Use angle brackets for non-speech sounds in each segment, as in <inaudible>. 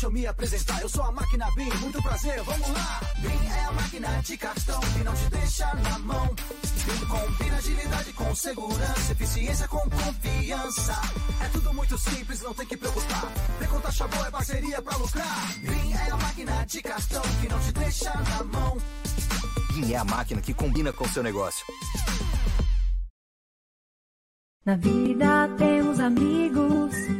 Deixa eu me apresentar, eu sou a máquina BIM, muito prazer, vamos lá! BIM é a máquina de cartão que não te deixa na mão. BIM combina agilidade com segurança, eficiência com confiança. É tudo muito simples, não tem que preocupar. Vem com taxa boa, é parceria pra lucrar. BIM é a máquina de cartão que não te deixa na mão. BIM é a máquina que combina com o seu negócio. Na vida temos amigos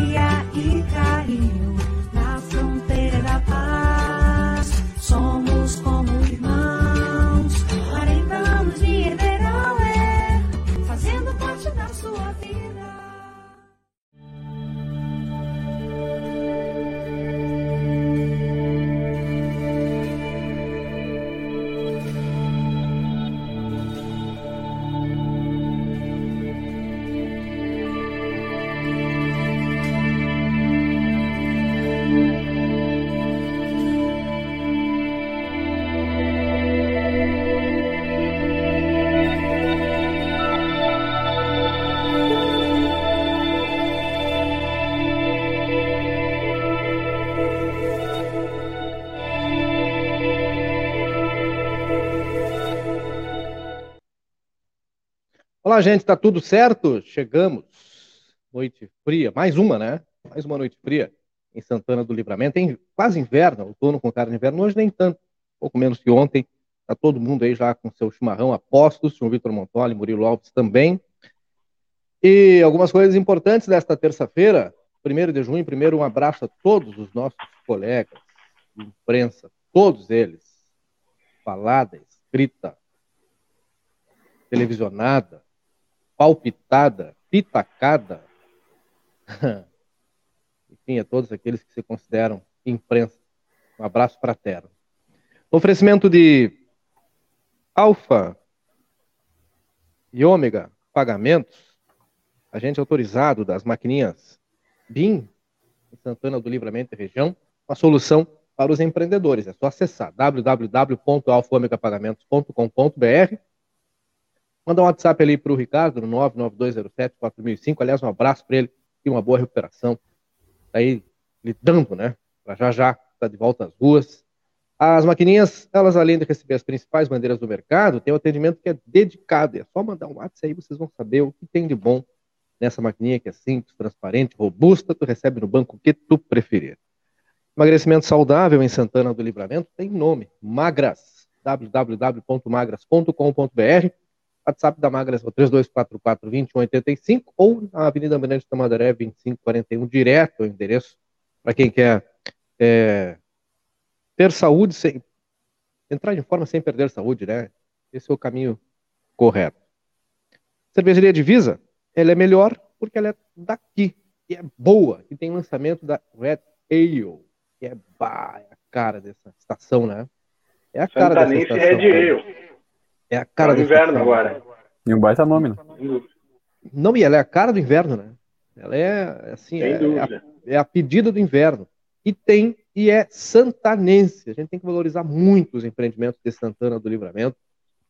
Olá, gente, tá tudo certo? Chegamos. Noite fria, mais uma, né? Mais uma noite fria em Santana do Livramento. Tem quase inverno, outono com cara de inverno. Hoje nem tanto, pouco menos que ontem. Tá todo mundo aí já com seu chimarrão a postos. João Vitor Montoli, Murilo Alves também. E algumas coisas importantes desta terça-feira, 1 de junho. Primeiro, um abraço a todos os nossos colegas de imprensa, todos eles. Falada, escrita, televisionada, palpitada, pitacada, <laughs> enfim, a todos aqueles que se consideram imprensa. Um abraço para a terra. Oferecimento de Alfa e Ômega Pagamentos, agente autorizado das maquininhas BIM, Santana do Livramento e região, uma solução para os empreendedores. É só acessar www.alfaomegapagamentos.com.br Manda um WhatsApp ali para o Ricardo, no 99207-4005. Aliás, um abraço para ele e uma boa recuperação. Está aí lidando, né? Já já está de volta às ruas. As maquininhas, elas além de receber as principais bandeiras do mercado, tem um atendimento que é dedicado. É só mandar um WhatsApp aí, vocês vão saber o que tem de bom nessa maquininha que é simples, transparente, robusta. Tu recebe no banco que tu preferir. Emagrecimento saudável em Santana do Livramento tem nome, Magras, www.magras.com.br WhatsApp da Magras é o 3244-2185 ou na Avenida Almirante Tamandaré 2541, direto o endereço, para quem quer é, ter saúde, sem, entrar de forma sem perder saúde, né? Esse é o caminho correto. Cervejaria Divisa, ela é melhor porque ela é daqui, e é boa, e tem lançamento da Red Ale, que é, bah, é a cara dessa estação, né? É a cara Santanense dessa estação. Red Ale. É a cara no do inverno agora. E um baita nome, né? Não, e ela é a cara do inverno, né? Ela é assim, Sem é, dúvida. é a pedida do inverno. E tem, e é santanense. A gente tem que valorizar muito os empreendimentos de Santana do Livramento.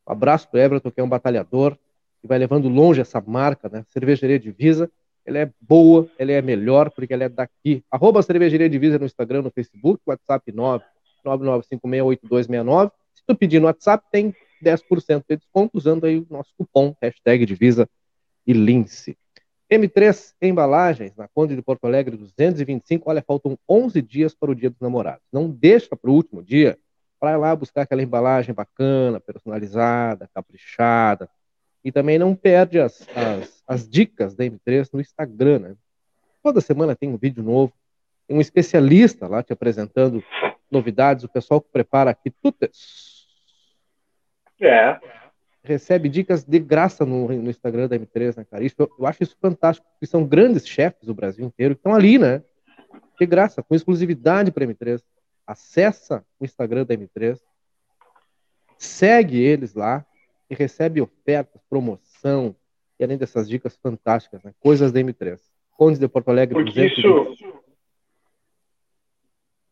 Um abraço para Everton, que é um batalhador, que vai levando longe essa marca, né? Cervejaria Divisa. Ela é boa, ela é melhor, porque ela é daqui. Arroba Cervejaria Divisa no Instagram, no Facebook, WhatsApp 999568269. Se Se tu pedir no WhatsApp, tem 10% de desconto usando aí o nosso cupom, hashtag divisa e lince. M3 Embalagens, na Conde de Porto Alegre 225. Olha, faltam 11 dias para o Dia dos Namorados. Não deixa para o último dia para ir lá buscar aquela embalagem bacana, personalizada, caprichada. E também não perde as, as, as dicas da M3 no Instagram, né? Toda semana tem um vídeo novo, tem um especialista lá te apresentando novidades, o pessoal que prepara quitutes. É. Recebe dicas de graça no, no Instagram da M3, né, cara? Isso, eu, acho isso fantástico, porque são grandes chefes do Brasil inteiro que estão ali, né? De graça, com exclusividade para M3. Acessa o Instagram da M3, segue eles lá e recebe ofertas, promoção, e além dessas dicas fantásticas, né? Coisas da M3. Condes de Porto Alegre. Porque 220. isso.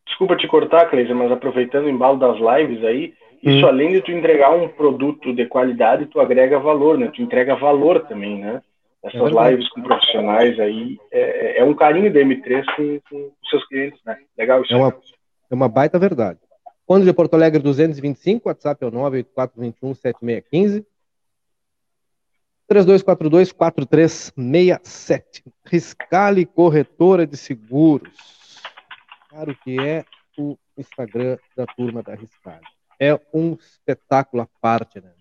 Desculpa te cortar, Cleisa, mas aproveitando o embalo das lives aí, isso hum. além de tu entregar um produto de qualidade, tu agrega valor, né? Tu entrega valor também, né? Essas é lives com profissionais aí é, é, um carinho da M3 com, com seus clientes, né? Legal isso. É uma, é uma baita verdade. Conde de Porto Alegre 225, WhatsApp é o 98421 7615. 3242-4367. Riscale Corretora de Seguros. Claro que é o Instagram da turma da Riscale. É um espetáculo à parte, né?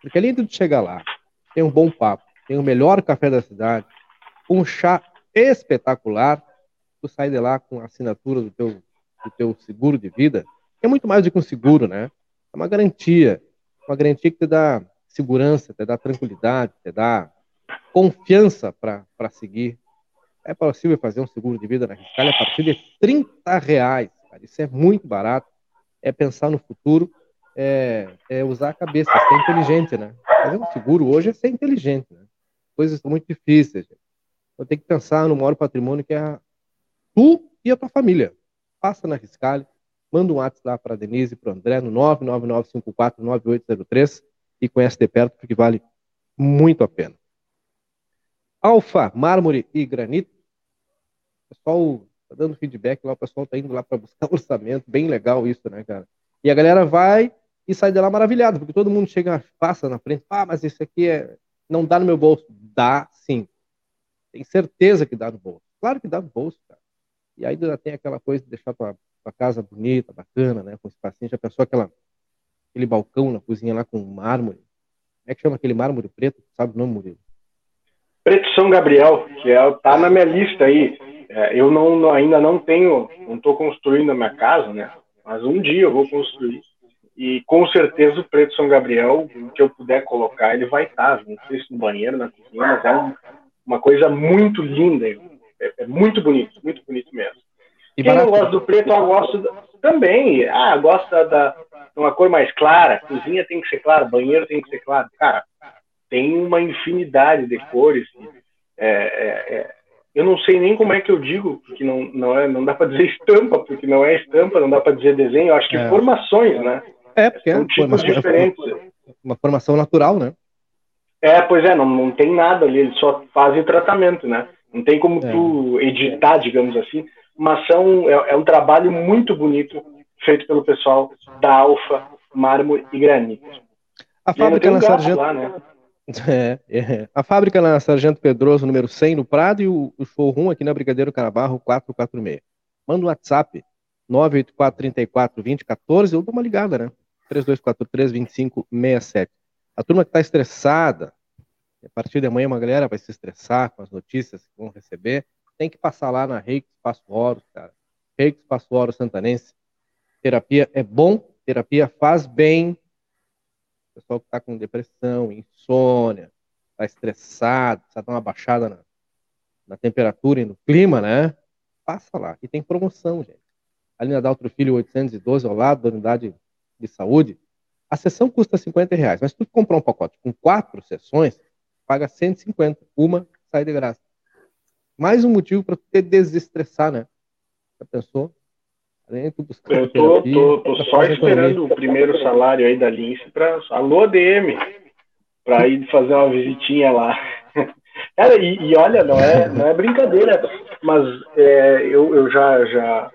Porque além de chegar lá, tem um bom papo, tem o melhor café da cidade, um chá espetacular, tu sai de lá com a assinatura do teu, do teu seguro de vida. É muito mais do que um seguro, né? É uma garantia. Uma garantia que te dá segurança, te dá tranquilidade, te dá confiança para seguir. É possível fazer um seguro de vida na Riscale a partir de 30 reais. Cara. Isso é muito barato. É pensar no futuro, é, é usar a cabeça, é ser inteligente, né? Fazer um seguro hoje é ser inteligente, né? Coisas são muito difíceis. Gente. Então tem que pensar no maior patrimônio que é tu e a tua família. Passa na Riscale, manda um WhatsApp lá para a Denise e para o André no 999549803 e conhece de perto, porque vale muito a pena. Alfa, mármore e granito. Pessoal está dando feedback lá, o pessoal está indo lá para buscar <laughs> orçamento. Bem legal isso, né, cara? E a galera vai e sai de lá maravilhado, porque todo mundo chega, passa na frente, ah, mas isso aqui é... não dá no meu bolso. Dá sim. Tem certeza que dá no bolso. Claro que dá no bolso, cara. E ainda tem aquela coisa de deixar tua, tua casa bonita, bacana, né? Com espacinho. Já pensou aquela aquele balcão na cozinha lá com mármore. Como é que chama aquele mármore preto? Sabe o nome, Murilo? Preto São Gabriel, que é, tá na minha lista aí. É, eu não, ainda não tenho, não estou construindo a minha casa, né? Mas um dia eu vou construir. E com certeza o Preto São Gabriel, o que eu puder colocar, ele vai estar. Tá, não sei se no banheiro, na cozinha, mas é um, uma coisa muito linda. É, é, muito bonito, muito bonito mesmo. E Quem não gosta do preto, eu gosto também. Ah, gosta da, uma cor mais clara, cozinha tem que ser clara, banheiro tem que ser claro. Cara, tem uma infinidade de cores. É, é, é, eu não sei nem como é que eu digo, porque não, não, é, não dá para dizer estampa, porque não é estampa, não dá para dizer desenho, eu acho que é. formações, né? É, porque é São tipos formação, diferentes. Uma formação natural, né? É, pois é, não, não tem nada ali, eles só fazem o tratamento, né? Não tem como é. tu editar, digamos assim, mas são, é, é um trabalho muito bonito feito pelo pessoal da Alfa, Mármore e Granito. A fábrica na Sargento... Lá, né? É, é, A fábrica na Sargento Pedroso, número 100, no Prado, e o, o showroom aqui na Brigadeiro Carabarro, 446. Manda um WhatsApp, 984-34-2014, ou dá uma ligada, né? 3243-2567. A turma que está estressada, a partir de amanhã uma galera vai se estressar com as notícias que vão receber, tem que passar lá na Reiki Espaço Oro, cara. Reiki Espaço Oro Santanense, Terapia é bom, terapia faz bem. Pessoal que está com depressão, insônia, está estressado, precisa dar uma baixada na, na temperatura e no clima, né? Passa lá. E tem promoção, gente. Ali na Daltro Filho 812, ao lado da unidade de saúde, a sessão custa 50 reais. Mas se tu comprar um pacote com quatro sessões, paga 150. Uma sai de graça. Mais um motivo para tu desestressar, né? Já pensou? Eu tô, tô, tô só esperando o primeiro salário aí da Lince para alô DM para ir fazer uma visitinha lá. <laughs> Cara, e, e, olha, não é, não é brincadeira, mas é, eu, eu já, já,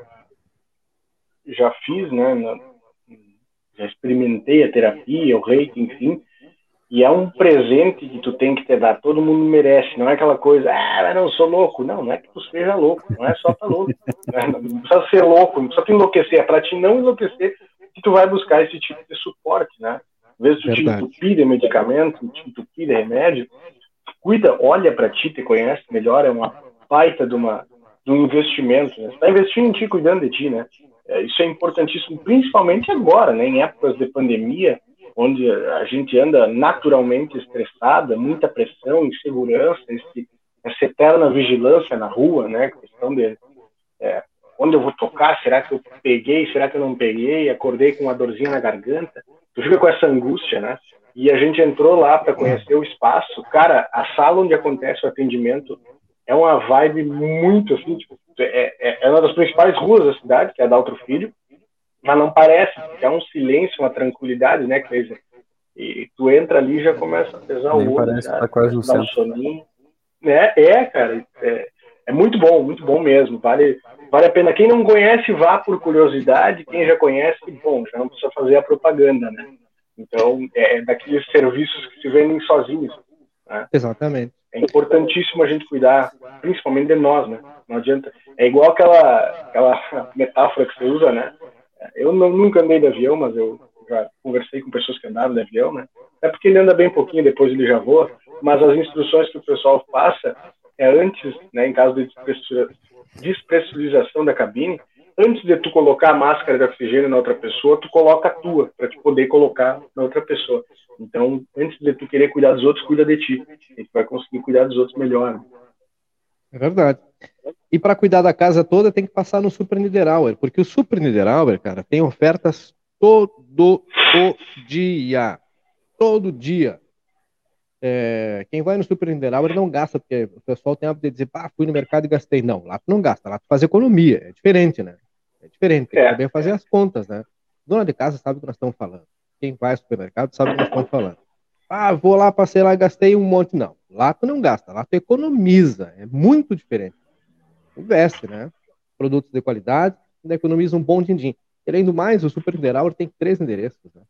já fiz, né, já experimentei a terapia, o reiki, enfim, e é um presente que tu tem que te dar, todo mundo merece, não é aquela coisa, ah, eu não sou louco. Não, não é que tu seja louco, não é só tá louco. <laughs> Né? Não precisa ser louco, não precisa te enlouquecer, é pra te não enlouquecer que tu vai buscar esse tipo de suporte, né? Às vezes tu Verdade. te entupir de medicamento, te entupir de remédio, cuida, olha para ti, te conhece melhor, é uma baita de, uma, de um investimento, né? Você tá investindo em ti, cuidando de ti, né? É, isso é importantíssimo, principalmente agora, né? Em épocas de pandemia, onde a gente anda naturalmente estressada, muita pressão, insegurança, esse, essa eterna vigilância na rua, né? Questão de é, onde eu vou tocar, será que eu peguei, será que eu não peguei, acordei com uma dorzinha na garganta, tu fica com essa angústia, né? E a gente entrou lá para conhecer o espaço, cara, a sala onde acontece o atendimento é uma vibe muito assim, tipo, é, é, é uma das principais ruas da cidade, que é a da Outro Filho, mas não parece, porque é um silêncio, uma tranquilidade, né, Cleiser? E tu entra ali e já começa a pesar Nem o olho, parece que já, tá quase no um soninho. É, é, cara, é, é muito bom, muito bom mesmo. Vale, vale a pena. Quem não conhece, vá por curiosidade. Quem já conhece, bom, já não precisa fazer a propaganda, né? Então, é daqueles serviços que se vendem sozinhos. Exatamente. É importantíssimo a gente cuidar, principalmente de nós, né? Não adianta. É igual aquela, aquela metáfora que você usa, né? Eu não, nunca andei de avião, mas eu já conversei com pessoas que andaram de avião, né? É porque ele anda bem pouquinho, depois ele já voa. Mas as instruções que o pessoal passa é antes, né, em caso de despressurização da cabine, antes de tu colocar a máscara de oxigênio na outra pessoa, tu coloca a tua, para tu poder colocar na outra pessoa. Então, antes de tu querer cuidar dos outros, cuida de ti. E tu vai conseguir cuidar dos outros melhor. né? É verdade. E para cuidar da casa toda tem que passar no Super Niederauer, porque o Super Niederauer, cara, tem ofertas todo o dia. Todo dia. É, quem vai no Super Niederauer não gasta, porque o pessoal tem a hábito de dizer, pá, fui no mercado e gastei. Não, lá tu não gasta, lá tu faz economia. É diferente, né? É diferente. Tem que É. saber fazer as contas, né? Dona de casa sabe o que nós estamos falando. Quem vai ao supermercado sabe o que nós estamos falando. Ah, vou lá, passei lá e gastei um monte. Não. Lá tu não gasta, lá tu economiza. É muito diferente. Investe, né? Produtos de qualidade, ainda economiza um bom din-din. E, Além do mais, o Super Niederauer tem três endereços. Né?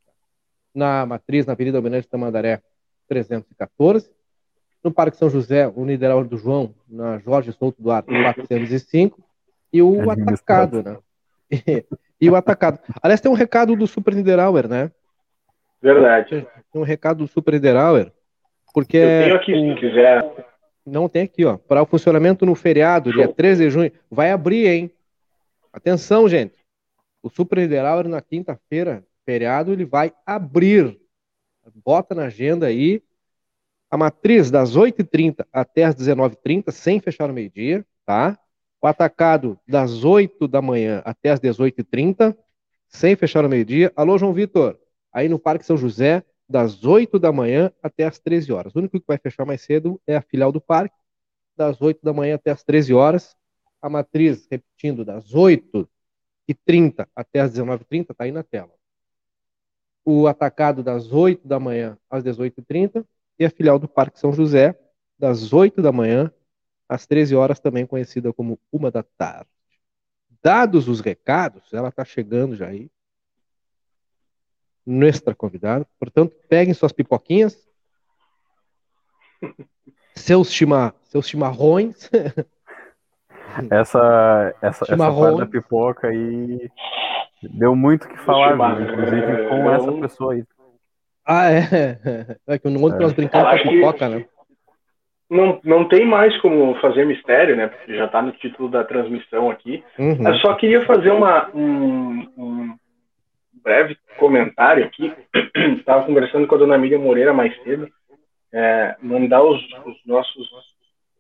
Na Matriz, na Avenida Almirante Tamandaré, 314. No Parque São José, o Niederauer do João, na Jorge Souto Duarte, 405. E o Administrado. Atacado, né? <laughs> e o Atacado. Aliás, tem um recado do Super Niederauer, né? Verdade. Tem um recado do Super Niederauer, porque Eu tenho aqui, o- se quiser. Não tem aqui, ó. Para o funcionamento no feriado, dia Show. 13 de junho, vai abrir, hein? Atenção, gente. O Super Niederauer na quinta-feira, feriado, ele vai abrir. Bota na agenda aí. A matriz das 8h30 até as 19h30, sem fechar no meio-dia, tá? O atacado das 8 da manhã até as 18h30, sem fechar no meio-dia. Alô, João Vitor. Aí no Parque São José, das 8 da manhã até as 13 horas. O único que vai fechar mais cedo é a filial do parque, das 8 da manhã até as 13 horas. A matriz, repetindo, das 8 e 30 até as 19h30, está aí na tela. O atacado das 8 da manhã às 18h30 e a filial do Parque São José, das 8 da manhã às 13 horas, também conhecida como uma da tarde. Dados os recados, ela está chegando já aí. Nuestra convidada. Portanto, peguem suas pipoquinhas, seus, chima, seus chimarrões. <laughs> Essa, essa, essa Chimarrão. parte da pipoca aí deu muito o que falar, chimarrão. inclusive com essa pessoa aí. Ah, é. <laughs> É que no mundo que nós brincamos com que- pipoca, né? Não, não tem mais como fazer mistério, né? Porque já está no título da transmissão aqui. Uhum. Eu só queria fazer uma, um, um breve comentário aqui. <clears throat> Estava conversando com a dona Miriam Moreira mais cedo. É, mandar os, os nossos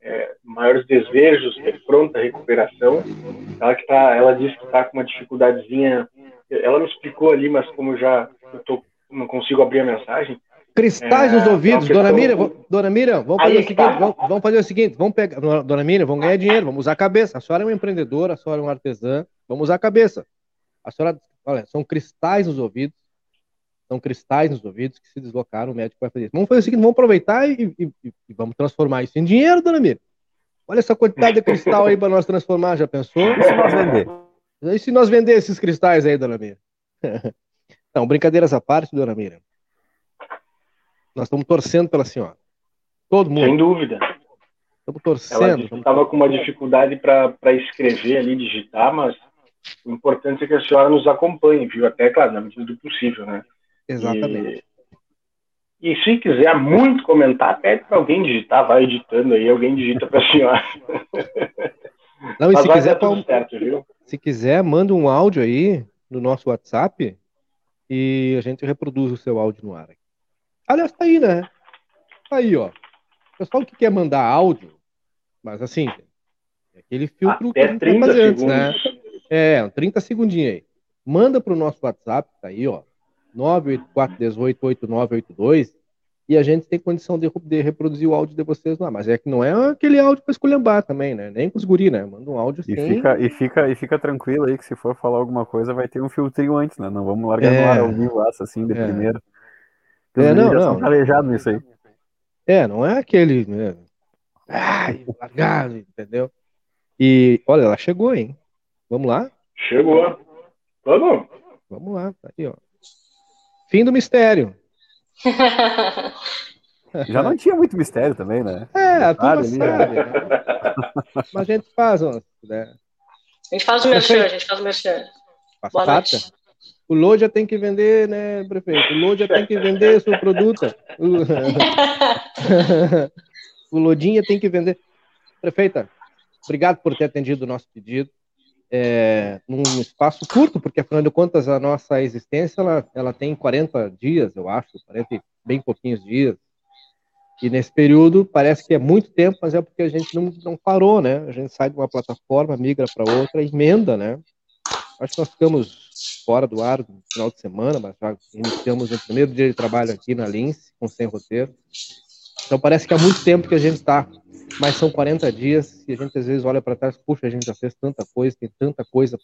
é, maiores desejos de pronta recuperação. Ela, que tá, ela disse que está com uma dificuldadezinha. Ela me explicou ali, mas como já eu tô, não consigo abrir a mensagem. Cristais É, nos ouvidos, é dona Miriam, dona Miriam, vamos fazer seguinte, tá. vamos, vamos fazer o seguinte, vamos pegar, dona dona Miriam, vamos ganhar dinheiro, vamos usar a cabeça. A senhora é uma empreendedora, a senhora é uma artesã, vamos usar a cabeça. A senhora, olha, são cristais nos ouvidos, são cristais nos ouvidos que se deslocaram, o médico vai fazer isso. Vamos fazer o seguinte, vamos aproveitar e, e- e- vamos transformar isso em dinheiro, dona Miriam. Olha essa quantidade de cristal aí para nós transformar, já pensou? E se nós vender? E se nós vender esses cristais aí, dona Miriam? <laughs> Não, brincadeiras à parte, dona Miriam. Nós estamos torcendo pela senhora. Todo mundo. Sem dúvida. Estamos Ela torcendo. que estava com uma dificuldade para escrever ali, digitar, mas o importante é que a senhora nos acompanhe, viu? Até, claro, na medida do possível, né? Exatamente. E, e se quiser muito comentar, pede para alguém digitar, vai editando aí, alguém digita para a senhora. <laughs> Não, e se quiser, tudo pa- certo, viu? se quiser, manda um áudio aí no nosso WhatsApp e a gente reproduz o seu áudio no ar. Aliás, tá aí, né? Tá aí, ó. Pessoal que quer mandar áudio, mas assim, é aquele filtro que a Até gente vai 30 fazer antes, segundos. né? É, um 30 segundinhos aí. Manda pro nosso WhatsApp, tá aí, ó. 984188982 e a gente tem condição de, de reproduzir o áudio de vocês lá. Mas é que não é aquele áudio pra esculhambar também, né? Nem com os guri, né? Manda um áudio E sem... fica, e, fica, e fica tranquilo aí que se for falar alguma coisa vai ter um filtrinho antes, né? Não vamos largar É. no ar ao vivo assim de É. primeira. É, Os não, não. calejados nisso aí. É, não é aquele. Né? Ai, largado, entendeu? E olha, ela chegou, hein? Vamos lá? Chegou. Vamos? Vamos lá, tá aí, ó. Fim do mistério. <laughs> Já não tinha muito mistério também, né? É, a turma Detalhe ali, sabe. né? Mas a gente faz, ó, né? A gente faz o merchan, a gente faz o merchan. Boa noite. O Loja tem que vender, né, prefeito? O Loja tem que vender seu produto. O- <laughs> <laughs> o Lodinha tem que vender. Prefeita, obrigado por ter atendido o nosso pedido. É, num espaço curto, porque afinal de contas a nossa existência ela, ela tem 40 dias, eu acho, 40 e bem pouquinhos dias. E nesse período parece que é muito tempo, mas é porque a gente não, não parou, né? A gente sai de uma plataforma, migra para outra, emenda, né? Acho que nós ficamos fora do ar no final de semana, mas já iniciamos o primeiro dia de trabalho aqui na Lince, com sem roteiro. Então parece que há muito tempo que a gente está, mas são 40 dias e a gente às vezes olha para trás, puxa, a gente já fez tanta coisa, tem tanta coisa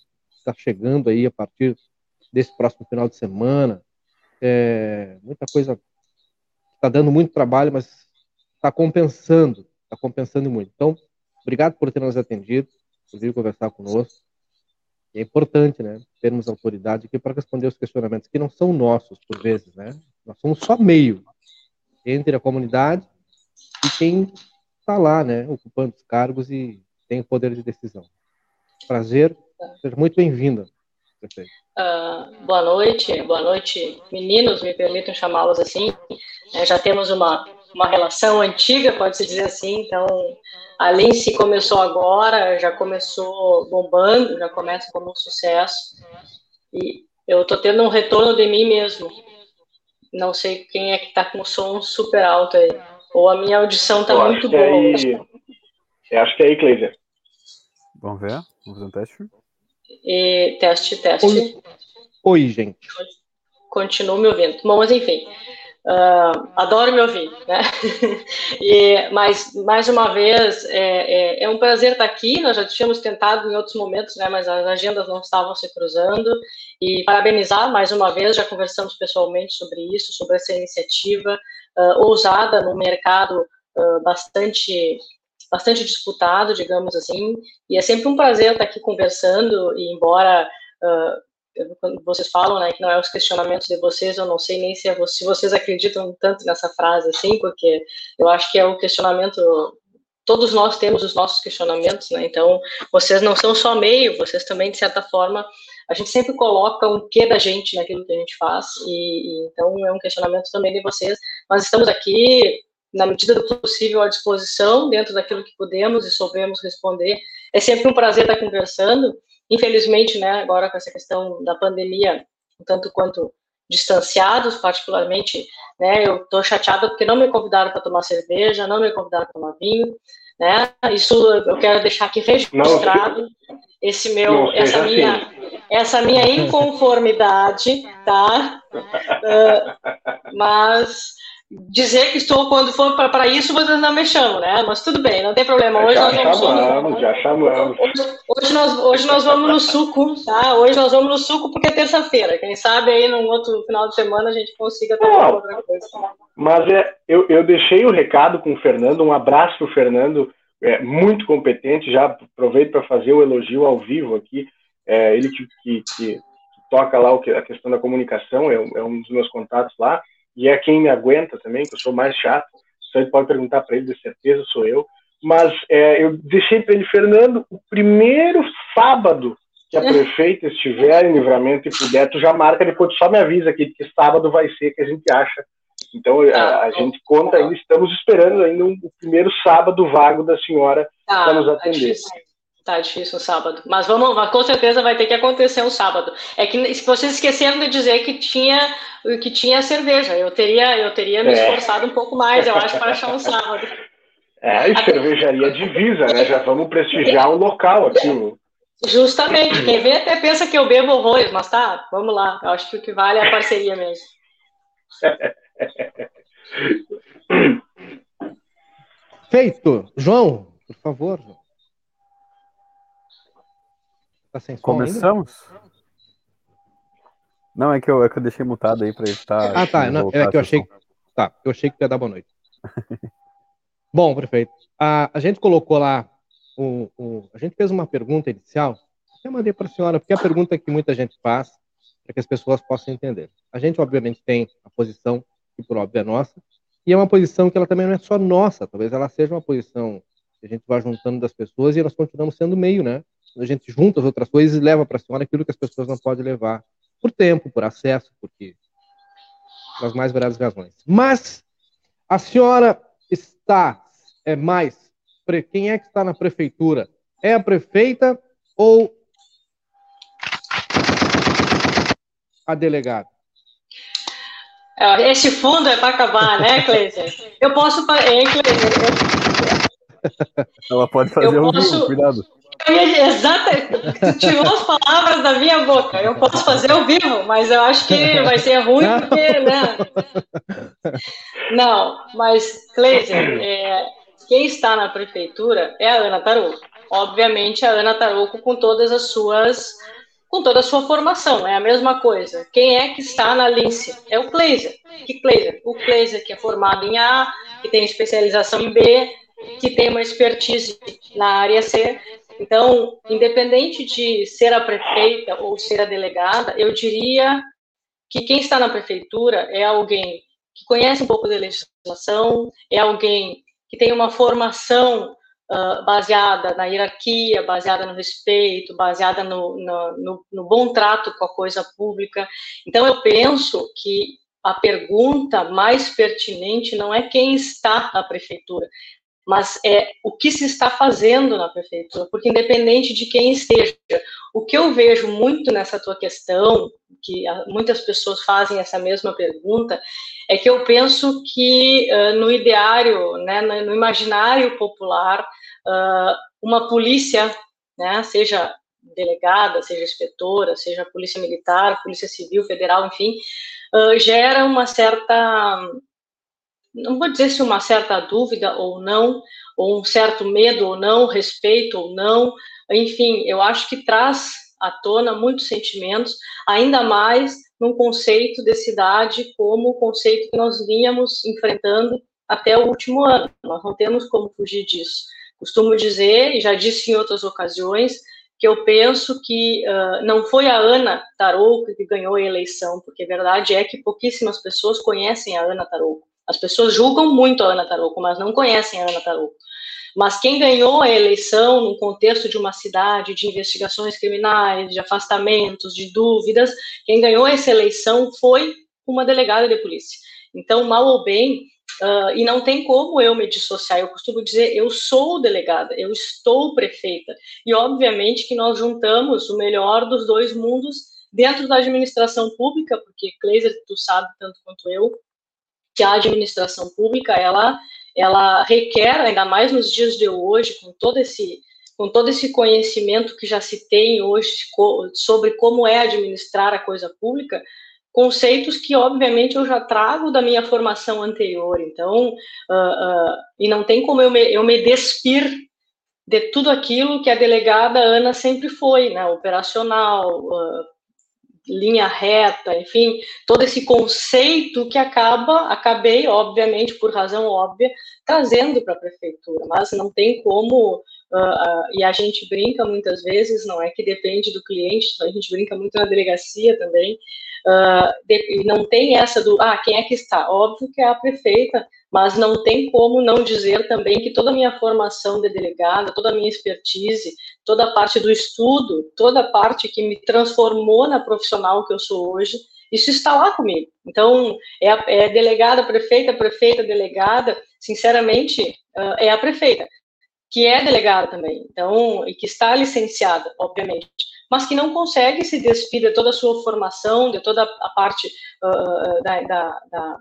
está chegando aí a partir desse próximo final de semana. É, muita coisa está dando muito trabalho, mas está compensando, está compensando muito. Então, obrigado por ter nos atendido, por vir conversar conosco. É importante, né, termos autoridade aqui para responder os questionamentos que não são nossos, por vezes, né? Nós somos só meio entre a comunidade e quem está lá, né, ocupando os cargos e tem o poder de decisão. Prazer, seja muito bem-vinda. Ah, boa noite, boa noite, meninos, me permitam chamá-los assim. É, já temos uma, uma relação antiga, pode-se dizer assim, então a Lince começou agora, já começou bombando, já começa como um sucesso. E eu estou tendo um retorno de mim mesmo. Não sei quem é que está com o som super alto aí. Ou a minha audição está Eu acho muito que boa. é aí. Eu acho que é aí, Cleiser. Vamos ver? Vamos fazer um teste? E teste, teste. Oi, oi, gente. continuo me ouvindo. Bom, mas enfim, ah, adoro me ouvir, né? <laughs> e, mas, mais uma vez, é, é, é um prazer estar aqui, nós já tínhamos tentado em outros momentos, né, mas as agendas não estavam se cruzando, e parabenizar mais uma vez, já conversamos pessoalmente sobre isso, sobre essa iniciativa ah, ousada no mercado ah, bastante bastante disputado, digamos assim, e é sempre um prazer estar aqui conversando, e embora quando vocês falam, né, que não é os questionamentos de vocês, eu não sei nem se, é se vocês acreditam tanto nessa frase assim, porque eu acho que é o questionamento, todos nós temos os nossos questionamentos, né, então vocês não são só meio, vocês também, de certa forma, a gente sempre coloca um quê da gente naquilo que a gente faz, e, e então é um questionamento também de vocês, mas estamos aqui, na medida do possível, à disposição, dentro daquilo que podemos e soubemos responder, é sempre um prazer estar conversando, Infelizmente, né, agora com essa questão da pandemia, tanto quanto distanciados, particularmente, né, eu estou chateada porque não me convidaram para tomar cerveja, não me convidaram para tomar vinho, né, isso eu quero deixar aqui registrado, esse meu, não essa assim. minha, essa minha inconformidade, tá, <laughs> Ah, mas dizer que estou quando for para isso, vocês não me chamam, né, mas tudo bem, não tem problema, hoje já nós vamos chamamos, já chamamos. Hoje, hoje nós, hoje nós vamos no suco, tá? Hoje nós vamos no suco porque é terça-feira. Quem sabe aí num outro final de semana a gente consiga tomar Não. outra coisa. Mas é, eu, eu deixei o recado com o Fernando, um abraço para o Fernando, é, muito competente, já aproveito para fazer o elogio ao vivo aqui, é, ele que, que, que toca lá o que, a questão da comunicação, é, é, um dos meus contatos lá, e é quem me aguenta também, que eu sou mais chato. Você pode perguntar para ele, de certeza sou eu. Mas é, eu deixei para ele, Fernando, o primeiro sábado que a <laughs> prefeita estiver em livramento e puder, tu já marca, depois tu só me avisa aqui que sábado vai ser que a gente acha. Então a, a ah, gente conta ainda, estamos esperando ainda um, o primeiro sábado vago da senhora tá, para nos tá atender. Tá Tá difícil o sábado. Mas vamos, com certeza vai ter que acontecer um sábado. É que se vocês esqueceram de dizer que tinha que tinha cerveja. Eu teria, eu teria me é. esforçado um pouco mais, eu acho, para achar um sábado. <laughs> É, e cervejaria divisa, né? Já vamos prestigiar o local aqui. Justamente. Quem vê até pensa que eu bebo horrores, mas tá, vamos lá. Eu acho que o que vale é a parceria mesmo. <laughs> Feito. João, por favor. Tá sem som Começamos? Ainda? Não, é que, eu, é que eu deixei mutado aí para evitar. Ah, tá. Não, é que eu achei. Tá, eu achei que ia dar boa noite. <laughs> Bom, prefeito. A, a gente colocou lá. O, o, a gente fez uma pergunta inicial. Eu mandei para a senhora, porque é a pergunta que muita gente faz, para que as pessoas possam entender. A gente, obviamente, tem a posição, que por óbvio é nossa, e é uma posição que ela também não é só nossa, talvez ela seja uma posição que a gente vai juntando das pessoas e nós continuamos sendo meio, né? A gente junta as outras coisas e leva para a senhora aquilo que as pessoas não podem levar por tempo, por acesso, porque pelas mais variadas razões. Mas a senhora está é mais quem é que está na prefeitura? É a prefeita ou a delegada? É, esse fundo é para acabar, né, Cleiser? Eu posso. Hein, Cleiser? Ela pode fazer eu um posso... cuidado. <laughs> Exatamente. Tirou as palavras da minha boca. Eu posso fazer ao vivo, mas eu acho que vai ser ruim porque, né? Não, mas, Cleiser, é, quem está na prefeitura é a Ana Tarouco. Obviamente, a Ana Tarouco com todas as suas com toda a sua formação, é a mesma coisa. Quem é que está na Lince? É o Kleiser. Que Kleiser? O Kleiser que é formado em A, que tem especialização em B, que tem uma expertise na área C, então, independente de ser a prefeita ou ser a delegada, eu diria que quem está na prefeitura é alguém que conhece um pouco da legislação, é alguém que tem uma formação uh, baseada na hierarquia, baseada no respeito, baseada no, no, no, no bom trato com a coisa pública. Então, eu penso que a pergunta mais pertinente não é quem está na prefeitura, mas é o que se está fazendo na prefeitura, porque independente de quem esteja, o que eu vejo muito nessa tua questão, que muitas pessoas fazem essa mesma pergunta, é que eu penso que uh, no ideário, né, no imaginário popular, uh, uma polícia, né, seja delegada, seja inspetora, seja polícia militar, polícia civil, federal, enfim, uh, gera uma certa não vou dizer se uma certa dúvida ou não, ou um certo medo ou não, respeito ou não, enfim, eu acho que traz à tona muitos sentimentos, ainda mais num conceito de cidade como o conceito que nós vínhamos enfrentando até o último ano. Nós não temos como fugir disso. Costumo dizer, e já disse em outras ocasiões, que eu penso que uh, não foi a Ana Tarouco que ganhou a eleição, porque a verdade é que pouquíssimas pessoas conhecem a Ana Tarouco. As pessoas julgam muito a Ana Tarouco, mas não conhecem a Ana Tarouco. Mas quem ganhou a eleição no contexto de uma cidade de investigações criminais, de afastamentos, de dúvidas, quem ganhou essa eleição foi uma delegada de polícia. Então, mal ou bem, uh, e não tem como eu me dissociar, eu costumo dizer, eu sou delegada, eu estou prefeita. E, obviamente, que nós juntamos o melhor dos dois mundos dentro da administração pública, porque, Kleiser, tu sabe tanto quanto eu, que a administração pública ela ela requer ainda mais nos dias de hoje com todo esse com todo esse conhecimento que já se tem hoje sobre como é administrar a coisa pública conceitos que obviamente eu já trago da minha formação anterior. Então uh, uh, e não tem como eu me, eu me despir de tudo aquilo que a delegada Ana sempre foi, né, operacional, uh, linha reta, enfim, todo esse conceito que acaba, acabei, obviamente, por razão óbvia, trazendo para a prefeitura, mas não tem como uh, e a gente brinca muitas vezes, não é que depende do cliente, a gente brinca muito na delegacia também, uh, de, não tem essa do, ah, quem é que está? Óbvio que é a prefeita, mas não tem como não dizer também que toda a minha formação de delegada, toda a minha expertise, toda a parte do estudo, toda a parte que me transformou na profissional que eu sou hoje, isso está lá comigo. Então, é, a, é delegada, prefeita, prefeita, delegada, sinceramente, uh, é a prefeita, que é delegada também, então, e que está licenciada, obviamente, mas que não consegue se despir de toda a sua formação, de toda a parte uh, da, da, da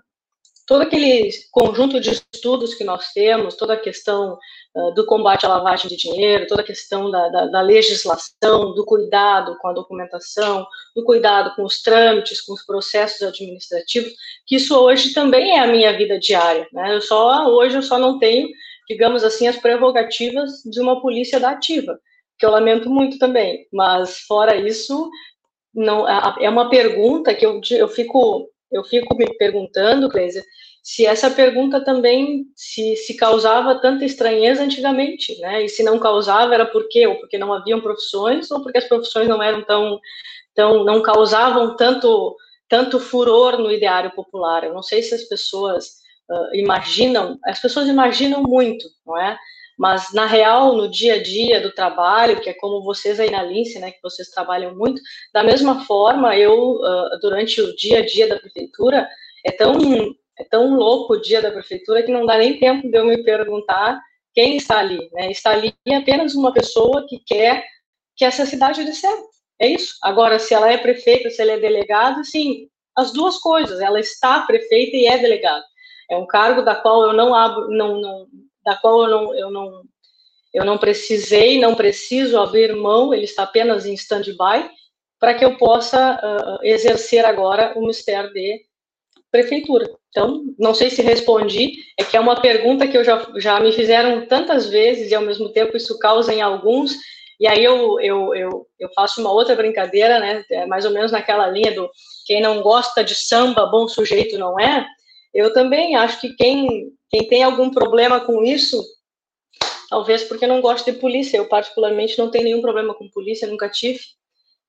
todo aquele conjunto de estudos que nós temos, toda a questão uh, do combate à lavagem de dinheiro, toda a questão da, da, da, legislação, do cuidado com a documentação, do cuidado com os trâmites, com os processos administrativos, que isso hoje também é a minha vida diária. Né? Eu só hoje eu só não tenho, digamos assim, as prerrogativas de uma polícia da ativa, que eu lamento muito também. Mas fora isso, não é uma pergunta que eu, eu fico eu fico me perguntando, Clésia, se essa pergunta também se, se causava tanta estranheza antigamente, né? E se não causava era por quê? Ou porque não haviam profissões, ou porque as profissões não eram tão, tão não causavam tanto tanto furor no ideário popular. Eu não sei se as pessoas uh, imaginam, as pessoas imaginam muito, não é? Mas na real, no dia a dia do trabalho, que é como vocês aí na Lince, né, que vocês trabalham muito, da mesma forma, eu uh, durante o dia a dia da prefeitura é tão é tão louco o dia da prefeitura que não dá nem tempo de eu me perguntar quem está ali, né? Está ali apenas uma pessoa que quer que essa cidade dê certo. É isso. Agora, se ela é prefeita, se ela é delegada, sim, as duas coisas. Ela está prefeita e é delegada. É um cargo da qual eu não abro, não, não da qual eu não, eu não, eu não precisei, não preciso abrir mão, ele está apenas em stand-by, para que eu possa uh, exercer agora o mistério de prefeitura. Então, não sei se respondi, é que é uma pergunta que eu já, já me fizeram tantas vezes e ao mesmo tempo isso causa em alguns, e aí eu, eu, eu, eu faço uma outra brincadeira, né, é mais ou menos naquela linha do quem não gosta de samba, bom sujeito não é, eu também acho que quem, quem tem algum problema com isso, talvez porque não gosta de polícia. Eu, particularmente, não tenho nenhum problema com polícia, nunca tive.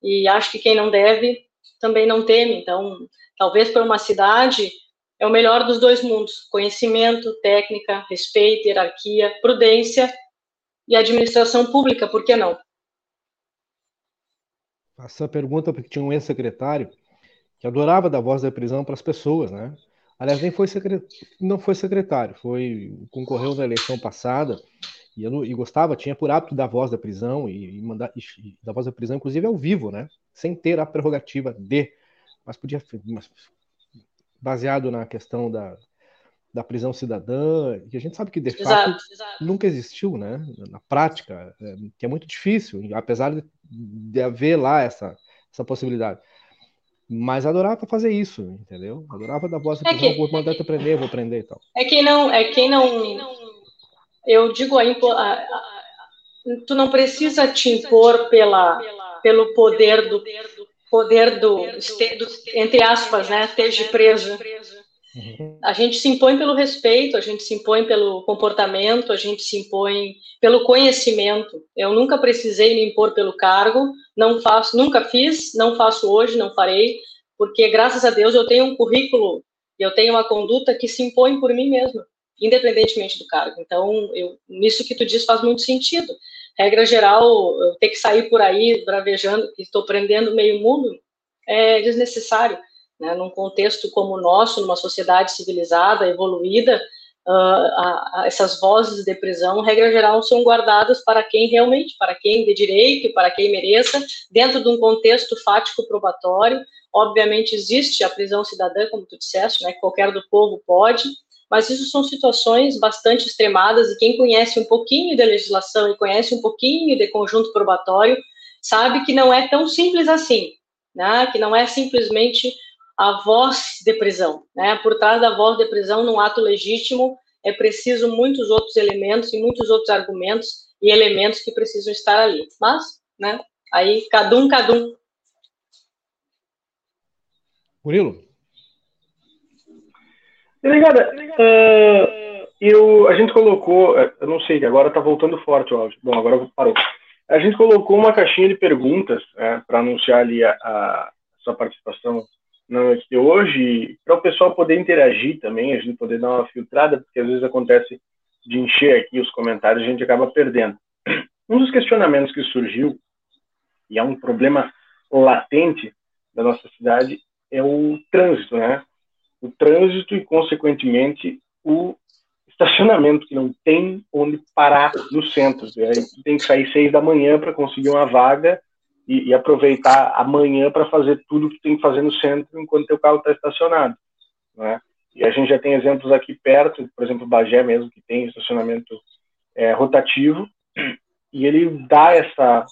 E acho que quem não deve também não teme. Então, talvez para uma cidade é o melhor dos dois mundos: conhecimento, técnica, respeito, hierarquia, prudência e administração pública, por que não? Faço a pergunta porque tinha um ex-secretário que adorava dar voz da prisão para as pessoas, né? Aliás, nem foi secretário, não foi secretário, foi concorreu na eleição passada e, e gostava, tinha por hábito da voz da prisão e, e mandar e, da voz da prisão, inclusive ao vivo, né? Sem ter a prerrogativa de, mas podia, mas, baseado na questão da, da prisão cidadã, que a gente sabe que de exato, fato exato. nunca existiu, né? Na prática, é, que é muito difícil, apesar de, de haver lá essa, essa possibilidade. Mas adorava fazer isso, entendeu? Adorava dar voz, é que, vou mandar tu aprender, vou aprender e tal. É quem não, é quem não, eu digo a, a, tu não precisa te impor pela, pelo poder do poder do, do entre aspas, né, esteja preso. A gente se impõe pelo respeito, a gente se impõe pelo comportamento, a gente se impõe pelo conhecimento. Eu nunca precisei me impor pelo cargo, não faço, nunca fiz, não faço hoje, não farei, porque graças a Deus eu tenho um currículo, eu tenho uma conduta que se impõe por mim mesma, independentemente do cargo. Então, eu, nisso que tu diz faz muito sentido. Regra geral, eu ter que sair por aí bravejando que estou prendendo meio mundo é desnecessário né, num contexto como o nosso, numa sociedade civilizada, evoluída, uh, a, a essas vozes de prisão, regra geral, são guardadas para quem realmente, para quem de direito, para quem mereça, dentro de um contexto fático probatório. Obviamente existe a prisão cidadã, como tu disseste, né, qualquer do povo pode, mas isso são situações bastante extremadas e quem conhece um pouquinho da legislação e conhece um pouquinho de conjunto probatório sabe que não é tão simples assim, né? que não é simplesmente a voz de prisão. Né? Por trás da voz de prisão, num ato legítimo, é preciso muitos outros elementos e muitos outros argumentos e elementos que precisam estar ali. Mas, né, aí, cada um, cada um. Murilo? Delegada, uh, eu, a gente colocou, é, eu não sei, agora está voltando forte o áudio. Bom, agora parou. A gente colocou uma caixinha de perguntas é, para anunciar ali a, a, sua participação na noite de hoje, para o pessoal poder interagir também, a gente poder dar uma filtrada, porque às vezes acontece de encher aqui os comentários a gente acaba perdendo. Um dos questionamentos que surgiu, e é um problema latente da nossa cidade, é o trânsito, né? O trânsito e, consequentemente, o estacionamento, que não tem onde parar no centro. Aí tem que sair seis da manhã para conseguir uma vaga e, e aproveitar amanhã para fazer tudo que tem que fazer no centro enquanto o carro está estacionado. Né? E a gente já tem exemplos aqui perto, por exemplo, Bagé mesmo, que tem estacionamento é, rotativo, e ele dá essa,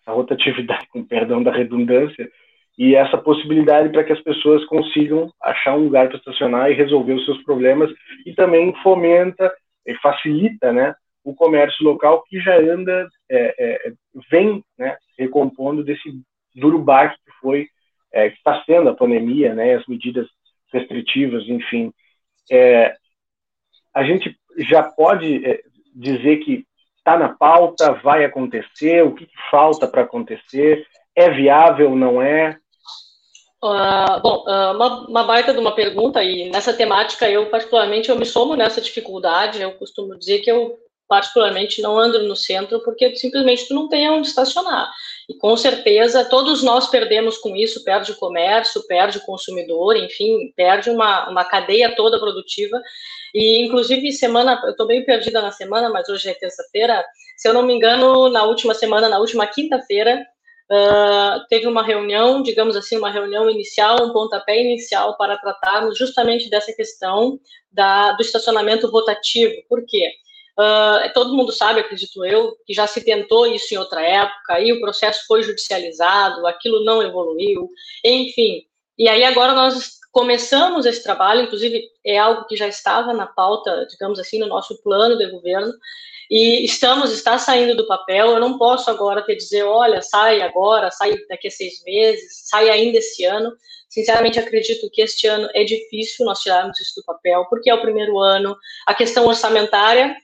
essa rotatividade, <laughs> com perdão da redundância, e essa possibilidade para que as pessoas consigam achar um lugar para estacionar e resolver os seus problemas e também fomenta e facilita né, o comércio local que já anda, é, é, vem né, recompondo desse duro baque que foi, é, que está sendo a pandemia, né, as medidas restritivas, enfim. É, a gente já pode é, dizer que está na pauta, vai acontecer, o que, que falta para acontecer, é viável, não é? Uh, bom, uh, uma, uma, baita de uma pergunta, e nessa temática eu particularmente eu me somo nessa dificuldade, eu costumo dizer que eu particularmente não ando no centro porque simplesmente tu não tem onde estacionar. E com certeza todos nós perdemos com isso, perde o comércio, perde o consumidor, enfim, perde uma, uma cadeia toda produtiva. E inclusive semana, eu estou bem perdida na semana, mas hoje é terça-feira, se eu não me engano, na última semana, na última quinta-feira, Uh, teve uma reunião, digamos assim, uma reunião inicial, um pontapé inicial para tratarmos justamente dessa questão da, do estacionamento rotativo. Por quê? Uh, todo mundo sabe, acredito eu, que já se tentou isso em outra época, e o processo foi judicializado, aquilo não evoluiu, enfim. E aí agora nós começamos esse trabalho, inclusive é algo que já estava na pauta, digamos assim, no nosso plano de governo, e estamos, está saindo do papel, eu não posso agora te dizer, olha, sai agora, sai daqui a seis meses, sai ainda esse ano. Sinceramente, acredito que este ano é difícil nós tirarmos isso do papel, porque é o primeiro ano, a questão orçamentária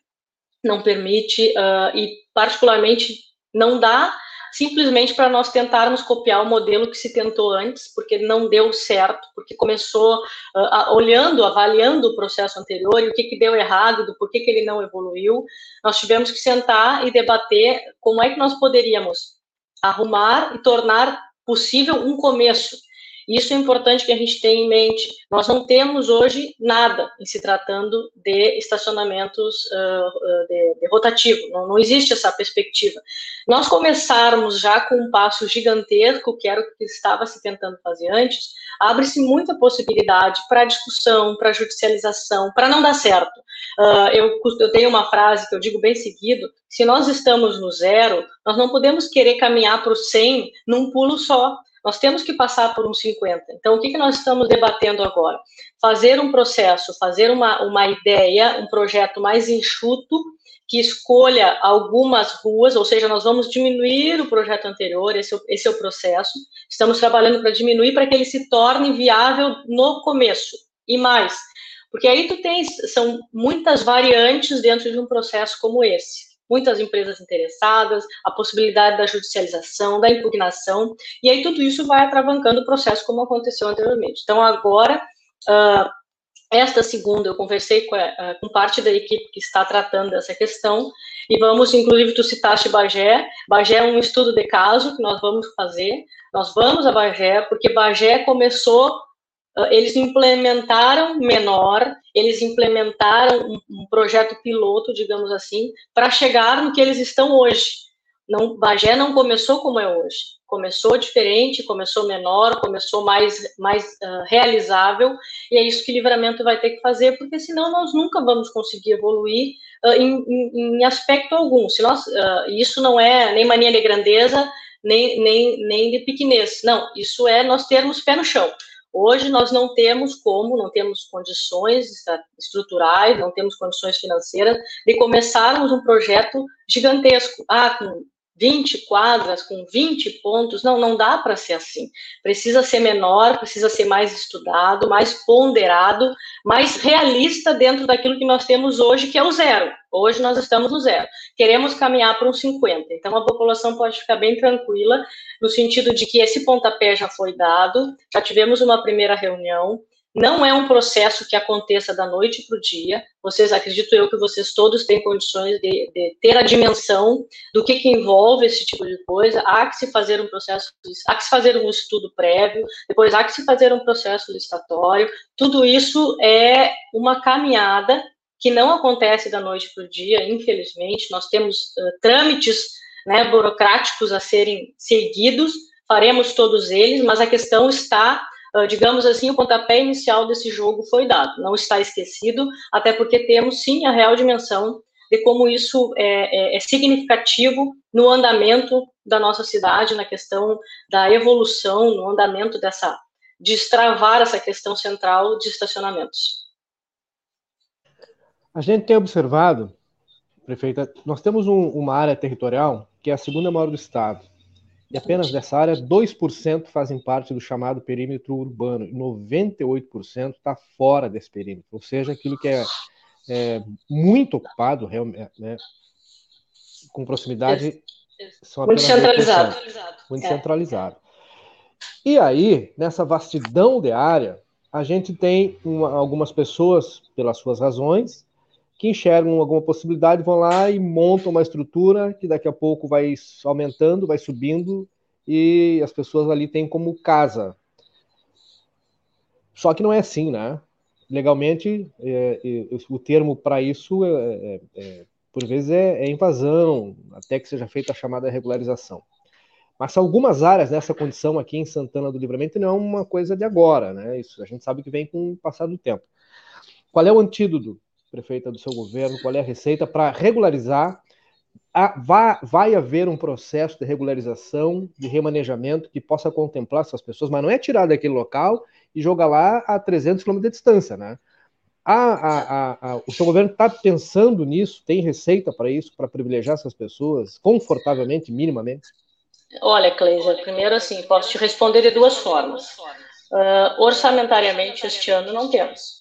não permite, uh, e particularmente não dá simplesmente para nós tentarmos copiar o modelo que se tentou antes, porque não deu certo, porque começou uh, olhando, avaliando o processo anterior e o que, que deu errado, do porquê que ele não evoluiu. Nós tivemos que sentar e debater como é que nós poderíamos arrumar e tornar possível um começo isso é importante que a gente tenha em mente. Nós não temos hoje nada em se tratando de estacionamentos uh, de, de, rotativo, não, não, existe essa perspectiva. Nós começarmos já com um passo gigantesco, que era o que estava se tentando fazer antes, abre-se muita possibilidade para discussão, para judicialização, para não dar certo. Uh, eu, eu tenho uma frase que eu digo bem seguido: se nós estamos no zero, nós não podemos querer caminhar para o 100 num pulo só. Nós temos que passar por uns 50. Então, o que, que nós estamos debatendo agora? Fazer um processo, fazer uma, uma ideia, um projeto mais enxuto, que escolha algumas ruas, ou seja, nós vamos diminuir o projeto anterior, esse, é esse é o processo. Estamos trabalhando para diminuir para que ele se torne viável no começo. E mais, porque aí tu tens, são muitas variantes dentro de um processo como esse muitas empresas interessadas, a possibilidade da judicialização, da impugnação, e aí tudo isso vai atravancando o processo como aconteceu anteriormente. Então, agora, uh, esta segunda, eu conversei com, uh, com, parte da equipe que está tratando dessa questão, e vamos, inclusive, tu citaste Bagé, Bagé é um estudo de caso que nós vamos fazer, nós vamos a Bagé, porque Bagé começou ah, eles implementaram menor, eles implementaram um, um projeto piloto, digamos assim, para chegar no que eles estão hoje. Não, Bagé não começou como é hoje. Começou diferente, começou menor, começou mais, mais uh, realizável, e é isso que Livramento vai ter que fazer, porque senão nós nunca vamos conseguir evoluir uh, em, em, em, aspecto algum. Se nós, uh, isso não é nem mania de grandeza, nem, nem, nem de pequenez. Não, isso é nós termos pé no chão. Hoje nós não temos como, não temos condições estruturais, não temos condições financeiras de começarmos um projeto gigantesco, ah, com 20 quadras com 20 pontos, não, não dá para ser assim. Precisa ser menor, precisa ser mais estudado, mais ponderado, mais realista dentro daquilo que nós temos hoje, que é o zero. Hoje nós estamos no zero. Queremos caminhar para um 50. Então a população pode ficar bem tranquila, no sentido de que esse pontapé já foi dado, já tivemos uma primeira reunião, não é um processo que aconteça da noite para o dia. Vocês, acredito eu, que vocês todos têm condições de, de, ter a dimensão do que, que envolve esse tipo de coisa. Há que se fazer um processo, há que se fazer um estudo prévio, depois há que se fazer um processo licitatório. Tudo isso é uma caminhada que não acontece da noite para o dia, infelizmente. Nós temos uh, trâmites né, burocráticos a serem seguidos, faremos todos eles, mas a questão está digamos assim, o pontapé inicial desse jogo foi dado. Não está esquecido, até porque temos sim a real dimensão de como isso é, é, é significativo no andamento da nossa cidade, na questão da evolução, no andamento dessa de destravar essa questão central de estacionamentos. A gente tem observado, prefeita, nós temos um, uma área territorial que é a segunda maior do estado. E apenas dessa área, 2% fazem parte do chamado perímetro urbano, e 98% está fora desse perímetro, ou seja, aquilo que é, é muito ocupado, realmente, né, com proximidade, são muito centralizado. Muito é. centralizado. E aí, nessa vastidão de área, a gente tem uma, algumas pessoas, pelas suas razões, que enxergam alguma possibilidade, vão lá e montam uma estrutura que daqui a pouco vai aumentando, vai subindo, e as pessoas ali têm como casa. Só que não é assim, né? Legalmente, é, é, o termo para isso, é, é, é, por vezes, é, é, invasão, até que seja feita a chamada regularização. Mas algumas áreas nessa condição aqui em Santana do Livramento não é uma coisa de agora, né? Isso a gente sabe que vem com o passar do tempo. Qual é o antídoto? Prefeita do seu governo, qual é a receita para regularizar. A, vai, vai haver um processo de regularização, de remanejamento que possa contemplar essas pessoas, mas não é tirar daquele local e jogar lá a 300 km de distância, né? A, a, o seu governo está pensando nisso? Tem receita para isso, para privilegiar essas pessoas confortavelmente, minimamente? Olha, Cleisa, primeiro assim, posso te responder de duas formas. Uh, orçamentariamente, este ano não temos.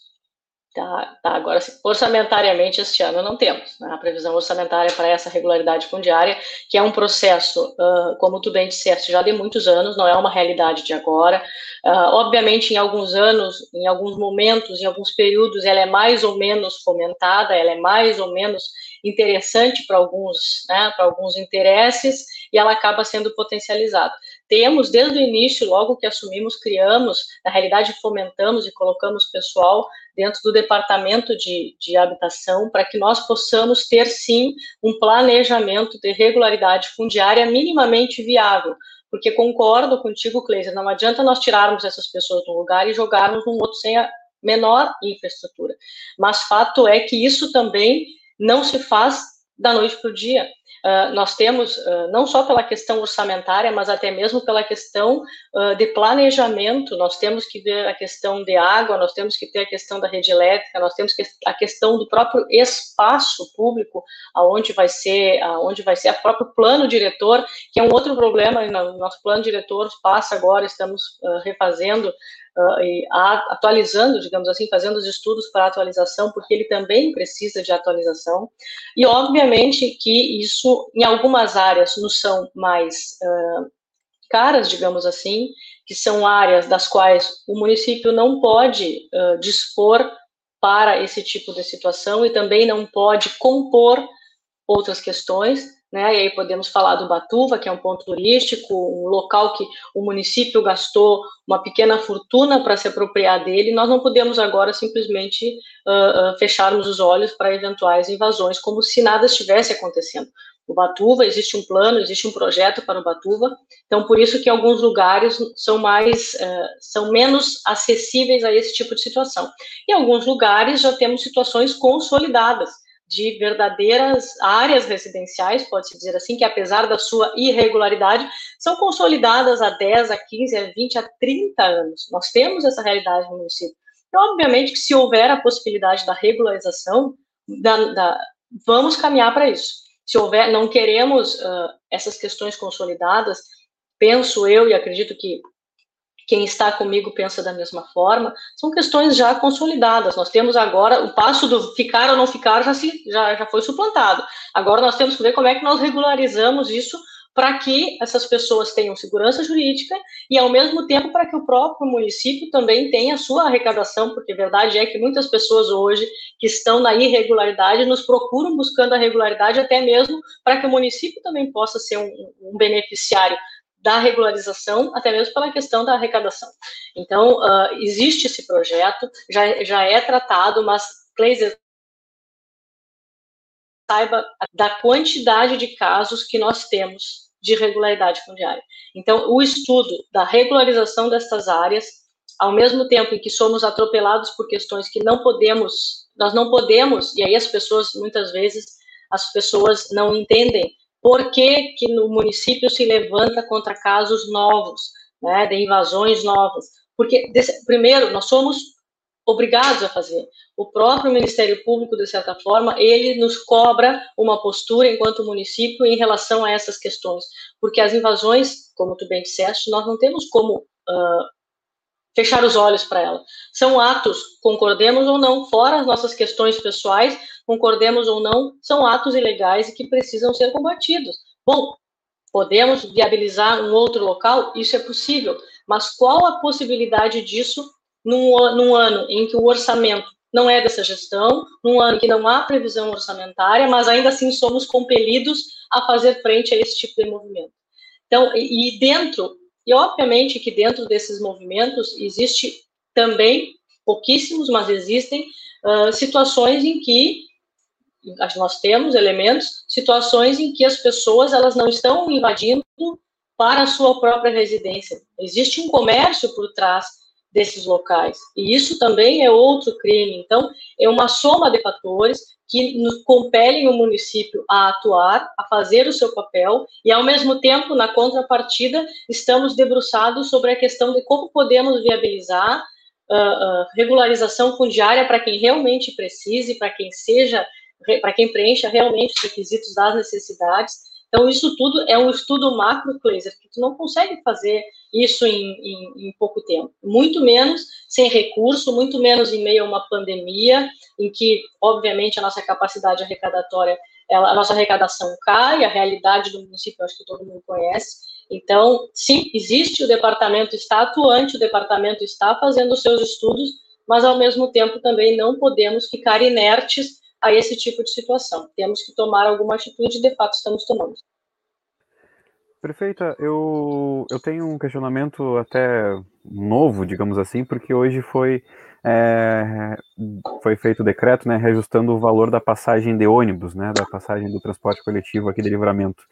Tá, tá, agora, orçamentariamente, este ano não temos né, a previsão orçamentária para essa regularidade fundiária, que é um processo, uh, como tu bem disseste, já de muitos anos, não é uma realidade de agora. Uh, obviamente, em alguns anos, em alguns momentos, em alguns períodos, ela é mais ou menos fomentada, ela é mais ou menos interessante para alguns, né, para alguns interesses, e ela acaba sendo potencializada. Temos, desde o início, logo que assumimos, criamos, na realidade, fomentamos e colocamos pessoal dentro do departamento de, de habitação, para que nós possamos ter, sim, um planejamento de regularidade fundiária minimamente viável. Porque concordo contigo, Cleiser, não adianta nós tirarmos essas pessoas de um lugar e jogarmos num outro sem a menor infraestrutura. Mas fato é que isso também não se faz da noite para o dia. Uh, nós temos, uh, não só pela questão orçamentária, mas até mesmo pela questão uh, de planejamento, nós temos que ver a questão de água, nós temos que ter a questão da rede elétrica, nós temos que, a questão do próprio espaço público, aonde vai ser, aonde vai ser o próprio plano diretor, que é um outro problema, no nosso plano diretor passa agora, estamos refazendo atualizando, digamos assim, fazendo os estudos para atualização, porque ele também precisa de atualização. E, obviamente, que isso, em algumas áreas, nos são mais uh, caras, digamos assim, que são áreas das quais o município não pode uh, dispor para esse tipo de situação e também não pode compor outras questões, né? E aí podemos falar do Batuva, que é um ponto turístico, um local que o município gastou uma pequena fortuna para se apropriar dele. Nós não podemos agora simplesmente uh, uh, fecharmos os olhos para eventuais invasões, como se nada estivesse acontecendo. O Batuva existe um plano, existe um projeto para o Batuva. Então, por isso que alguns lugares são mais, uh, são menos acessíveis a esse tipo de situação. Em alguns lugares já temos situações consolidadas de verdadeiras áreas residenciais, pode-se dizer assim, que apesar da sua irregularidade, são consolidadas há 10, a 15, a 20, a 30 anos. Nós temos essa realidade no município. Então, obviamente que se houver a possibilidade da regularização, da, da, vamos caminhar para isso. se houver, não queremos uh, essas questões consolidadas, penso eu e acredito que quem está comigo pensa da mesma forma, são questões já consolidadas. Nós temos agora o passo do ficar ou não ficar já, se, já, já foi suplantado. Agora nós temos que ver como é que nós regularizamos isso para que essas pessoas tenham segurança jurídica e, ao mesmo tempo, para que o próprio município também tenha sua arrecadação, porque a verdade é que muitas pessoas hoje que estão na irregularidade nos procuram buscando a regularidade, até mesmo para que o município também possa ser um, um beneficiário da regularização, até mesmo pela questão da arrecadação. Então, uh, existe esse projeto, já, já é tratado, mas, Kleiser, saiba da quantidade de casos que nós temos de irregularidade fundiária. Então, o estudo da regularização destas áreas, ao mesmo tempo em que somos atropelados por questões que não podemos, nós não podemos, e aí as pessoas, muitas vezes, as pessoas não entendem por que, que no município se levanta contra casos novos, né, de invasões novas. Porque, primeiro, nós somos obrigados a fazer. O próprio Ministério Público, de certa forma, ele nos cobra uma postura enquanto município em relação a essas questões, porque as invasões, como tu bem disseste, nós não temos como uh, fechar os olhos para ela. São atos, concordemos ou não, fora as nossas questões pessoais, concordemos ou não, são atos ilegais e que precisam ser combatidos. Bom, podemos viabilizar um outro local? Isso é possível, mas qual a possibilidade disso num, num ano em que o orçamento não é dessa gestão, num ano que não há previsão orçamentária, mas ainda assim somos compelidos a fazer frente a esse tipo de movimento. Então, e, e dentro, e obviamente que dentro desses movimentos existe também, pouquíssimos, mas existem, uh, situações em que nós temos elementos, situações em que as pessoas elas não estão invadindo para a sua própria residência. Existe um comércio por trás desses locais. E isso também é outro crime. Então, é uma soma de fatores que compelem o município a atuar, a fazer o seu papel, e ao mesmo tempo, na contrapartida, estamos debruçados sobre a questão de como podemos viabilizar uh, uh, regularização fundiária para quem realmente precise, para quem seja, para quem preencha realmente os requisitos das necessidades. Então, isso tudo é um estudo macro, Kleiser, que tu não consegue fazer isso em, em, em, pouco tempo. Muito menos sem recurso, muito menos em meio a uma pandemia, em que, obviamente, a nossa capacidade arrecadatória, ela, a nossa arrecadação cai, a realidade do município, acho que todo mundo conhece. Então, sim, existe, o departamento está atuante, o departamento está fazendo os seus estudos, mas, ao mesmo tempo, também não podemos ficar inertes a esse tipo de situação. Temos que tomar alguma atitude, de fato, estamos tomando. Prefeita, eu, eu tenho um questionamento até novo, digamos assim, porque hoje foi, é, foi feito o decreto, né, reajustando o valor da passagem de ônibus, né, da passagem do transporte coletivo aqui de livramento.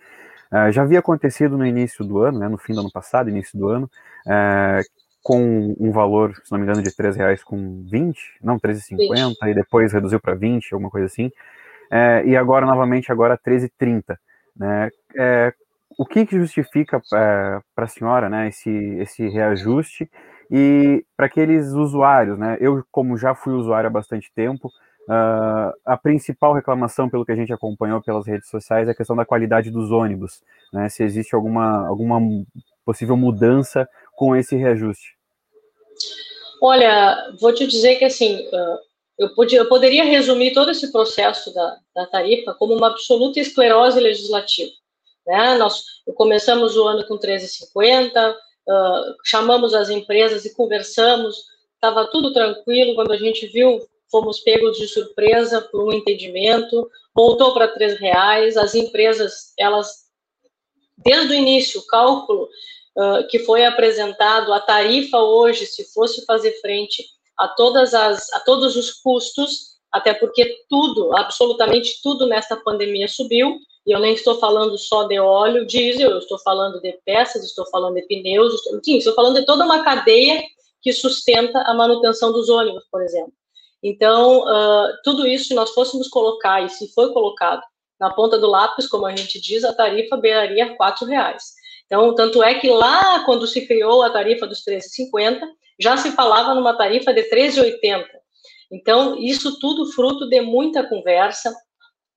É, já havia acontecido no início do ano, né, no fim do ano passado, início do ano, é, com um valor, se não me engano, de R$ reais com 20, não, 13,50, e depois reduziu para 20, alguma coisa assim, é, e agora, novamente, agora 13,30, né, é, o que, que justifica é, para a senhora né, esse, esse reajuste e para aqueles usuários, né? Eu, como já fui usuário há bastante tempo, uh, a principal reclamação, pelo que a gente acompanhou pelas redes sociais, é a questão da qualidade dos ônibus, né? Se existe alguma, alguma possível mudança com esse reajuste. Olha, vou te dizer que assim, eu, podia, eu poderia resumir todo esse processo da, da tarifa como uma absoluta esclerose legislativa. Né? Nós começamos o ano com 13,50, uh, chamamos as empresas e conversamos, estava tudo tranquilo. Quando a gente viu, fomos pegos de surpresa por um entendimento, voltou para três reais. As empresas, elas, desde o início, o cálculo uh, que foi apresentado, a tarifa hoje, se fosse fazer frente a todas as, a todos os custos, até porque tudo, absolutamente tudo nesta pandemia subiu, e eu nem estou falando só de óleo diesel, eu estou falando de peças, estou falando de pneus, estou, enfim, estou falando de toda uma cadeia que sustenta a manutenção dos ônibus, por exemplo. Então, uh, tudo isso, se nós fôssemos colocar, e se foi colocado na ponta do lápis, como a gente diz, a tarifa beiraria R$ reais. Então, tanto é que lá, quando se criou a tarifa dos 13,50, já se falava numa tarifa de 13,80. Então, isso tudo fruto de muita conversa,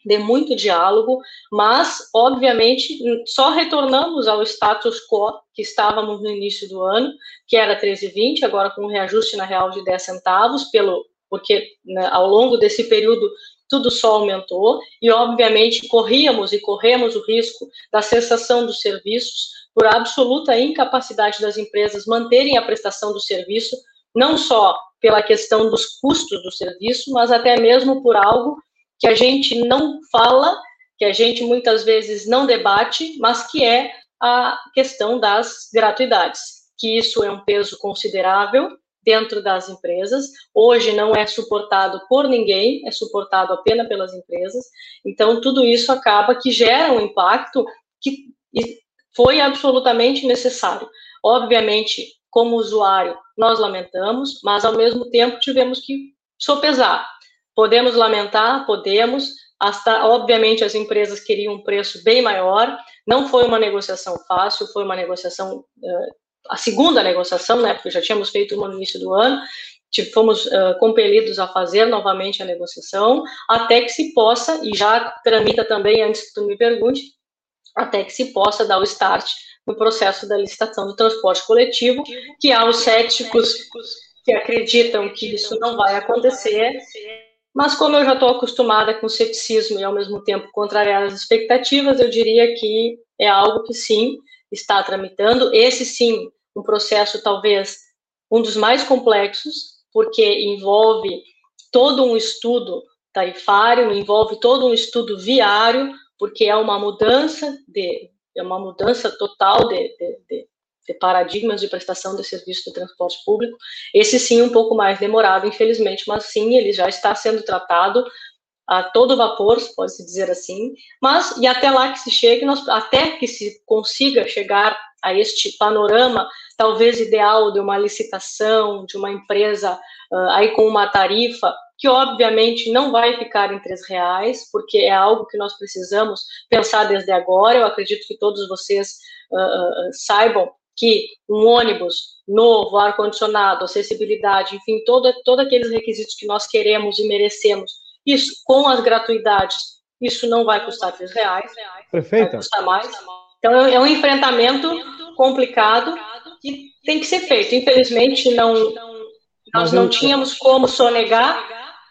de muito diálogo, mas, obviamente, só retornamos ao status quo que estávamos no início do ano, que era 13,20, agora com um reajuste na real de 10 centavos, pelo, porque né, ao longo desse período tudo só aumentou, e, obviamente, corríamos e corremos o risco da cessação dos serviços por absoluta incapacidade das empresas manterem a prestação do serviço, não só pela questão dos custos do serviço, mas até mesmo por algo que a gente não fala, que a gente muitas vezes não debate, mas que é a questão das gratuidades, que isso é um peso considerável dentro das empresas. Hoje não é suportado por ninguém, é suportado apenas pelas empresas. Então tudo isso acaba que gera um impacto que foi absolutamente necessário. Obviamente, como usuário, nós lamentamos, mas ao mesmo tempo tivemos que sopesar Podemos lamentar, podemos. Hasta, obviamente, as empresas queriam um preço bem maior. Não foi uma negociação fácil, foi uma negociação, uh, a segunda negociação, né? Porque já tínhamos feito uma no início do ano. Fomos uh, compelidos a fazer novamente a negociação, até que se possa, e já tramita também, antes que tu me pergunte, até que se possa dar o start no processo da licitação do transporte coletivo, que há os céticos que acreditam que isso não vai acontecer, mas como eu já estou acostumada com ceticismo e ao mesmo tempo contrariar as expectativas, eu diria que é algo que sim está tramitando. Esse sim, um processo talvez um dos mais complexos, porque envolve todo um estudo tarifário, envolve todo um estudo viário, porque é uma mudança de é uma mudança total de, de, de de paradigmas de prestação de serviço do transporte público. Esse sim um pouco mais demorado, infelizmente, mas sim ele já está sendo tratado a todo vapor, pode-se dizer assim. Mas e até lá que se chegue, nós, até que se consiga chegar a este panorama, talvez ideal de uma licitação, de uma empresa uh, aí com uma tarifa que obviamente não vai ficar em três reais, porque é algo que nós precisamos pensar desde agora. Eu acredito que todos vocês uh, uh, saibam que um ônibus novo, ar-condicionado, acessibilidade, enfim, todo, todos aqueles requisitos que nós queremos e merecemos, isso com as gratuidades, isso não vai custar três reais, Perfeito. vai custar mais. Então, é, é um enfrentamento complicado que tem que ser feito. Infelizmente, não, nós não tínhamos como sonegar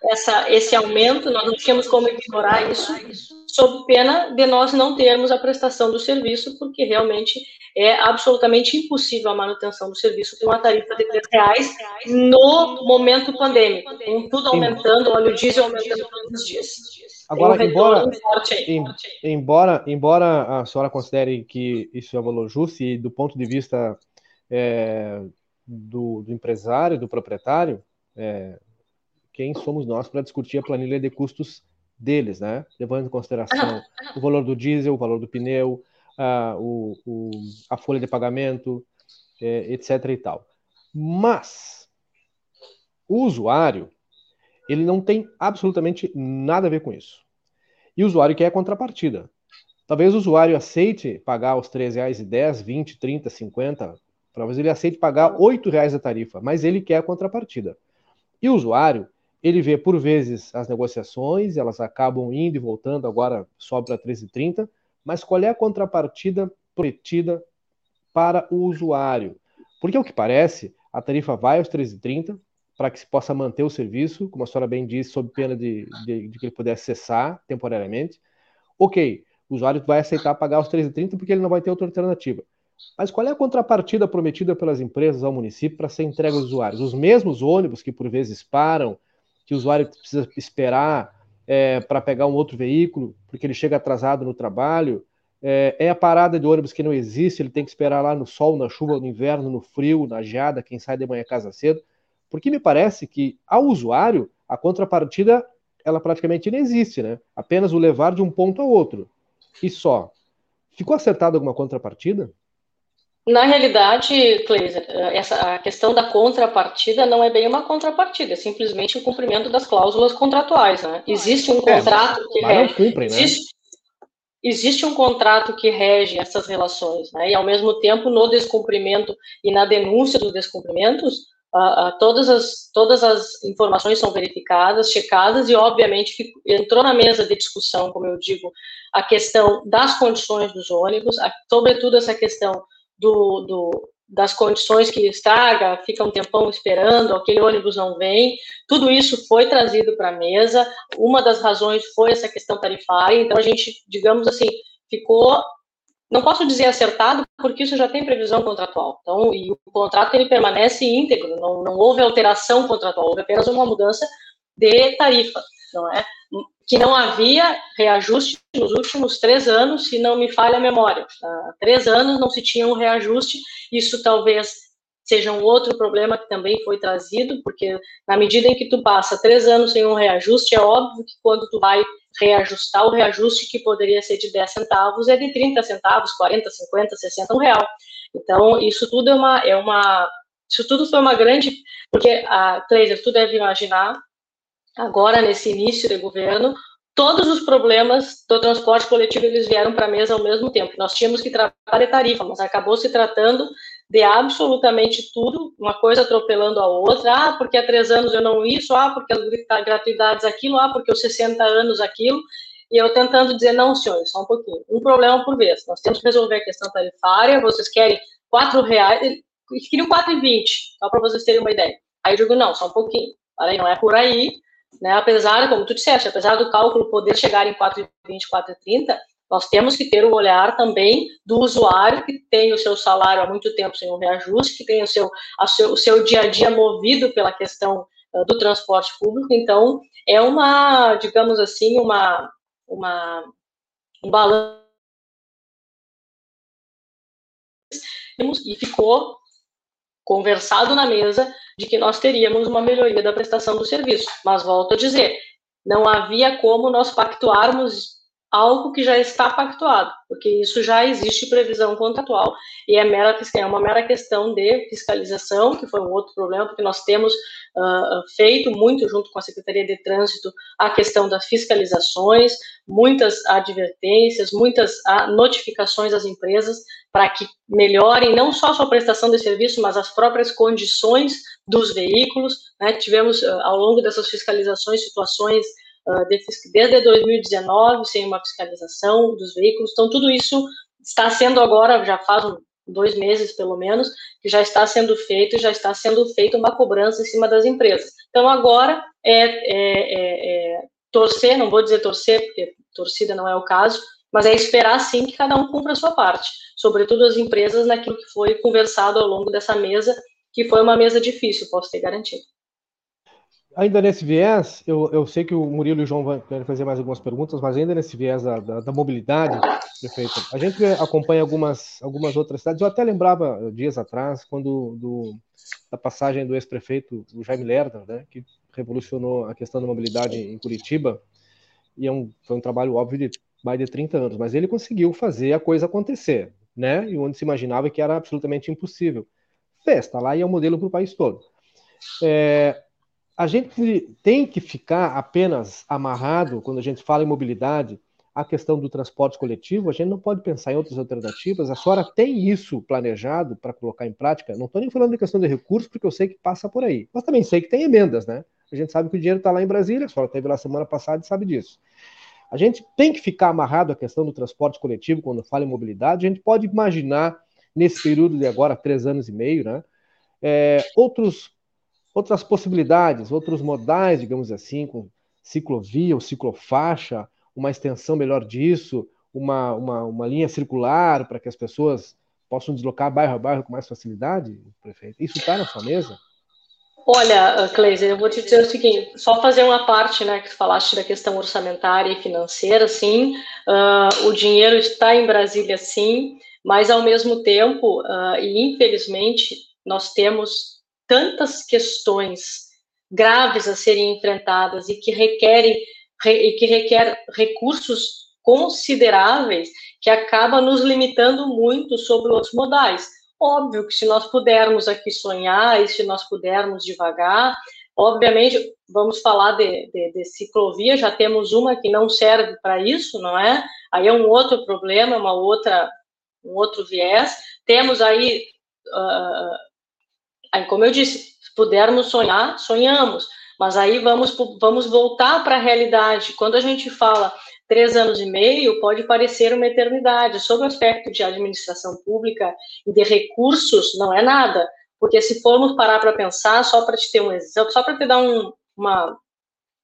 essa, esse aumento, nós não tínhamos como ignorar isso, sob pena de nós não termos a prestação do serviço, porque realmente é absolutamente impossível a manutenção do serviço com uma tarifa de R$ reais no momento pandêmico, com tudo aumentando, óleo diesel aumentando todos os dias. Agora, um embora, em, embora, embora a senhora considere que isso é valor justo e do ponto de vista é, do, do, empresário, do proprietário, é, quem somos nós para discutir a planilha de custos deles, né? Levando em consideração o valor do diesel, o valor do pneu, a, o, o, a folha de pagamento, é, etc. e tal. Mas o usuário ele não tem absolutamente nada a ver com isso. E o usuário quer a contrapartida. Talvez o usuário aceite pagar os R$ 3,10, 20, 30, 50, talvez ele aceite pagar R$ 8,00 a tarifa, mas ele quer a contrapartida. E o usuário, ele vê por vezes as negociações, elas acabam indo e voltando, agora sobe para 13,30, mas qual é a contrapartida prometida para o usuário? Porque, ao que parece, a tarifa vai aos 13,30 para que se possa manter o serviço, como a senhora bem disse, sob pena de, de, de que ele pudesse cessar temporariamente. Ok, o usuário vai aceitar pagar os 13,30 porque ele não vai ter outra alternativa. Mas qual é a contrapartida prometida pelas empresas ao município para ser entregue aos usuários? Os mesmos ônibus que por vezes param, que o usuário precisa esperar é, para pegar um outro veículo, porque ele chega atrasado no trabalho. É, é, a parada de ônibus que não existe, ele tem que esperar lá no sol, na chuva, no inverno, no frio, na geada, quem sai de manhã casa cedo. Porque me parece que ao usuário, a contrapartida ela praticamente não existe, né? Apenas o levar de um ponto a outro. E só. Ficou acertado alguma contrapartida? Na realidade, Cleiser, essa a questão da contrapartida não é bem uma contrapartida, é simplesmente o cumprimento das cláusulas contratuais, né? Existe um é, contrato é, que rege, cumprem, né? existe, existe um contrato que rege essas relações, né? E ao mesmo tempo, no descumprimento e na denúncia dos descumprimentos, todas, as, todas as informações são verificadas, checadas, e obviamente fico, entrou na mesa de discussão, como eu digo, a questão das condições dos ônibus, a, sobretudo essa questão do, do, das condições que estraga, fica um tempão esperando, aquele ônibus não vem, tudo isso foi trazido para a mesa, uma das razões foi essa questão tarifária, então a gente, digamos assim, ficou não posso dizer acertado, porque isso já tem previsão contratual. Então, e o contrato ele permanece íntegro, não, não houve alteração contratual, houve apenas uma mudança de tarifa, não é? Que não havia reajuste nos últimos três anos, se não me falha a memória. Há três anos não se tinha um reajuste, isso talvez seja um outro problema que também foi trazido, porque na medida em que tu passa três anos sem um reajuste, é óbvio que quando tu vai reajustar, o reajuste que poderia ser de 10 centavos é de 30 centavos, 40, 50, 60, um real. Então, isso tudo é uma, é uma isso tudo foi uma grande, porque a Kleiser, tu deve imaginar, agora nesse início de governo, todos os problemas do transporte coletivo eles vieram para a mesa ao mesmo tempo. Nós tínhamos que tratar de tarifa, mas acabou se tratando de absolutamente tudo, uma coisa atropelando a outra, ah, porque há três anos eu não isso, ah, porque as gratuidades aquilo, ah, porque os 60 anos aquilo, e eu tentando dizer, não, senhores, só um pouquinho, um problema por vez, nós temos que resolver a questão tarifária, vocês querem quatro reais, queriam quatro e vinte, só para vocês terem uma ideia. Aí eu digo, não, só um pouquinho, aí não é por aí, né, apesar, como tu disseste, apesar do cálculo poder chegar em 4,20, 4,30, nós temos que ter o olhar também do usuário que tem o seu salário há muito tempo sem um reajuste, que tem o seu, seu, o seu dia a dia movido pela questão uh, do transporte público. Então, é uma, digamos assim, uma, uma um balanço e ficou conversado na mesa de que nós teríamos uma melhoria da prestação do serviço. Mas volto a dizer, não havia como nós pactuarmos algo que já está pactuado, porque isso já existe previsão contratual e é, mera, é uma mera questão de fiscalização, que foi um outro problema, porque nós temos uh, feito muito junto com a Secretaria de Trânsito a questão das fiscalizações, muitas advertências, muitas uh, notificações às empresas para que melhorem não só a sua prestação de serviço, mas as próprias condições dos veículos. Né? Tivemos uh, ao longo dessas fiscalizações situações ah, desde 2019 sem uma fiscalização dos veículos. Então, tudo isso está sendo agora, já faz dois meses pelo menos, que já está sendo feito, já está sendo feita uma cobrança em cima das empresas. Então, agora é, é, é, é torcer, não vou dizer torcer, porque torcida não é o caso, mas é esperar sim que cada um cumpra a sua parte, sobretudo as empresas naquilo que foi conversado ao longo dessa mesa, que foi uma mesa difícil, posso ter garantido. Ainda nesse viés, eu, eu sei que o Murilo e o João vão fazer mais algumas perguntas, mas ainda nesse viés da, da, da mobilidade, prefeito, a gente acompanha algumas, algumas outras cidades. Eu até lembrava dias atrás, quando do, da passagem do ex-prefeito, Jaime Lerner, né, que revolucionou a questão da mobilidade em Curitiba, e é um, foi um trabalho óbvio de mais de 30 anos, mas ele conseguiu fazer a coisa acontecer, né? E onde se imaginava que era absolutamente impossível. Fez, está lá e é um modelo para o país todo. É, a gente tem que ficar apenas amarrado, quando a gente fala em mobilidade, a questão do transporte coletivo, a gente não pode pensar em outras alternativas. A senhora tem isso planejado para colocar em prática? Não estou nem falando de questão de recursos, porque eu sei que passa por aí. Mas também sei que tem emendas, né? A gente sabe que o dinheiro está lá em Brasília, a senhora esteve lá semana passada e sabe disso. A gente tem que ficar amarrado à questão do transporte coletivo quando fala em mobilidade. A gente pode imaginar, nesse período de agora, três anos e meio, né? É, outros outras possibilidades, outros modais, digamos assim, com ciclovia ou ciclofaixa, uma extensão melhor disso, uma, uma, uma linha circular para que as pessoas possam deslocar bairro a bairro com mais facilidade, prefeito? Isso está na sua mesa? Olha, Cleiser, eu vou te dizer o seguinte, só fazer uma parte, né, que falaste da questão orçamentária e financeira, sim, uh, o dinheiro está em Brasília, sim, mas ao mesmo tempo, uh, e infelizmente, nós temos tantas questões graves a serem enfrentadas e que requerem e que requer recursos consideráveis que acaba nos limitando muito sobre outros modais. Óbvio que se nós pudermos aqui sonhar e se nós pudermos devagar, obviamente vamos falar de, de, de ciclovia, já temos uma que não serve para isso, não é? Aí é um outro problema, uma outra, um outro viés. Temos aí uh, Aí, como eu disse, pudermos sonhar, sonhamos. Mas aí vamos, vamos voltar para a realidade. Quando a gente fala três anos e meio, pode parecer uma eternidade. Sobre o aspecto de administração pública e de recursos, não é nada. Porque se formos parar para pensar, só para te ter um exemplo, só para te dar um, uma,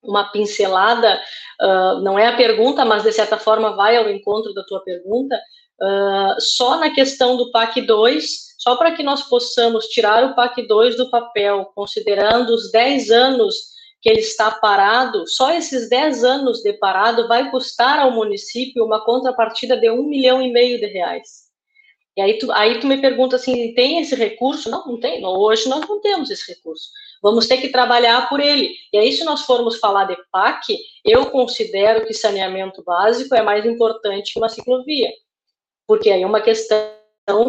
uma pincelada, uh, não é a pergunta, mas de certa forma vai ao encontro da tua pergunta, uh, só na questão do PAC 2, só para que nós possamos tirar o PAC 2 do papel, considerando os 10 anos que ele está parado, só esses 10 anos de parado vai custar ao município uma contrapartida de um milhão e meio de reais. E aí tu, aí tu me pergunta assim, tem esse recurso? Não, não tem. Hoje nós não temos esse recurso. Vamos ter que trabalhar por ele. E aí, se nós formos falar de PAC, eu considero que saneamento básico é mais importante que uma ciclovia. Porque aí é uma questão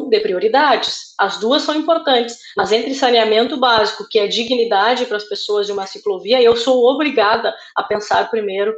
de prioridades. As duas são importantes, mas entre saneamento básico, que é dignidade para as pessoas de uma ciclovia, eu sou obrigada a pensar primeiro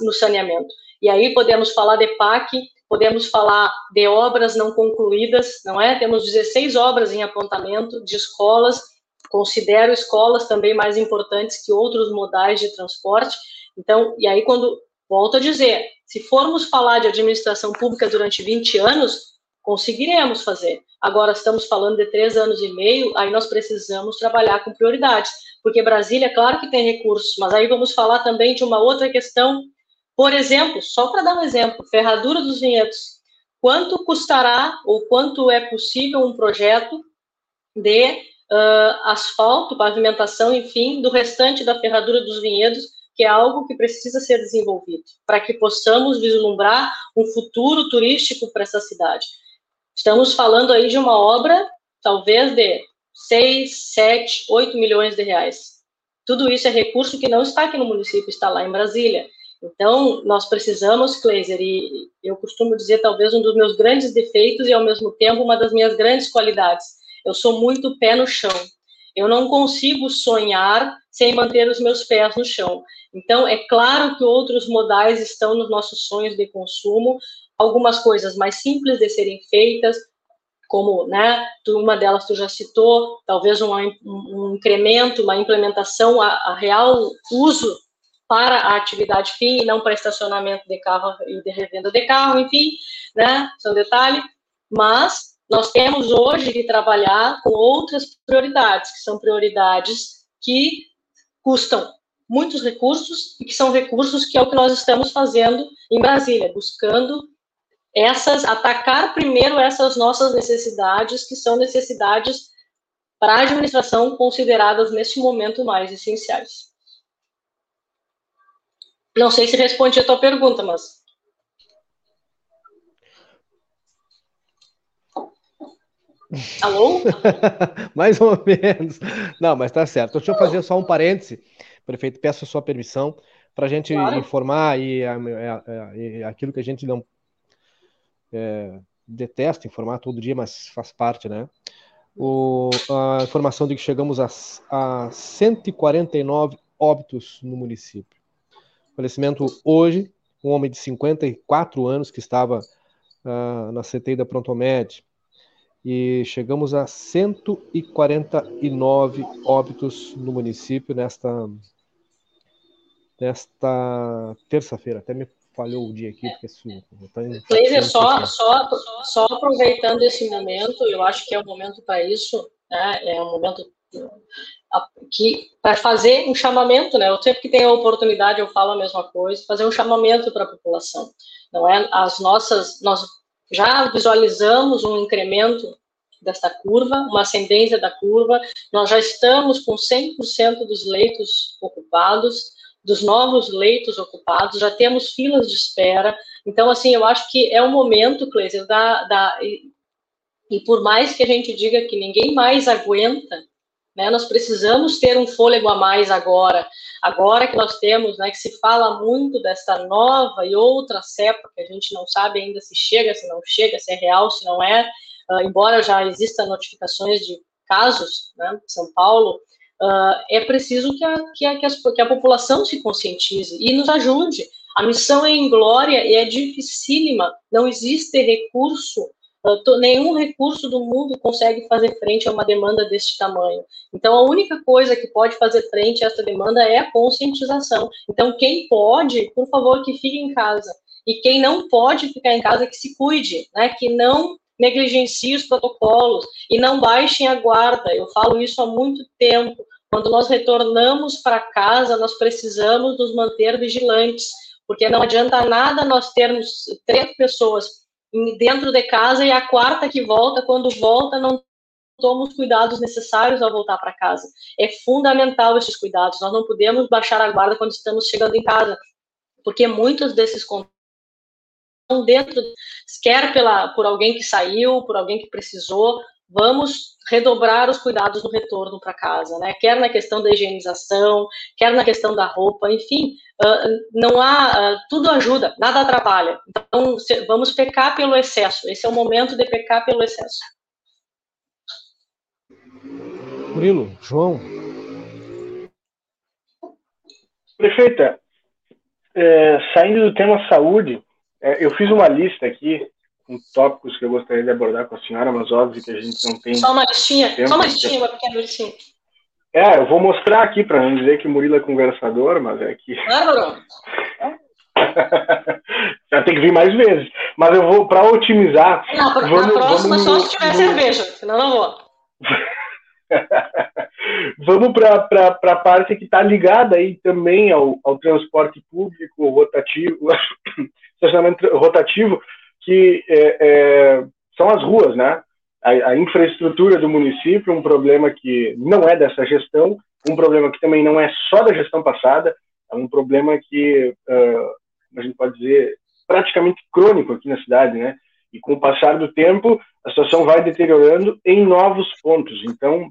no saneamento. E aí podemos falar de PAC, podemos falar de obras não concluídas, não é? Temos 16 obras em apontamento de escolas, considero escolas também mais importantes que outros modais de transporte. Então, e aí quando volto a dizer, se formos falar de administração pública durante 20 anos, conseguiremos fazer. Agora estamos falando de três anos e meio, aí nós precisamos trabalhar com prioridades, porque Brasília, claro que tem recursos, mas aí vamos falar também de uma outra questão. Por exemplo, só para dar um exemplo, Ferradura dos Vinhedos. Quanto custará ou quanto é possível um projeto de uh, asfalto, pavimentação, enfim, do restante da Ferradura dos Vinhedos, que é algo que precisa ser desenvolvido, para que possamos vislumbrar um futuro turístico para essa cidade. Estamos falando aí de uma obra, talvez de 6, 7, 8 milhões de reais. Tudo isso é recurso que não está aqui no município, está lá em Brasília. Então, nós precisamos, Kleiser, e eu costumo dizer talvez um dos meus grandes defeitos e ao mesmo tempo uma das minhas grandes qualidades. Eu sou muito pé no chão. Eu não consigo sonhar sem manter os meus pés no chão. Então, é claro que outros modais estão nos nossos sonhos de consumo, algumas coisas mais simples de serem feitas, como, né, uma delas tu já citou, talvez um, um incremento, uma implementação a, a, real uso para a atividade fim e não para estacionamento de carro e de revenda de carro, enfim, né, são detalhes, mas nós temos hoje que trabalhar com outras prioridades, que são prioridades que custam muitos recursos e que são recursos que é o que nós estamos fazendo em Brasília, buscando essas atacar primeiro essas nossas necessidades, que são necessidades para a administração consideradas neste momento mais essenciais. Não sei se respondi a tua pergunta, mas Alô? <laughs> Mais ou menos. Não, mas tá certo. Deixa eu fazer só um parêntese. Prefeito, peço a sua permissão para a gente claro. informar e, e, e, aquilo que a gente não é, detesto informar todo dia, mas faz parte, né? O, a informação de que chegamos a, a 149 óbitos no município. Falecimento hoje, um homem de 54 anos que estava uh, na CTI da Prontomed. E chegamos a 149 óbitos no município nesta, nesta terça-feira. Até me falhou o dia aqui, porque assim, Cleiser, só, só, só aproveitando esse momento, eu acho que é um momento para isso, né? É um momento que para fazer um chamamento, né? Eu sempre que tenho a oportunidade eu falo a mesma coisa, fazer um chamamento para a população. Não é as nossas nós já visualizamos um incremento desta curva, uma ascendência da curva. Nós já estamos com 100% dos leitos ocupados dos novos leitos ocupados, já temos filas de espera. Então, assim, eu acho que é o momento, Cleiser, da, da e, e, por mais que a gente diga que ninguém mais aguenta, né, nós precisamos ter um fôlego a mais agora. Agora que nós temos, né, que se fala muito desta nova e outra cepa, que a gente não sabe ainda se chega, se não chega, se é real, se não é, uh, embora já existam notificações de casos, né, São Paulo, uh, é preciso que a, que, a, que, que a população se conscientize e nos ajude. A missão é inglória e é dificílima, não existe recurso uh, nenhum recurso do mundo consegue fazer frente a uma demanda deste tamanho. Então, a única coisa que pode fazer frente a essa demanda é a conscientização. Então, quem pode, por favor, que fique em casa. E quem não pode ficar em casa, que se cuide, né? Que não negligencie os protocolos e não baixem a guarda. Eu falo isso há muito tempo. Quando nós retornamos para casa, nós precisamos nos manter vigilantes, porque não adianta nada nós termos três pessoas dentro de casa e a quarta que volta, quando volta, não toma os cuidados necessários ao voltar para casa. É fundamental esses cuidados. Nós não podemos baixar a guarda quando estamos chegando em casa, porque muitos desses dentro, quer pela, por alguém que saiu, por alguém que precisou, vamos redobrar os cuidados no retorno para casa, né? Quer na questão da higienização, quer na questão da roupa, enfim, uh, não há, uh, tudo ajuda, nada atrapalha. Então, se, vamos pecar pelo excesso. Esse é o momento de pecar pelo excesso. Murilo, João. Prefeita, é, saindo do tema saúde, é, eu fiz uma lista aqui com tópicos que eu gostaria de abordar com a senhora, mas óbvio que a gente não tem. Só uma listinha, tempo, só uma listinha, uma pequena listinha. É, eu vou mostrar aqui para não dizer que Murilo é conversador, mas é que. Bárbaro! <laughs> Já tem que vir mais vezes. Mas eu vou, para otimizar. Não, vamos, na próxima vamos, só se tiver cerveja, senão não vou. <laughs> <laughs> vamos para a parte que está ligada aí também ao, ao transporte público rotativo, <coughs> estacionamento rotativo, que é, é, são as ruas, né? A, a, infraestrutura do município, um problema que não é dessa gestão, um problema que também não é só da gestão passada, é um problema que, uh, a gente pode dizer, praticamente crônico aqui na cidade, né? E com o passar do tempo, a situação vai deteriorando em novos pontos. Então,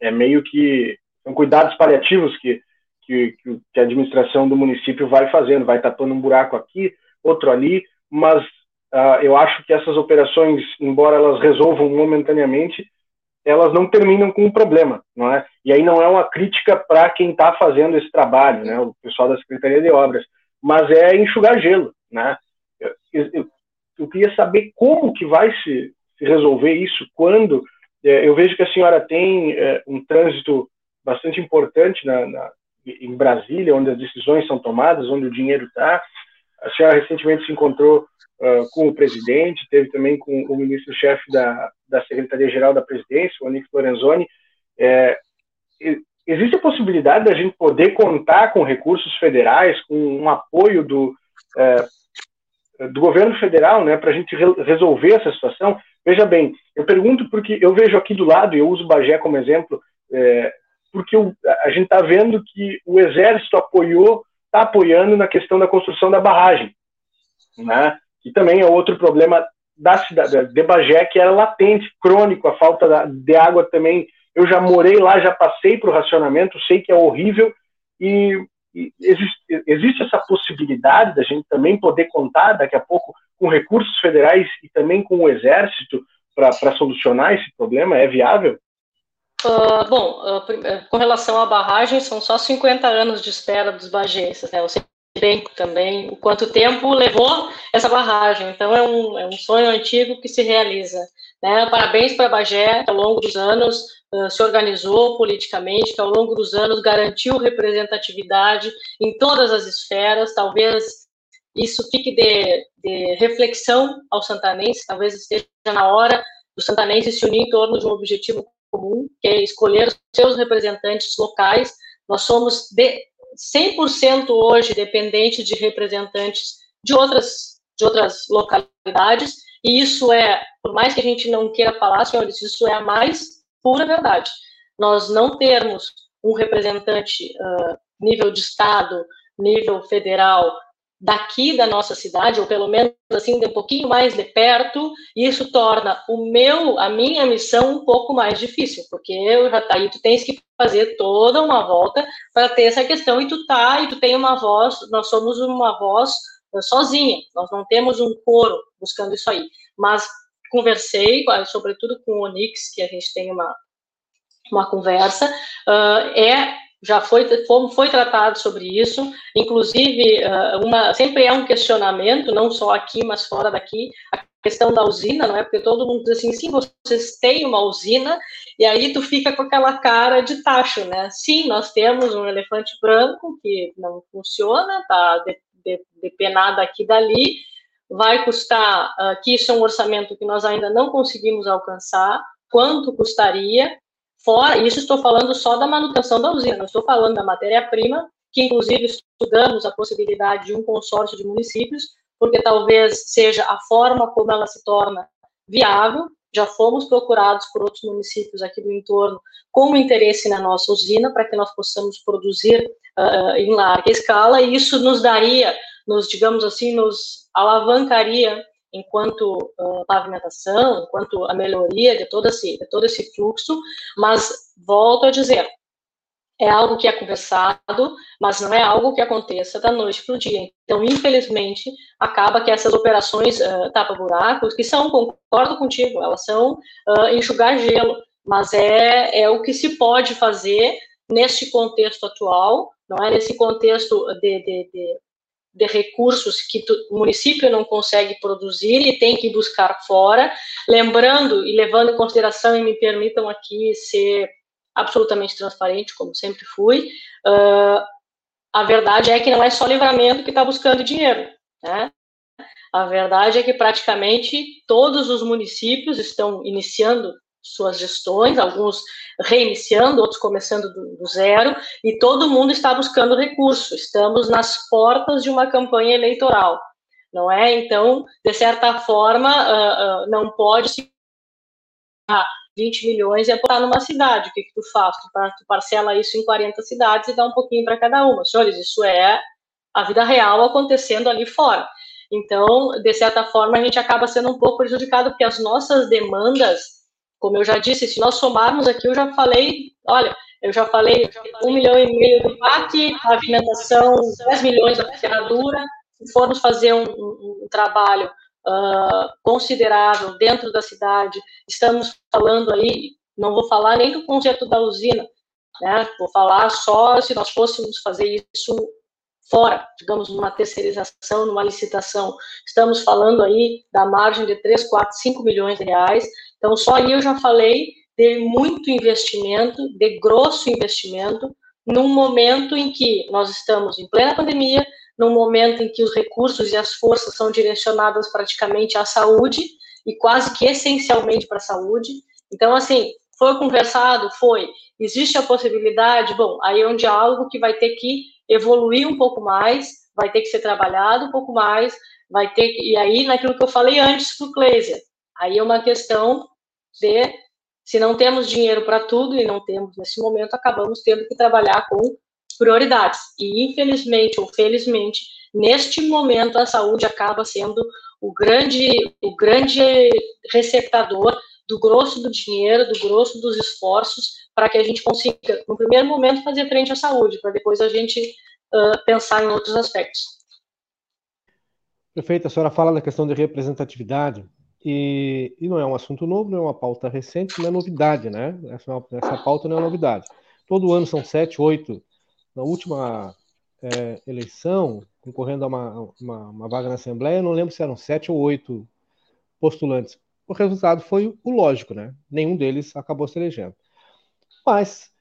é meio que são cuidados paliativos que, que, que a administração do município vai fazendo, vai tapando um buraco aqui, outro ali, mas uh, eu acho que essas operações, embora elas resolvam momentaneamente, elas não terminam com um problema, não é? E aí não é uma crítica para quem está fazendo esse trabalho, né? O pessoal da Secretaria de Obras, mas é enxugar gelo, né? Eu, eu, eu queria saber como que vai se, se resolver isso, quando eu vejo que a senhora tem é, um trânsito bastante importante na, na, em Brasília, onde as decisões são tomadas, onde o dinheiro está. A senhora recentemente se encontrou uh, com o presidente, teve também com o ministro-chefe da, da Secretaria-Geral da Presidência, o Onyx Lorenzoni. É, existe a possibilidade da gente poder contar com recursos federais, com um apoio do, é, do governo federal, né, para a gente re resolver essa situação? Veja bem, eu pergunto porque eu vejo aqui do lado, e eu uso Bagé como exemplo, é, porque o, a gente está vendo que o Exército apoiou, está apoiando na questão da construção da barragem, né? que também é outro problema da cidade de Bagé, que era latente, crônico, a falta de água também. Eu já morei lá, já passei para o racionamento, sei que é horrível, e, e existe, existe essa possibilidade da gente também poder contar daqui a pouco com recursos federais e também com o Exército para solucionar esse problema? É viável? Uh, bom, uh, com relação à barragem, são só 50 anos de espera dos bagenses, né? Eu sei bem também o quanto tempo levou essa barragem. Então, é um, é um sonho antigo que se realiza. Né? Parabéns para a Bagé, que ao longo dos anos uh, se organizou politicamente, que ao longo dos anos garantiu representatividade em todas as esferas, talvez isso fique de, de reflexão ao santanense, talvez esteja na hora do santanense se unir em torno de um objetivo comum, que é escolher seus representantes locais. Nós somos de 100% hoje dependentes de representantes de outras, de outras localidades, e isso é, por mais que a gente não queira falar, senhores, isso é a mais pura verdade. Nós não termos um representante uh, nível de Estado, nível federal, daqui da nossa cidade, ou pelo menos assim, de um pouquinho mais de perto, isso torna o meu, a minha missão um pouco mais difícil, porque eu já tá aí, tu tens que fazer toda uma volta para ter essa questão, e tu tá, e tu tem uma voz, nós somos uma voz sozinha, nós não temos um coro buscando isso aí, mas conversei, sobretudo com o Onix, que a gente tem uma, uma conversa, uh, é já foi, foi tratado sobre isso, inclusive, uma, sempre é um questionamento, não só aqui, mas fora daqui, a questão da usina, não é? Porque todo mundo diz assim, sim, vocês têm uma usina, e aí tu fica com aquela cara de tacho, né? Sim, nós temos um elefante branco que não funciona, tá de, de, depenado aqui e dali, vai custar, aqui isso é um orçamento que nós ainda não conseguimos alcançar, quanto custaria, fora, isso estou falando só da manutenção da usina, não estou falando da matéria-prima, que inclusive estudamos a possibilidade de um consórcio de municípios, porque talvez seja a forma como ela se torna viável. Já fomos procurados por outros municípios aqui do entorno com interesse na nossa usina para que nós possamos produzir uh, em larga escala, e isso nos daria, nos digamos assim, nos alavancaria enquanto uh, pavimentação, enquanto a melhoria de todo esse, de todo esse fluxo, mas volto a dizer, é algo que é conversado, mas não é algo que aconteça da noite para o dia. Então, infelizmente, acaba que essas operações uh, tapa-buracos, que são, concordo contigo, elas são uh, enxugar gelo, mas é, é o que se pode fazer neste contexto atual, não é? Nesse contexto de, de, de, de recursos que tu, o município não consegue produzir e tem que buscar fora, lembrando e levando em consideração, e me permitam aqui ser absolutamente transparente, como sempre fui. Uh, a verdade é que não é só livramento que está buscando dinheiro, né? A verdade é que praticamente todos os municípios estão iniciando suas gestões, alguns reiniciando, outros começando do, do, zero, e todo mundo está buscando recurso. Estamos nas portas de uma campanha eleitoral, não é? Então, de certa forma, uh, uh, não pode se 20 milhões e aportar numa cidade. O que, que tu faz? Tu, tu parcela isso em 40 cidades e dá um pouquinho para cada uma. Senhores, isso é a vida real acontecendo ali fora. Então, de certa forma, a gente acaba sendo um pouco prejudicado, porque as nossas demandas, como eu já disse, se nós somarmos aqui, eu já falei, olha, eu já falei um milhão e meio do PAC, pavimentação, 10 milhões da ferradura, se formos fazer um, um, um trabalho uh, considerável dentro da cidade. Estamos falando aí, não vou falar nem do conceito da usina, né? Vou falar só se nós fôssemos fazer isso fora, digamos, numa terceirização, numa licitação. Estamos falando aí da margem de 3, 4, 5 milhões de reais. Então, só aí eu já falei de muito investimento, de grosso investimento, num momento em que nós estamos em plena pandemia, num momento em que os recursos e as forças são direcionadas praticamente à saúde e quase que essencialmente para a saúde. Então, assim, foi conversado? Foi. Existe a possibilidade? Bom, aí é um diálogo que vai ter que evoluir um pouco mais, vai ter que ser trabalhado um pouco mais, vai ter que, e aí naquilo que eu falei antes para o Kleiser, aí é uma questão de se não temos dinheiro para tudo e não temos nesse momento, acabamos tendo que trabalhar com prioridades. E, infelizmente ou felizmente, neste momento, a saúde acaba sendo o grande, o grande receptador do grosso do dinheiro, do grosso dos esforços, para que a gente consiga, no primeiro momento, fazer frente à saúde, para depois a gente uh, pensar em outros aspectos. Perfeito, a senhora fala da questão de representatividade, e, e, não é um assunto novo, não é uma pauta recente, não é novidade, né? Essa, essa pauta não é novidade. Todo ano são sete, oito na última é, eleição, concorrendo a uma, uma, uma, vaga na Assembleia, não lembro se eram sete ou oito postulantes. O resultado foi o lógico, né? Nenhum deles acabou se elegendo. Mas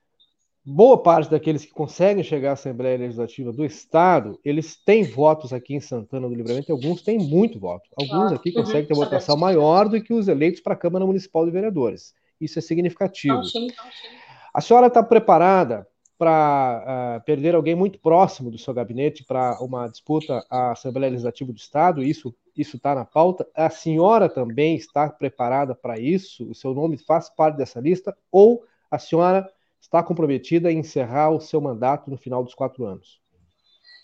boa parte daqueles que conseguem chegar à Assembleia Legislativa do Estado, eles têm votos aqui em Santana do Livramento, e alguns têm muito voto. Alguns aqui uhum, conseguem ter votação maior do que os eleitos para a Câmara Municipal de Vereadores. Isso é significativo. A senhora está preparada para uh, perder alguém muito próximo do seu gabinete para uma disputa à Assembleia Legislativa do Estado, isso isso está na pauta. A senhora também está preparada para isso? O seu nome faz parte dessa lista? Ou a senhora está comprometida em encerrar o seu mandato no final dos quatro anos?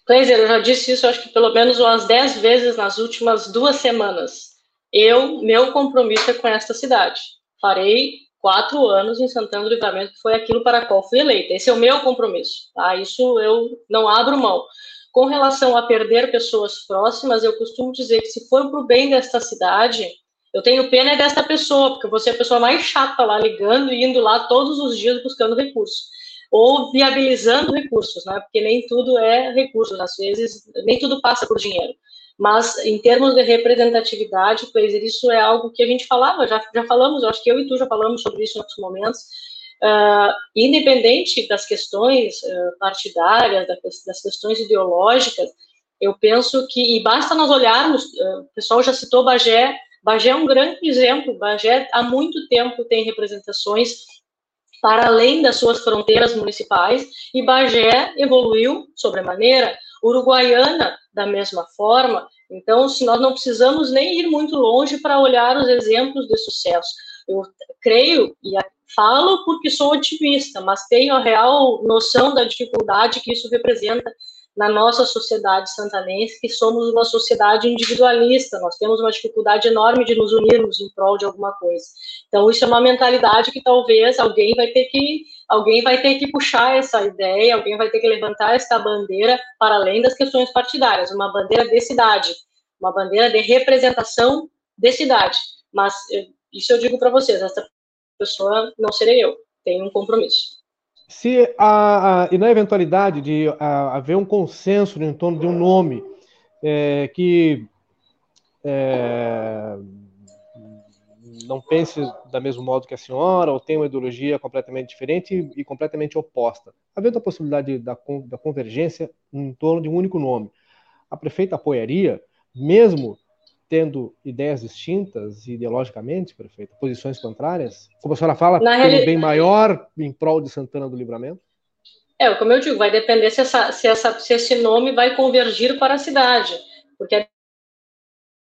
Cleiser, eu já disse isso, acho que pelo menos umas dez vezes nas últimas duas semanas. Eu, meu compromisso é com esta cidade. Farei quatro anos em Santana do Livramento, que foi aquilo para qual fui eleita. Esse é o meu compromisso, tá? Isso eu não abro mão. Com relação a perder pessoas próximas, eu costumo dizer que se for para o bem desta cidade, eu tenho pena desta pessoa, porque você é a pessoa mais chata lá, ligando e indo lá todos os dias buscando recursos. Ou viabilizando recursos, né? Porque nem tudo é recursos, às vezes, nem tudo passa por dinheiro. Mas, em termos de representatividade, Kleiser, isso é algo que a gente falava, já, já falamos, eu acho que eu e tu já falamos sobre isso em outros momentos, uh, independente das questões uh, partidárias, das questões ideológicas, eu penso que, e basta nós olharmos, uh, o pessoal já citou Bagé, Bagé é um grande exemplo, Bagé há muito tempo tem representações para além das suas fronteiras municipais, e Bagé evoluiu sobremaneira, Uruguaiana da mesma forma, então se nós não precisamos nem ir muito longe para olhar os exemplos de sucesso. Eu creio e falo porque sou otimista, mas tenho a real noção da dificuldade que isso representa na nossa sociedade santanense, que somos uma sociedade individualista, nós temos uma dificuldade enorme de nos unirmos em prol de alguma coisa. Então isso é uma mentalidade que talvez alguém vai ter que alguém vai ter que puxar essa ideia, alguém vai ter que levantar essa bandeira para além das questões partidárias, uma bandeira de cidade, uma bandeira de representação de cidade. Mas isso eu digo para vocês, essa pessoa não serei eu, tenho um compromisso. Se a, a, e na eventualidade de a, haver um consenso em torno de um nome é, que é, não pense da mesmo modo que a senhora, ou tenha uma ideologia completamente diferente e, e completamente oposta, havendo a possibilidade da, da convergência em torno de um único nome, a prefeita apoiaria, mesmo tendo ideias distintas ideologicamente, prefeito, posições contrárias? Como a senhora fala, Na pelo reali... bem maior em prol de Santana do Livramento? É, como eu digo, vai depender se, essa, se, essa, se esse nome vai convergir para a cidade, porque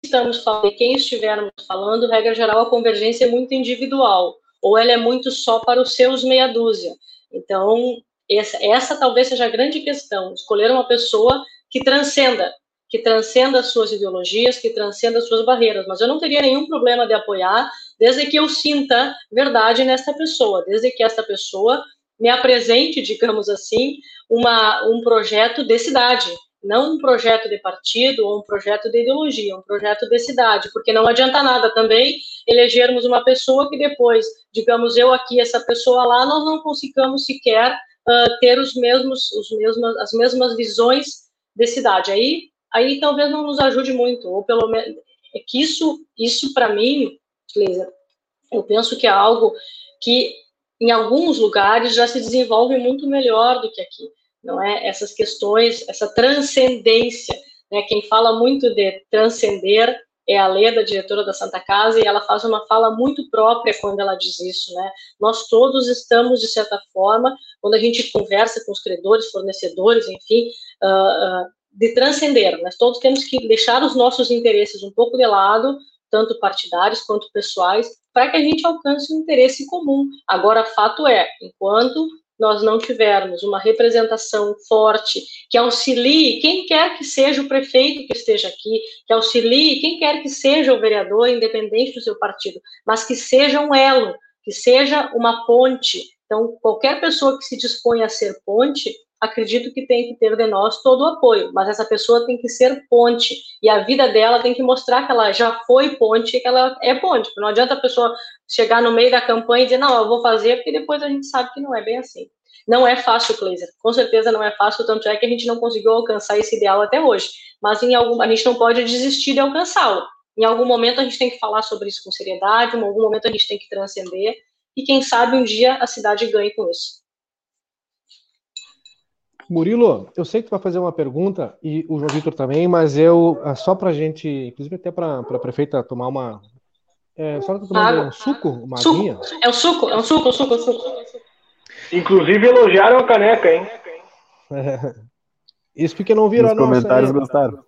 estamos falando, quem estivermos falando, regra geral, a convergência é muito individual, ou ela é muito só para os seus meia dúzia. Então, essa, essa talvez seja a grande questão, escolher uma pessoa que transcenda que transcenda as suas ideologias, que transcenda as suas barreiras, mas eu não teria nenhum problema de apoiar, desde que eu sinta verdade nesta pessoa, desde que esta pessoa me apresente, digamos assim, uma, um projeto de cidade, não um projeto de partido ou um projeto de ideologia, um projeto de cidade, porque não adianta nada também elegermos uma pessoa que depois, digamos eu aqui, essa pessoa lá, nós não consigamos sequer uh, ter os mesmos, os mesmos, as mesmas visões de cidade. Aí aí talvez não nos ajude muito, ou pelo menos é que isso, isso para mim, Cleisa, eu penso que é algo que em alguns lugares já se desenvolve muito melhor do que aqui, não é? Essas questões, essa transcendência, né? Quem fala muito de transcender é a Leda, diretora da Santa Casa, e ela faz uma fala muito própria quando ela diz isso, né? Nós todos estamos, de certa forma, quando a gente conversa com os credores, fornecedores, enfim, uh, uh, de transcender. Nós todos temos que deixar os nossos interesses um pouco de lado, tanto partidários quanto pessoais, para que a gente alcance um interesse comum. Agora, fato é, enquanto nós não tivermos uma representação forte que auxilie quem quer que seja o prefeito que esteja aqui, que auxilie quem quer que seja o vereador, independente do seu partido, mas que seja um elo, que seja uma ponte. Então, qualquer pessoa que se disponha a ser ponte, acredito que tem que ter de nós todo o apoio, mas essa pessoa tem que ser ponte, e a vida dela tem que mostrar que ela já foi ponte e que ela é ponte. Não adianta a pessoa chegar no meio da campanha e dizer, não, eu vou fazer, porque depois a gente sabe que não é bem assim. Não é fácil, Kleiser, com certeza não é fácil, tanto é que a gente não conseguiu alcançar esse ideal até hoje, mas em algum, a gente não pode desistir de alcançá-lo. Em algum momento a gente tem que falar sobre isso com seriedade, em algum momento a gente tem que transcender, e quem sabe um dia a cidade ganhe com isso. Murilo, eu sei que tu vai fazer uma pergunta, e o João Vitor também, mas eu, ah, só para a gente, inclusive até para a prefeita tomar uma. É, só tá tomando um suco, uma suco. aguinha? É um suco, é um suco, um suco, um suco. Inclusive elogiaram a caneca, hein? É. <laughs> Isso porque não viram Os a nossa. comentários gostaram.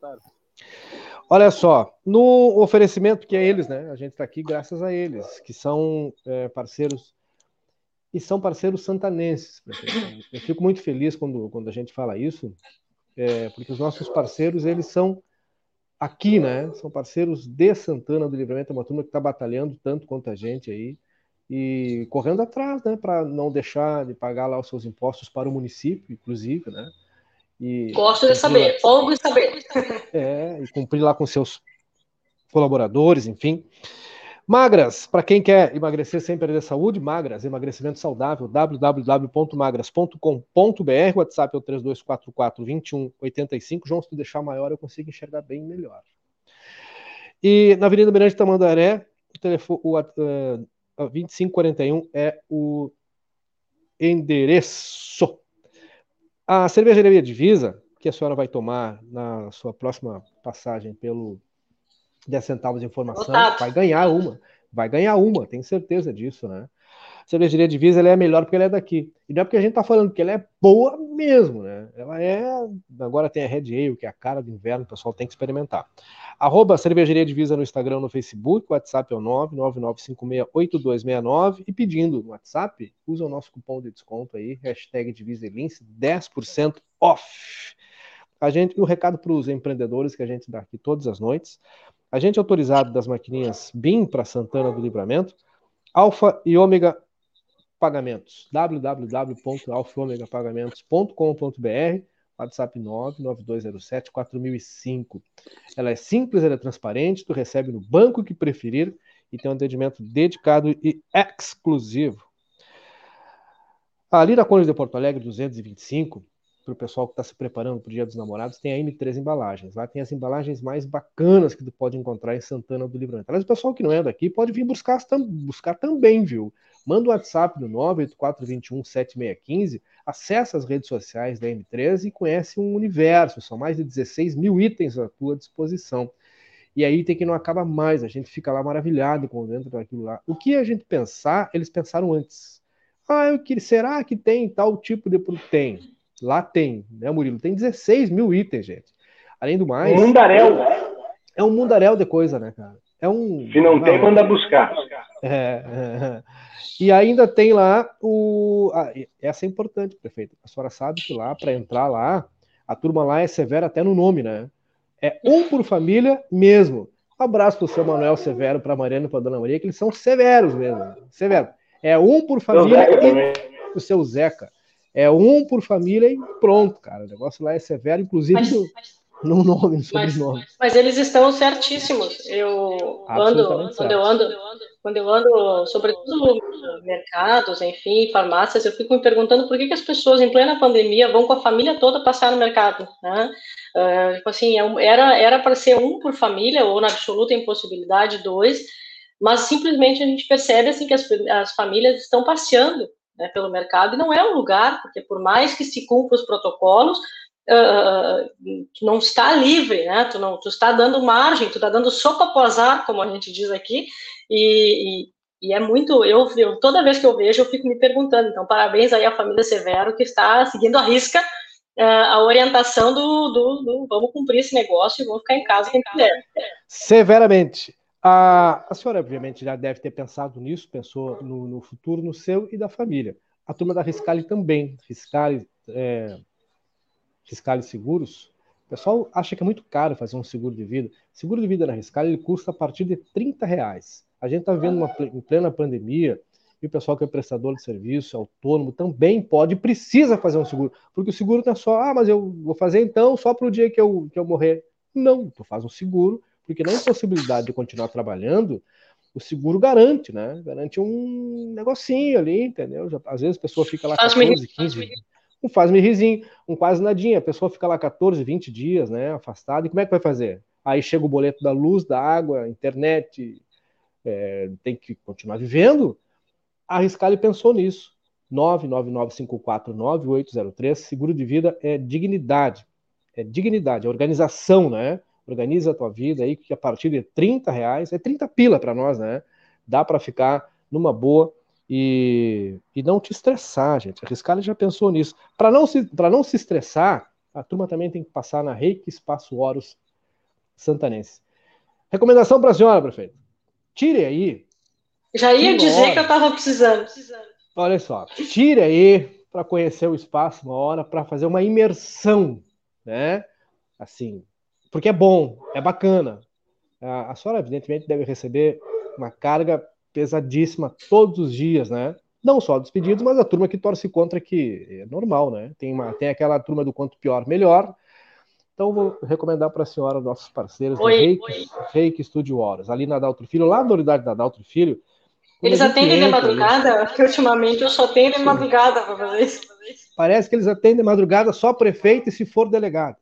Olha só, no oferecimento que é eles, né? A gente está aqui graças a eles, que são é, parceiros e são parceiros santanenses. Eu fico muito feliz quando, quando a gente fala isso, é, porque os nossos parceiros, eles são aqui, né? São parceiros de Santana do Livramento, é uma turma que está batalhando tanto quanto a gente aí e correndo atrás, né? Para não deixar de pagar lá os seus impostos para o município, inclusive, né? E Gosto de saber, lá, fogo de saber. É, e cumprir lá com seus colaboradores, enfim. Magras, para quem quer emagrecer sem perder saúde, Magras, emagrecimento saudável, www.magras.com.br, WhatsApp é o 3244 2185. João, se tu deixar maior, eu consigo enxergar bem melhor. E na Avenida Mirante Tamandaré, o telefone, o, uh, 2541 é o endereço. A cervejaria Divisa, que a senhora vai tomar na sua próxima passagem pelo 10 centavos de informação, vai ganhar uma. Vai ganhar uma, tenho certeza disso, né? cervejaria Divisa ela é melhor porque ela é daqui. E não é porque a gente está falando que ela é boa mesmo, né? Ela é. Agora tem a Red Ale, que é a cara do inverno, o pessoal tem que experimentar. Arroba Cervejaria Divisa no Instagram, no Facebook, o WhatsApp é o 999568269 e pedindo no WhatsApp, usa o nosso cupom de desconto aí, hashtag Diviselince, 10% off. A gente, e um recado para os empreendedores que a gente dá aqui todas as noites. A gente é autorizado das maquininhas BIM para Santana do Livramento, Alfa e Ômega Pagamentos, www.alfaomegapagamentos.com.br, WhatsApp 99207 4005. Ela é simples, ela é transparente, tu recebe no banco que preferir e tem um atendimento dedicado e exclusivo. Ali na Conde de Porto Alegre 225, para o pessoal que está se preparando para o Dia dos Namorados, tem a M3 Embalagens. Lá tem as embalagens mais bacanas que tu pode encontrar em Santana do Livramento. Aliás, o pessoal que não é daqui pode vir buscar, buscar também, viu? Manda o um WhatsApp no 984217615, acessa as redes sociais da M3 e conhece um universo. São mais de 16 mil itens à tua disposição. E aí tem que não acaba mais, a gente fica lá maravilhado quando entra daquilo lá. O que a gente pensar, eles pensaram antes. Ah, eu que, será que tem tal tipo de produto? Tem. Lá tem, né, Murilo? Tem 16 mil itens, gente. Além do mais. Mundaréu. É um mundaréu de coisa, né, cara? É um. Se não, não tem, manda buscar. É, é, e ainda tem lá o. Ah, essa é importante, prefeito. A senhora sabe que lá, para entrar lá, a turma lá é severa até no nome, né? É um por família mesmo. Um abraço para o seu Manuel Severo, para a Mariana e para a Dona Maria, que eles são severos mesmo. Severo. É um por família e o seu Zeca. É um por família e pronto, cara. O negócio lá é severo, inclusive. Mas, no nome, no sobrenome. Mas, mas eles estão certíssimos. Eu ando, quando eu ando, quando eu ando, sobretudo mercados, enfim, farmácias, eu fico me perguntando por que, que as pessoas em plena pandemia vão com a família toda passar no mercado, né? Uh, tipo assim, é era era para ser um por família ou na absoluta impossibilidade dois, mas simplesmente a gente percebe assim que as, as famílias estão passeando né, pelo mercado e não é um lugar, porque por mais que se cumpra os protocolos, uh, tu não está livre, né? Tu não, tu está dando margem, tu está dando sopa após ar, como a gente diz aqui, e, e, e, é muito, eu, eu, toda vez que eu vejo, eu fico me perguntando, então parabéns aí à família Severo, que está seguindo a risca uh, a orientação do, do, do, vamos cumprir esse negócio e vamos ficar em casa quem quiser. Severamente. A, a senhora, obviamente, já deve ter pensado nisso, pensou no, no futuro, no seu e da família. A turma da Riscale também. Riscale é, Riscale Seguros, o pessoal acha que é muito caro fazer um seguro de vida. Seguro de vida na Riscale ele custa a partir de 30 reais. A gente está vivendo uma, em plena pandemia e o pessoal que é prestador de serviço, autônomo, também pode, precisa fazer um seguro. Porque o seguro não é só, ah, mas eu vou fazer então só para o dia que eu, que eu morrer. Não, tu faz um seguro, porque na impossibilidade de continuar trabalhando, o seguro garante, né? Garante um negocinho ali, entendeu? Já, às vezes a pessoa fica lá 14, 15, um faz-me risinho, um quase nadinha. A pessoa fica lá 14, 20 dias, né, afastada, e como é que vai fazer? Aí chega o boleto da luz, da água, internet, é, tem que continuar vivendo. A Riscale pensou nisso. 999549803, seguro de vida é dignidade. É dignidade, é organização, né? Organiza a tua vida aí, que a partir de 30 reais, é 30 pila para nós, né? Dá para ficar numa boa e, e não te estressar, gente. A Riscale já pensou nisso. Para não, se, não se estressar, a turma também tem que passar na Reiki Espaço Horus Santanense. Recomendação para a senhora, prefeito. Tire aí. Já ia dizer hora. que eu estava precisando. Olha só, tire aí para conhecer o espaço uma hora, para fazer uma imersão, né? Assim, porque é bom, é bacana. A, a senhora, evidentemente, deve receber uma carga pesadíssima todos os dias, né? Não só dos pedidos, mas a turma que torce contra, que é normal, né? Tem, uma, tem aquela turma do quanto pior, melhor. Então, vou recomendar para a senhora, nossos parceiros, oi, Reiki, oi. Reiki Studio Horas, ali na Daltro Filho, lá na unidade da Daltro Filho. Eles atendem de madrugada? Porque ultimamente eu só tenho de madrugada para fazer isso. Parece que eles atendem de madrugada só prefeito e se for delegado.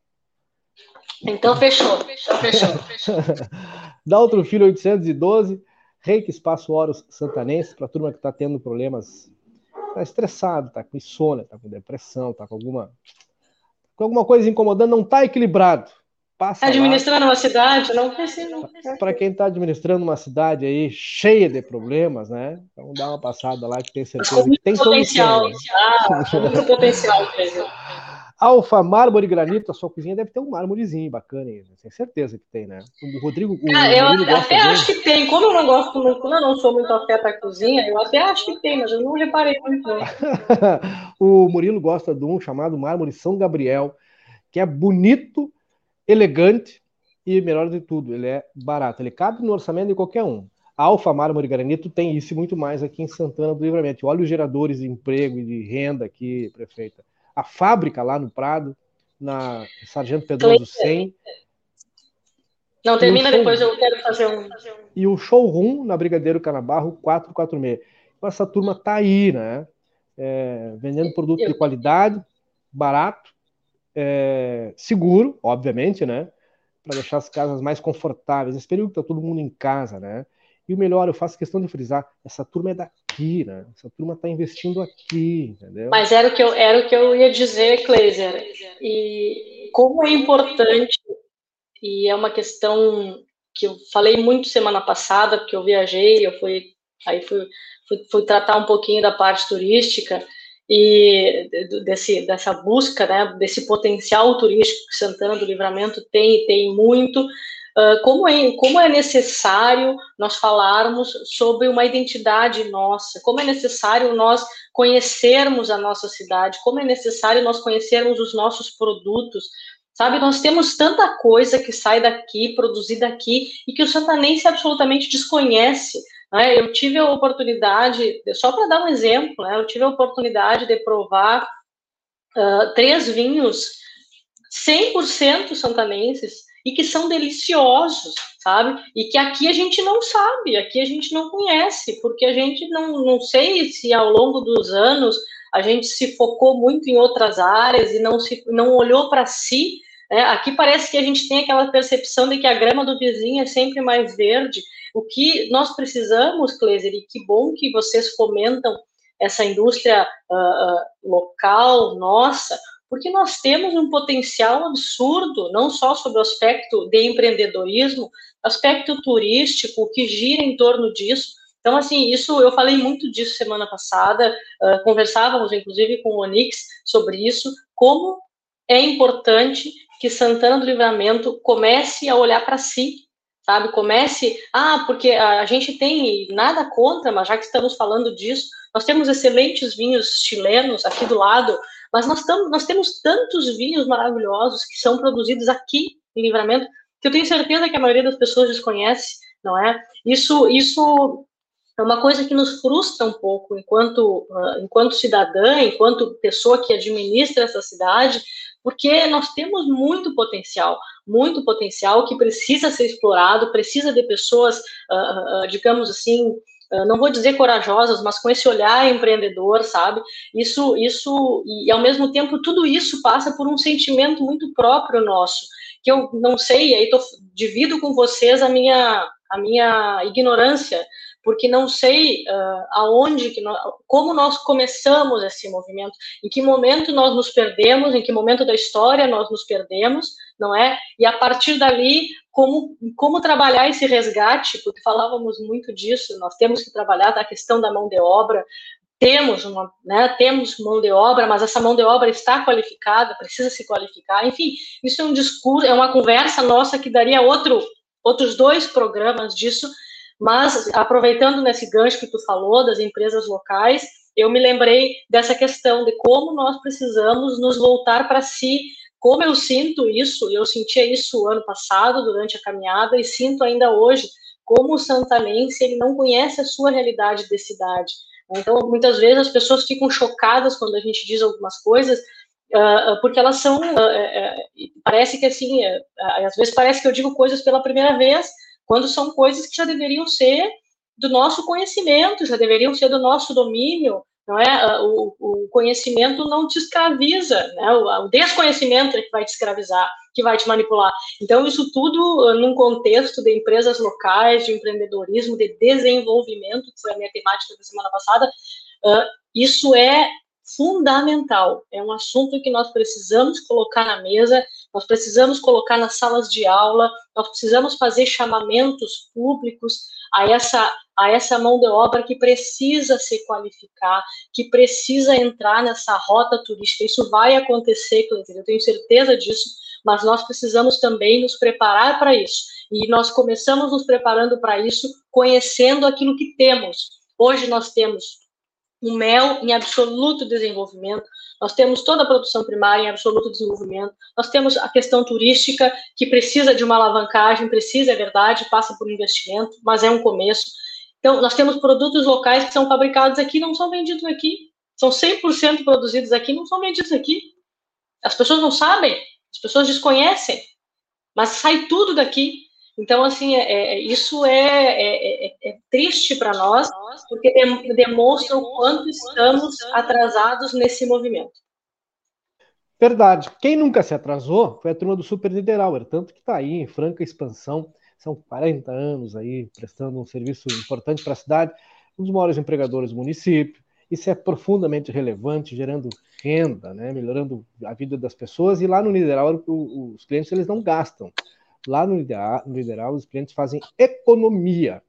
Então fechou, fechou, <laughs> fechou. Daltro Filho 812, Reiki Espaço Horus Santanense, para a turma que está tendo problemas, está estressado, está com insônia, está com depressão, está com alguma, com alguma coisa incomodando, não está equilibrado. Passa administrando lá. uma cidade, não precisa. Para quem está administrando uma cidade aí cheia de problemas, né? Então dá uma passada lá que tem certeza que tem potencial. Solução, né? ah, muito potencial, Alfa, mármore e granito, a sua cozinha deve ter um mármorezinho bacana aí, tenho certeza que tem, né? O Rodrigo. O ah, eu até acho que tem. Como eu não gosto muito, como eu não sou muito afeta à cozinha, eu até acho que tem, mas eu não reparei muito. <laughs> o Murilo gosta de um chamado mármore São Gabriel, que é bonito, elegante e, melhor de tudo, ele é barato. Ele cabe no orçamento de qualquer um. Alfa Mármore e Granito tem isso e muito mais aqui em Santana do Livramento. Olha os geradores de emprego e de renda aqui, prefeita a fábrica lá no Prado, na Sargento Pedroso 100. Não, termina depois, eu quero fazer um. E o showroom na Brigadeiro Canabarro 446. Então, essa turma tá aí, né? É, vendendo produto eu... de qualidade, barato, é, seguro, obviamente, né? Para deixar as casas mais confortáveis. Esse período que tá todo mundo em casa, né? E o melhor, eu faço questão de frisar, essa turma é da aqui, né? Essa turma está investindo aqui, entendeu? Mas era o que eu, era o que eu ia dizer, Kleiser. E como é importante, e é uma questão que eu falei muito semana passada, porque eu viajei, eu fui, aí fui, fui, fui tratar um pouquinho da parte turística e desse, dessa busca, né, desse potencial turístico que Santana do Livramento tem, tem muito, ah, como, é, como é necessário nós falarmos sobre uma identidade nossa, como é necessário nós conhecermos a nossa cidade, como é necessário nós conhecermos os nossos produtos, sabe? Nós temos tanta coisa que sai daqui, produzida aqui, e que o santanense absolutamente desconhece. Né? Eu tive a oportunidade, só para dar um exemplo, né? eu tive a oportunidade de provar uh, três vinhos 100% santanenses, e que são deliciosos, sabe? E que aqui a gente não sabe, aqui a gente não conhece, porque a gente não, não sei se ao longo dos anos a gente se focou muito em outras áreas e não, se, não olhou para si. Né? Aqui parece que a gente tem aquela percepção de que a grama do vizinho é sempre mais verde. O que nós precisamos, Kleiser, e que bom que vocês fomentam essa indústria uh, uh, local nossa, porque nós temos um potencial absurdo, não só sobre o aspecto de empreendedorismo, aspecto turístico, que gira em torno disso. Então, assim, isso eu falei muito disso semana passada, uh, conversávamos inclusive com o Onix sobre isso, como é importante que Santana do Livramento comece a olhar para si, sabe? Comece, ah, porque a gente tem nada contra, mas já que estamos falando disso, nós temos excelentes vinhos chilenos aqui do lado, mas nós, tam, nós temos tantos vinhos maravilhosos que são produzidos aqui em Livramento, que eu tenho certeza que a maioria das pessoas desconhece, não é? Isso, isso é uma coisa que nos frustra um pouco enquanto, uh, enquanto cidadã, enquanto pessoa que administra essa cidade, porque nós temos muito potencial, muito potencial que precisa ser explorado, precisa de pessoas, uh, uh, digamos assim, não vou dizer corajosas, mas com esse olhar empreendedor, sabe? Isso, isso, e ao mesmo tempo, tudo isso passa por um sentimento muito próprio nosso, que eu não sei, aí tô, divido com vocês a minha, a minha ignorância, porque não sei uh, aonde, que nós, como nós começamos esse movimento, em que momento nós nos perdemos, em que momento da história nós nos perdemos, não é? E a partir dali, como, como trabalhar esse resgate, porque falávamos muito disso, nós temos que trabalhar a questão da mão de obra, temos uma, né, temos mão de obra, mas essa mão de obra está qualificada, precisa se qualificar. Enfim, isso é um discurso, é uma conversa nossa que daria outro, outros dois programas disso, mas aproveitando nesse gancho que tu falou das empresas locais, eu me lembrei dessa questão de como nós precisamos nos voltar para si, como eu sinto isso, eu sentia isso ano passado durante a caminhada e sinto ainda hoje, como o santanense ele não conhece a sua realidade de cidade. Então, muitas vezes as pessoas ficam chocadas quando a gente diz algumas coisas, uh, porque elas são, uh, uh, parece que assim, às vezes parece que eu digo coisas pela primeira vez, quando são coisas que já deveriam ser do nosso conhecimento, já deveriam ser do nosso domínio, não é? Ah, o, o conhecimento não te escraviza, né? O, o, desconhecimento é que vai te escravizar, que vai te manipular. Então, isso tudo uh, num contexto de empresas locais, de empreendedorismo, de desenvolvimento, que foi a minha temática da semana passada, uh, isso é fundamental. É um assunto que nós precisamos colocar na mesa, nós precisamos colocar nas salas de aula, nós precisamos fazer chamamentos públicos a essa, a essa mão de obra que precisa se qualificar, que precisa entrar nessa rota turística. Isso vai acontecer, eu tenho certeza disso, mas nós precisamos também nos preparar para isso. E nós começamos nos preparando para isso conhecendo aquilo que temos. Hoje nós temos o mel em absoluto desenvolvimento, nós temos toda a produção primária em absoluto desenvolvimento, nós temos a questão turística, que precisa de uma alavancagem, precisa, é verdade, passa por investimento, mas é um começo. Então, nós temos produtos locais que são fabricados aqui, não são vendidos aqui, são 100% produzidos aqui, não são vendidos aqui. As pessoas não sabem, as pessoas desconhecem, mas sai tudo daqui. Então, assim, é, é, isso é, é, é, é triste para nós, porque demonstra o quanto estamos atrasados nesse movimento. Verdade. Quem nunca se atrasou foi a turma do Super Niederauer, tanto que está aí em franca expansão. São 40 anos aí prestando um serviço importante para a cidade, um dos maiores empregadores do município. Isso é profundamente relevante, gerando renda, né, melhorando a vida das pessoas. E lá no Niederauer, os clientes eles não gastam Lá no Lideral os clientes fazem economia,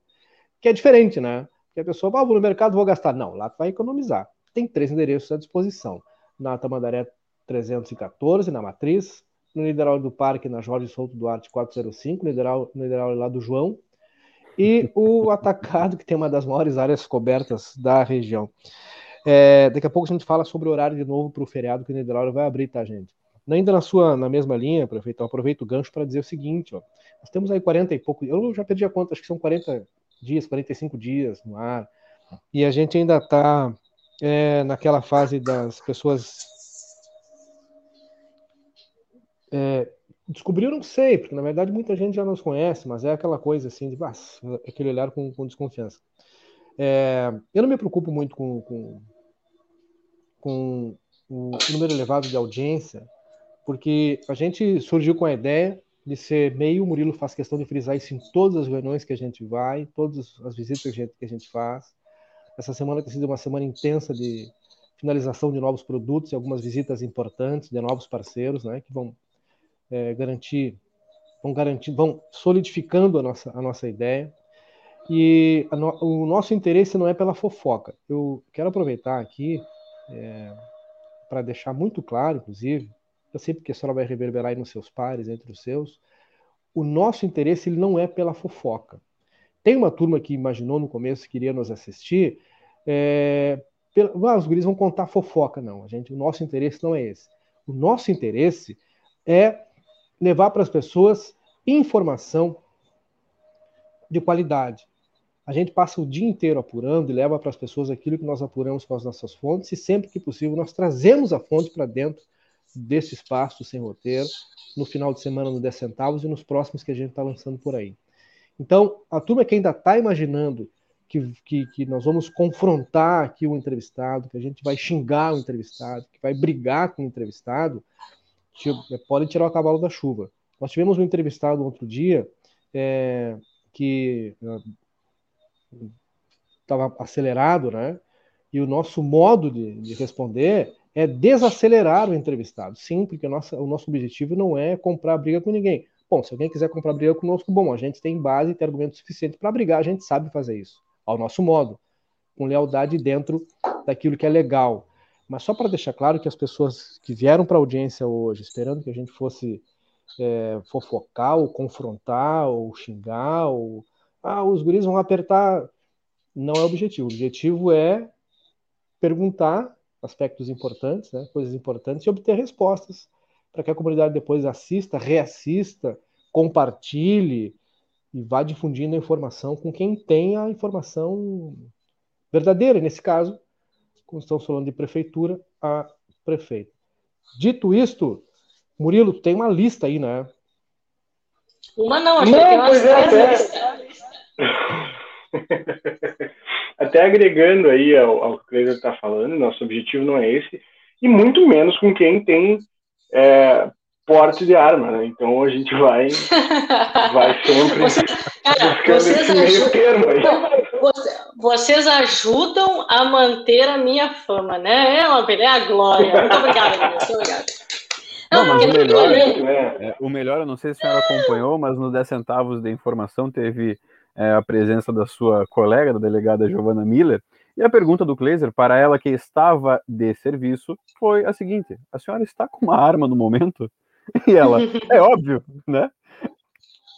que é diferente, né? Que a pessoa, ah, vou no mercado, vou gastar. Não, lá tu vai economizar. Tem três endereços à disposição. Na Tamandaré 314, na Matriz, no Lideral do Parque, na Jorge Souto Duarte 405, no Lideral, no Lideral lá do João, e o <laughs> Atacado, que tem uma das maiores áreas cobertas da região. É, daqui a pouco a gente fala sobre o horário de novo para o feriado que o Niederauer vai abrir, tá, gente? Ainda na sua, na mesma linha, prefeito, eu aproveito o gancho para dizer o seguinte, ó, nós temos aí 40 e pouco, eu já perdi a conta, acho que são 40 dias, 45 dias no ar, e a gente ainda está é, naquela fase das pessoas é, descobriu, não sei, porque na verdade muita gente já nos conhece, mas é aquela coisa assim de ah, aquele olhar com, com desconfiança. É, eu não me preocupo muito com, com, com o número elevado de audiência, porque a gente surgiu com a ideia de ser meio, o Murilo faz questão de frisar isso em todas as reuniões que a gente vai, todas as visitas que a gente, que a gente faz. Essa semana tem sido uma semana intensa de finalização de novos produtos e algumas visitas importantes de novos parceiros, né, que vão é, garantir, vão garantir, vão solidificando a nossa, a nossa ideia. E no, o nosso interesse não é pela fofoca. Eu quero aproveitar aqui é, para deixar muito claro, inclusive, eu sei porque a senhora vai reverberar aí nos seus pares, entre os seus, o nosso interesse ele não é pela fofoca. Tem uma turma que imaginou no começo que iria nos assistir, é, pela, ah, os guris vão contar fofoca. Não, a gente, o nosso interesse não é esse. O nosso interesse é levar para as pessoas informação de qualidade. A gente passa o dia inteiro apurando e leva para as pessoas aquilo que nós apuramos com as nossas fontes, e sempre que possível nós trazemos a fonte para dentro desse espaço sem roteiro, no final de semana no 10 centavos e nos próximos que a gente está lançando por aí. Então, a turma que ainda está imaginando que, que, que, nós vamos confrontar aqui o entrevistado, que a gente vai xingar o entrevistado, que vai brigar com o entrevistado, pode tirar o cavalo da chuva. Nós tivemos um entrevistado outro dia é, que estava uh, acelerado, né? E o nosso modo de, de responder é desacelerar o entrevistado. Sim, porque nossa, o nosso objetivo não é comprar briga com ninguém. Bom, se alguém quiser comprar briga conosco, bom, a gente tem base tem argumento suficiente para brigar, a gente sabe fazer isso, ao nosso modo, com lealdade dentro daquilo que é legal. Mas só para deixar claro que as pessoas que vieram para a audiência hoje, esperando que a gente fosse é, fofocar, ou confrontar, ou xingar, ou. Ah, os guris vão apertar. Não é o objetivo. O objetivo é perguntar aspectos importantes, né, coisas importantes, e obter respostas para que a comunidade depois assista, reassista, compartilhe e vá difundindo a informação com quem tem a informação verdadeira. Nesse caso, como estamos falando de prefeitura, a prefeita. Dito isto, Murilo, tem uma lista aí, né? Uma não, acho não, que tem umas três <laughs> <laughs> <laughs> até agregando aí ao, ao que o Cleiser está falando, nosso objetivo não é esse, e muito menos com quem tem é, porte de arma, né? Então a gente vai, <laughs> vai sempre Você- buscando vocês esse meio ajudam- termo aí. Você- Vocês ajudam a manter a minha fama, né? É uma beleza, é a glória. Muito obrigada. Muito obrigada. Não, mas o porque melhor- Né? É, o melhor, eu não sei se a senhora acompanhou, mas nos 10 centavos de informação teve é, a presença da sua colega, da delegada Giovanna Miller, e a pergunta do Kleiser para ela que estava de serviço foi a seguinte: a senhora está com uma arma no momento? <laughs> E ela, é óbvio, né?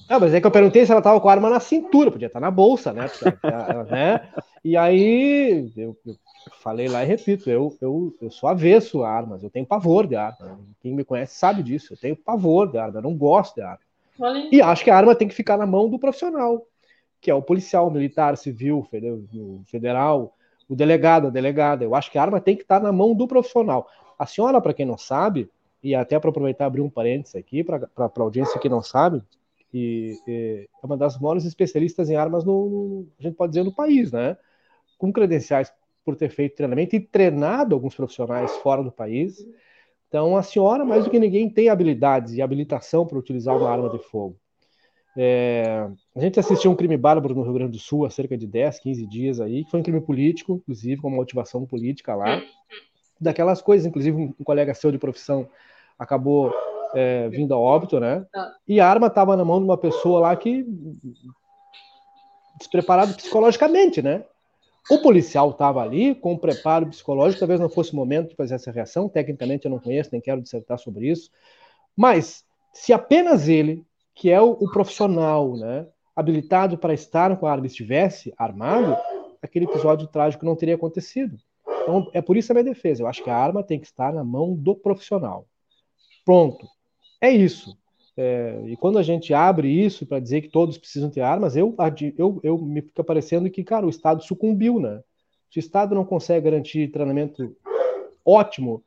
Ah, mas é que eu perguntei se ela tava com a arma na cintura, podia estar na bolsa, né? <laughs> Né? E aí eu, eu falei lá e repito, eu, eu, eu sou avesso a armas, eu tenho pavor de arma. Quem me conhece sabe disso, eu tenho pavor de arma, eu não gosto de arma. E acho que a arma tem que ficar na mão do profissional, que é o policial, militar, civil, federal, o delegado, a delegada. Eu acho que a arma tem que estar na mão do profissional. A senhora, para quem não sabe, e até para aproveitar abrir um parênteses aqui, para a audiência que não sabe, e, e é uma das maiores especialistas em armas no- a gente pode dizer, no país, né? Com credenciais por ter feito treinamento e treinado alguns profissionais fora do país. Então, a senhora, mais do que ninguém, tem habilidades e habilitação para utilizar uma arma de fogo. É, a gente assistiu um crime bárbaro no Rio Grande do Sul há cerca de 10, 15 dias aí, que foi um crime político, inclusive, com motivação política lá. Daquelas coisas, inclusive, um, colega seu de profissão acabou é, vindo a óbito, né? E a arma estava na mão de uma pessoa lá que. despreparado psicologicamente, né? O policial estava ali com preparo psicológico, talvez não fosse o momento de fazer essa reação, tecnicamente eu não conheço, nem quero dissertar sobre isso, mas se apenas ele, que é o, o profissional, né, habilitado para estar com a arma, estivesse armado, aquele episódio trágico não teria acontecido. Então, é por isso a minha defesa. Eu acho que a arma tem que estar na mão do profissional. Pronto. É isso. É, e quando a gente abre isso para dizer que todos precisam ter armas, eu, eu, eu me fica parecendo que, cara, o Estado sucumbiu, né? Se o Estado não consegue garantir treinamento ótimo,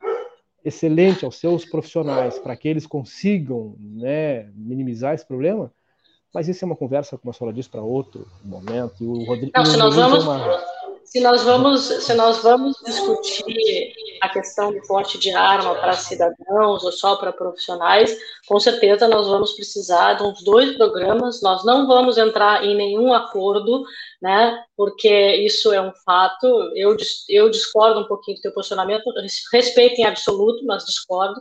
excelente aos seus profissionais para que eles consigam né, minimizar esse problema, mas isso é uma conversa, como a senhora disse, para outro momento. E o Rodrigo, Não, se nós vamos, tem uma- se nós vamos, se nós vamos discutir a questão do porte de arma para cidadãos ou só para profissionais, com certeza nós vamos precisar de uns dois programas. Nós não vamos entrar em nenhum acordo, né? Porque isso é um fato. Eu, eu discordo um pouquinho do teu posicionamento, res- respeito em absoluto, mas discordo.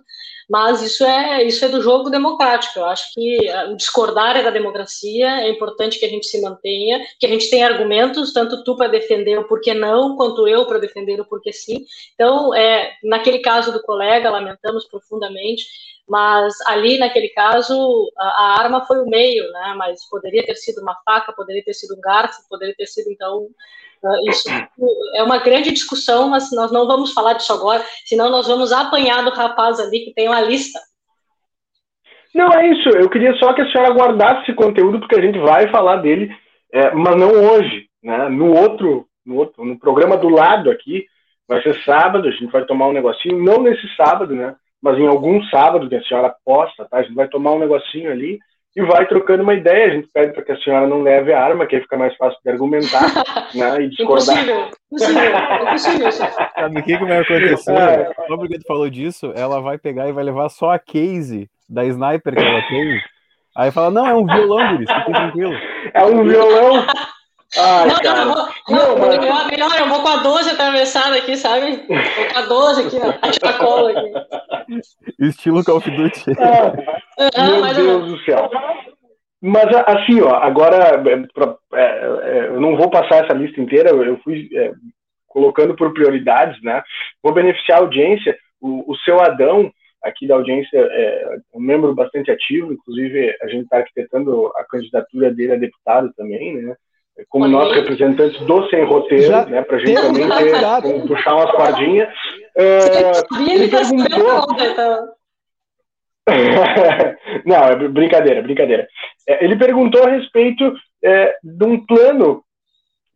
Mas isso é isso é do jogo democrático. Eu acho que ah, o discordar é da democracia. É importante que a gente se mantenha, que a gente tenha argumentos, tanto tu para defender o porquê não, quanto eu para defender o porquê sim. Então, é, naquele caso do colega, lamentamos profundamente, mas ali naquele caso a, arma foi o meio, né? Mas poderia ter sido uma faca, poderia ter sido um garfo, poderia ter sido então isso é uma grande discussão, mas nós não vamos falar disso agora, senão nós vamos apanhar do rapaz ali que tem uma lista. Não, é isso. Eu queria só que a senhora guardasse esse conteúdo, porque a gente vai falar dele, é, mas não hoje. Né? No outro, no outro, no programa do lado aqui, vai ser sábado, a gente vai tomar um negocinho, não nesse sábado, né? Mas em algum sábado que a senhora posta, tá? A gente vai tomar um negocinho ali e vai trocando uma ideia. A gente pede para que a senhora não leve a arma, que aí fica mais fácil de argumentar <laughs> né? e discordar. Impossível, impossível, impossível. Sabe o que, que vai acontecer? É. Só porque tu falou disso, ela vai pegar e vai levar só a case da sniper que ela tem. Aí fala, não, é um violão, Guris, fique tranquilo. É um violão. Ai, Não, cara. não, eu vou, Não, não, mas- melhor, melhor, eu vou com a 12 atravessada aqui, sabe? Vou com a 12 aqui, ó, a chacola aqui. Estilo Call of Duty. Ah, Ah, Meu Deus menos. do céu. Mas assim, ó, agora é, pra- é, é, eu não vou passar essa lista inteira, eu eu fui é, colocando por prioridades, né? Vou beneficiar a audiência. O, o seu Adão, aqui da audiência, é um membro bastante ativo, inclusive a gente está arquitetando a candidatura dele a deputado também, né? Como nós representantes do Sem Roteiro, Já né? Pra gente temos também ter, um- puxar umas cordinhas. É, ele que tá perguntou. então. <laughs> Não, é brincadeira, brincadeira. É, Ele perguntou a respeito é, de um plano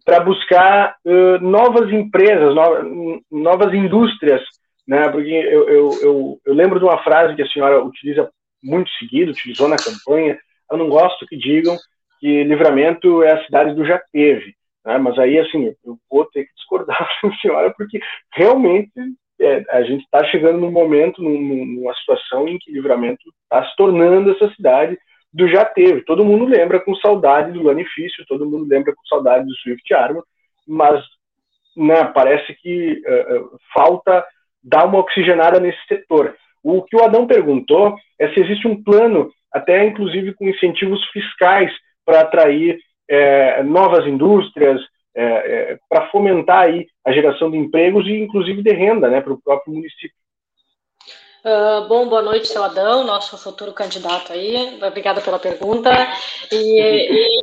para buscar eh, novas empresas, no- novas indústrias, né? Porque eu, eu, eu, eu lembro de uma frase que a senhora utiliza muito seguido, utilizou na campanha. Eu não gosto que digam que Livramento é a cidade do já teve, né? Mas aí, assim, eu vou ter que discordar da <laughs> senhora, porque realmente é, a gente está chegando num momento, num, numa situação em que Livramento está se tornando essa cidade do já teve. Todo mundo lembra com saudade do Lanifício, todo mundo lembra com saudade do Swift Armor, mas né, parece que uh, falta dar uma oxigenada nesse setor. O que o Adão perguntou é se existe um plano, até inclusive com incentivos fiscais, para atrair é, novas indústrias, é, é, para fomentar aí a geração de empregos e inclusive de renda né, para o próprio município. Uh, bom, boa noite, seu Adão, nosso futuro candidato aí. Obrigada pela pergunta. E, e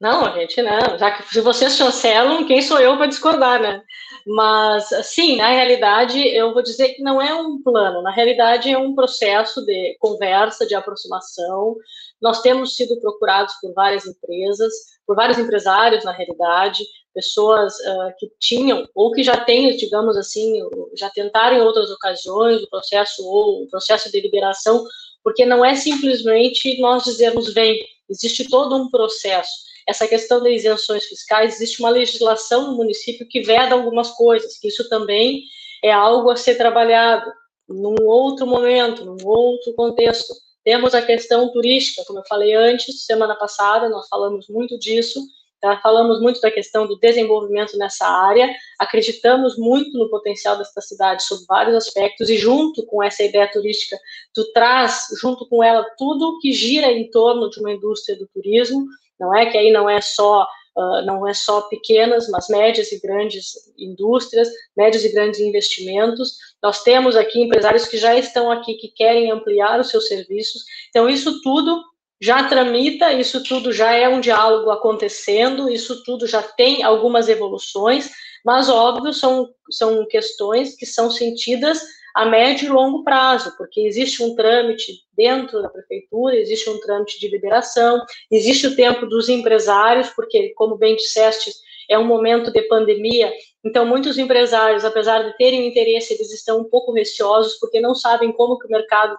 não, gente, não. Já que se vocês chancelam, quem sou eu para discordar, né? Mas, sim, na realidade, eu vou dizer que não é um plano. Na realidade, é um processo de conversa, de aproximação. Nós temos sido procurados por várias empresas, por vários empresários, na realidade, pessoas uh, que tinham ou que já têm, digamos assim, já tentaram em outras ocasiões o processo ou o processo de liberação, porque não é simplesmente nós dizermos vem, existe todo um processo essa questão das isenções fiscais, existe uma legislação no município que veda algumas coisas, que isso também é algo a ser trabalhado num outro momento, num outro contexto. Temos a questão turística, como eu falei antes, semana passada, nós falamos muito disso, tá? falamos muito da questão do desenvolvimento nessa área, acreditamos muito no potencial desta cidade sob vários aspectos, e junto com essa ideia turística, tu traz, junto com ela, tudo que gira em torno de uma indústria do turismo, não é que aí não é só uh, não é só pequenas, mas médias e grandes indústrias, médios e grandes investimentos. Nós temos aqui empresários que já estão aqui que querem ampliar os seus serviços. Então isso tudo já tramita, isso tudo já é um diálogo acontecendo, isso tudo já tem algumas evoluções, mas óbvio são são questões que são sentidas a médio e longo prazo, porque existe um trâmite dentro da prefeitura, existe um trâmite de liberação, existe o tempo dos empresários, porque, como bem disseste, é um momento de pandemia, então muitos empresários, apesar de terem interesse, eles estão um pouco receosos, porque não sabem como que o mercado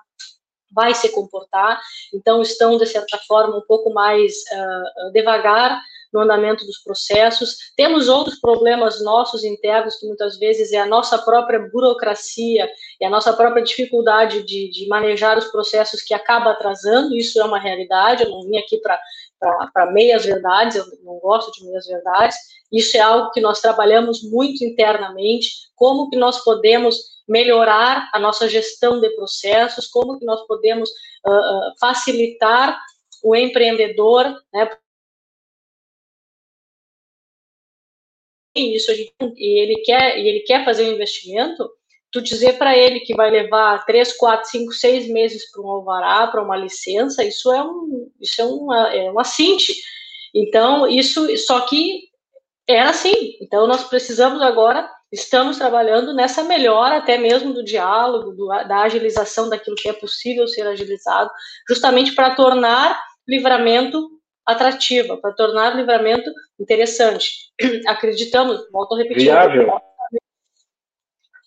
vai se comportar, então estão, de certa forma, um pouco mais uh, devagar no andamento dos processos. Temos outros problemas nossos internos, que muitas vezes é a nossa própria burocracia e a nossa própria dificuldade de, de manejar os processos que acaba atrasando, isso é uma realidade, eu não vim aqui para meias verdades, eu não gosto de meias verdades, isso é algo que nós trabalhamos muito internamente, como que nós podemos melhorar a nossa gestão de processos, como que nós podemos uh, facilitar o empreendedor, né, isso gente, e ele quer e ele quer fazer um investimento, tu dizer para ele que vai levar três, quatro, cinco, seis meses para um alvará, para uma licença, isso é um isso é uma é uma cinte. Então isso só que era assim. Então nós precisamos agora estamos trabalhando nessa melhora até mesmo do diálogo, do, da agilização daquilo que é possível ser agilizado, justamente para tornar livramento atrativa, para tornar o livramento interessante. <clears throat> Acreditamos, volto a repetir. Viável.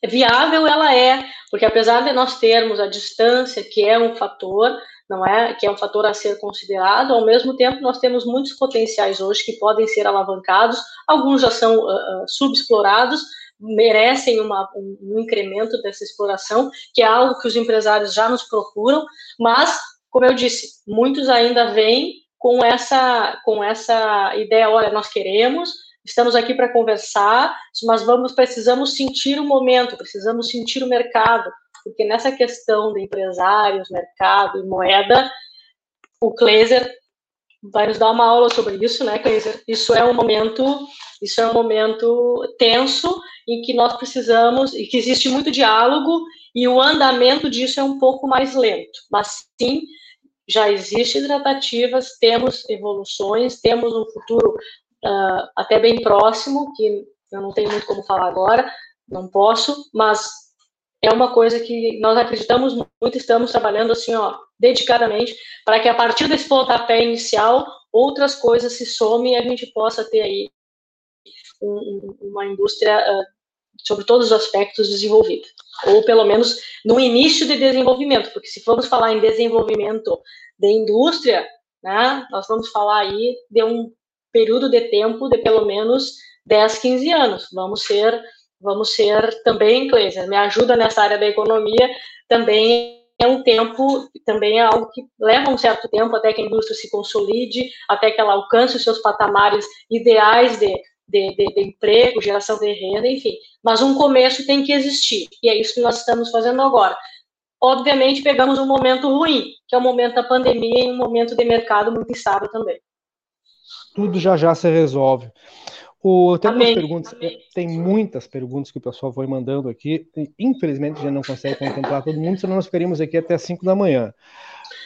Viável ela é, porque apesar de nós termos a distância, que é um fator, não é, que é um fator a ser considerado, ao mesmo tempo nós temos muitos potenciais hoje que podem ser alavancados, alguns já são uh, subexplorados, merecem uma, um, um incremento dessa exploração, que é algo que os empresários já nos procuram, mas, como eu disse, muitos ainda vêm com essa, com essa ideia, olha, nós queremos, estamos aqui para conversar, mas vamos, precisamos sentir o momento, precisamos sentir o mercado, porque nessa questão de empresários, mercado e moeda, o Kleiser vai nos dar uma aula sobre isso, né, Kleiser? Isso é um momento, isso é um momento tenso em que nós precisamos e que existe muito diálogo e o andamento disso é um pouco mais lento, mas sim já existem tratativas, temos evoluções, temos um futuro uh, até bem próximo, que eu não tenho muito como falar agora, não posso, mas é uma coisa que nós acreditamos muito, estamos trabalhando assim, ó, dedicadamente, para que a partir desse pontapé inicial, outras coisas se somem e a gente possa ter aí um, uma indústria uh, sobre todos os aspectos desenvolvida ou pelo menos no início de desenvolvimento, porque se formos falar em desenvolvimento de indústria, né, nós vamos falar aí de um período de tempo de pelo menos 10, 15 anos. Vamos ser vamos ser também, Cleiser, me ajuda nessa área da economia, também é um tempo, também é algo que leva um certo tempo até que a indústria se consolide, até que ela alcance os seus patamares ideais de, de, de, de, emprego, geração de renda, enfim. Mas um começo tem que existir, e é isso que nós estamos fazendo agora. Obviamente, pegamos um momento ruim, que é o momento da pandemia e um momento de mercado muito instável também. Tudo já já se resolve. O, tem algumas perguntas, Amém. tem muitas perguntas que o pessoal foi mandando aqui. Infelizmente, a gente não consegue contemplar todo mundo, senão nós ficaríamos aqui até 5 da manhã.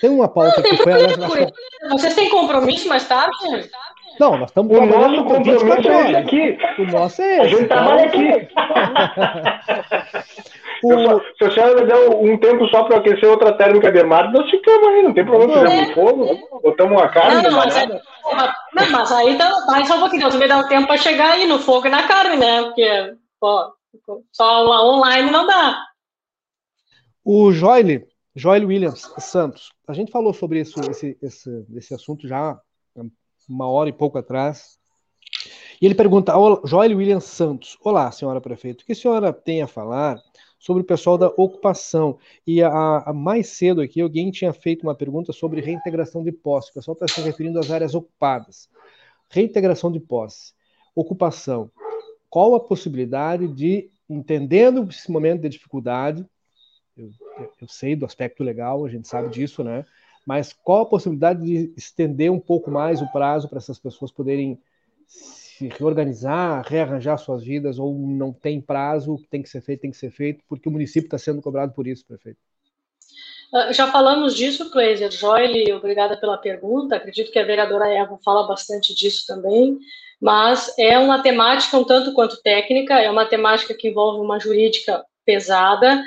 Tem uma pauta não, que foi. Aliás, Vocês têm compromisso mais tarde? Não, nós estamos O nosso compromisso é esse aqui. O nosso é esse. A gente trabalha aqui. <laughs> O... Se a senhora me der um tempo só para aquecer outra térmica de mar, nós ficamos aí, não tem problema. Fizemos um fogo, botamos uma carne. Não, mas, é... não, mas aí tá, só um pouquinho, você me dá um tempo para chegar aí no fogo e na carne, né? Porque pô, só online não dá. O Joile, Joile Williams Santos, a gente falou sobre isso, esse, esse, esse assunto já uma hora e pouco atrás. E ele pergunta, Joile Williams Santos, olá, senhora prefeito, o que a senhora tem a falar sobre o pessoal da ocupação. E a, a, mais cedo aqui, alguém tinha feito uma pergunta sobre reintegração de posse. O pessoal está se referindo às áreas ocupadas. Reintegração de posse, ocupação. Qual a possibilidade de, entendendo esse momento de dificuldade, eu, eu sei do aspecto legal, a gente sabe disso, né? Mas qual a possibilidade de estender um pouco mais o prazo para essas pessoas poderem se reorganizar, rearranjar suas vidas, ou não tem prazo, tem que ser feito, tem que ser feito, porque o município está sendo cobrado por isso, prefeito? Ah, já falamos disso, Cleiser. Joyle, obrigada pela pergunta. Acredito que a vereadora Eva fala bastante disso também, mas é uma temática um tanto quanto técnica, é uma temática que envolve uma jurídica pesada.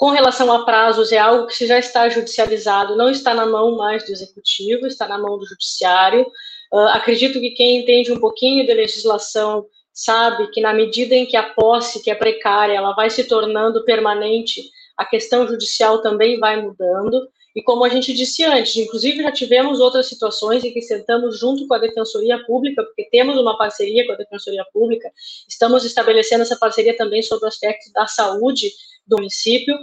Com relação a prazos, é algo que já está judicializado, não está na mão mais do executivo, está na mão do judiciário. Uh, acredito que quem entende um pouquinho de legislação sabe que na medida em que a posse, que é precária, ela vai se tornando permanente, a questão judicial também vai mudando. E como a gente disse antes, inclusive já tivemos outras situações em que sentamos junto com a Defensoria Pública, porque temos uma parceria com a Defensoria Pública, estamos estabelecendo essa parceria também sobre o aspecto da saúde do município,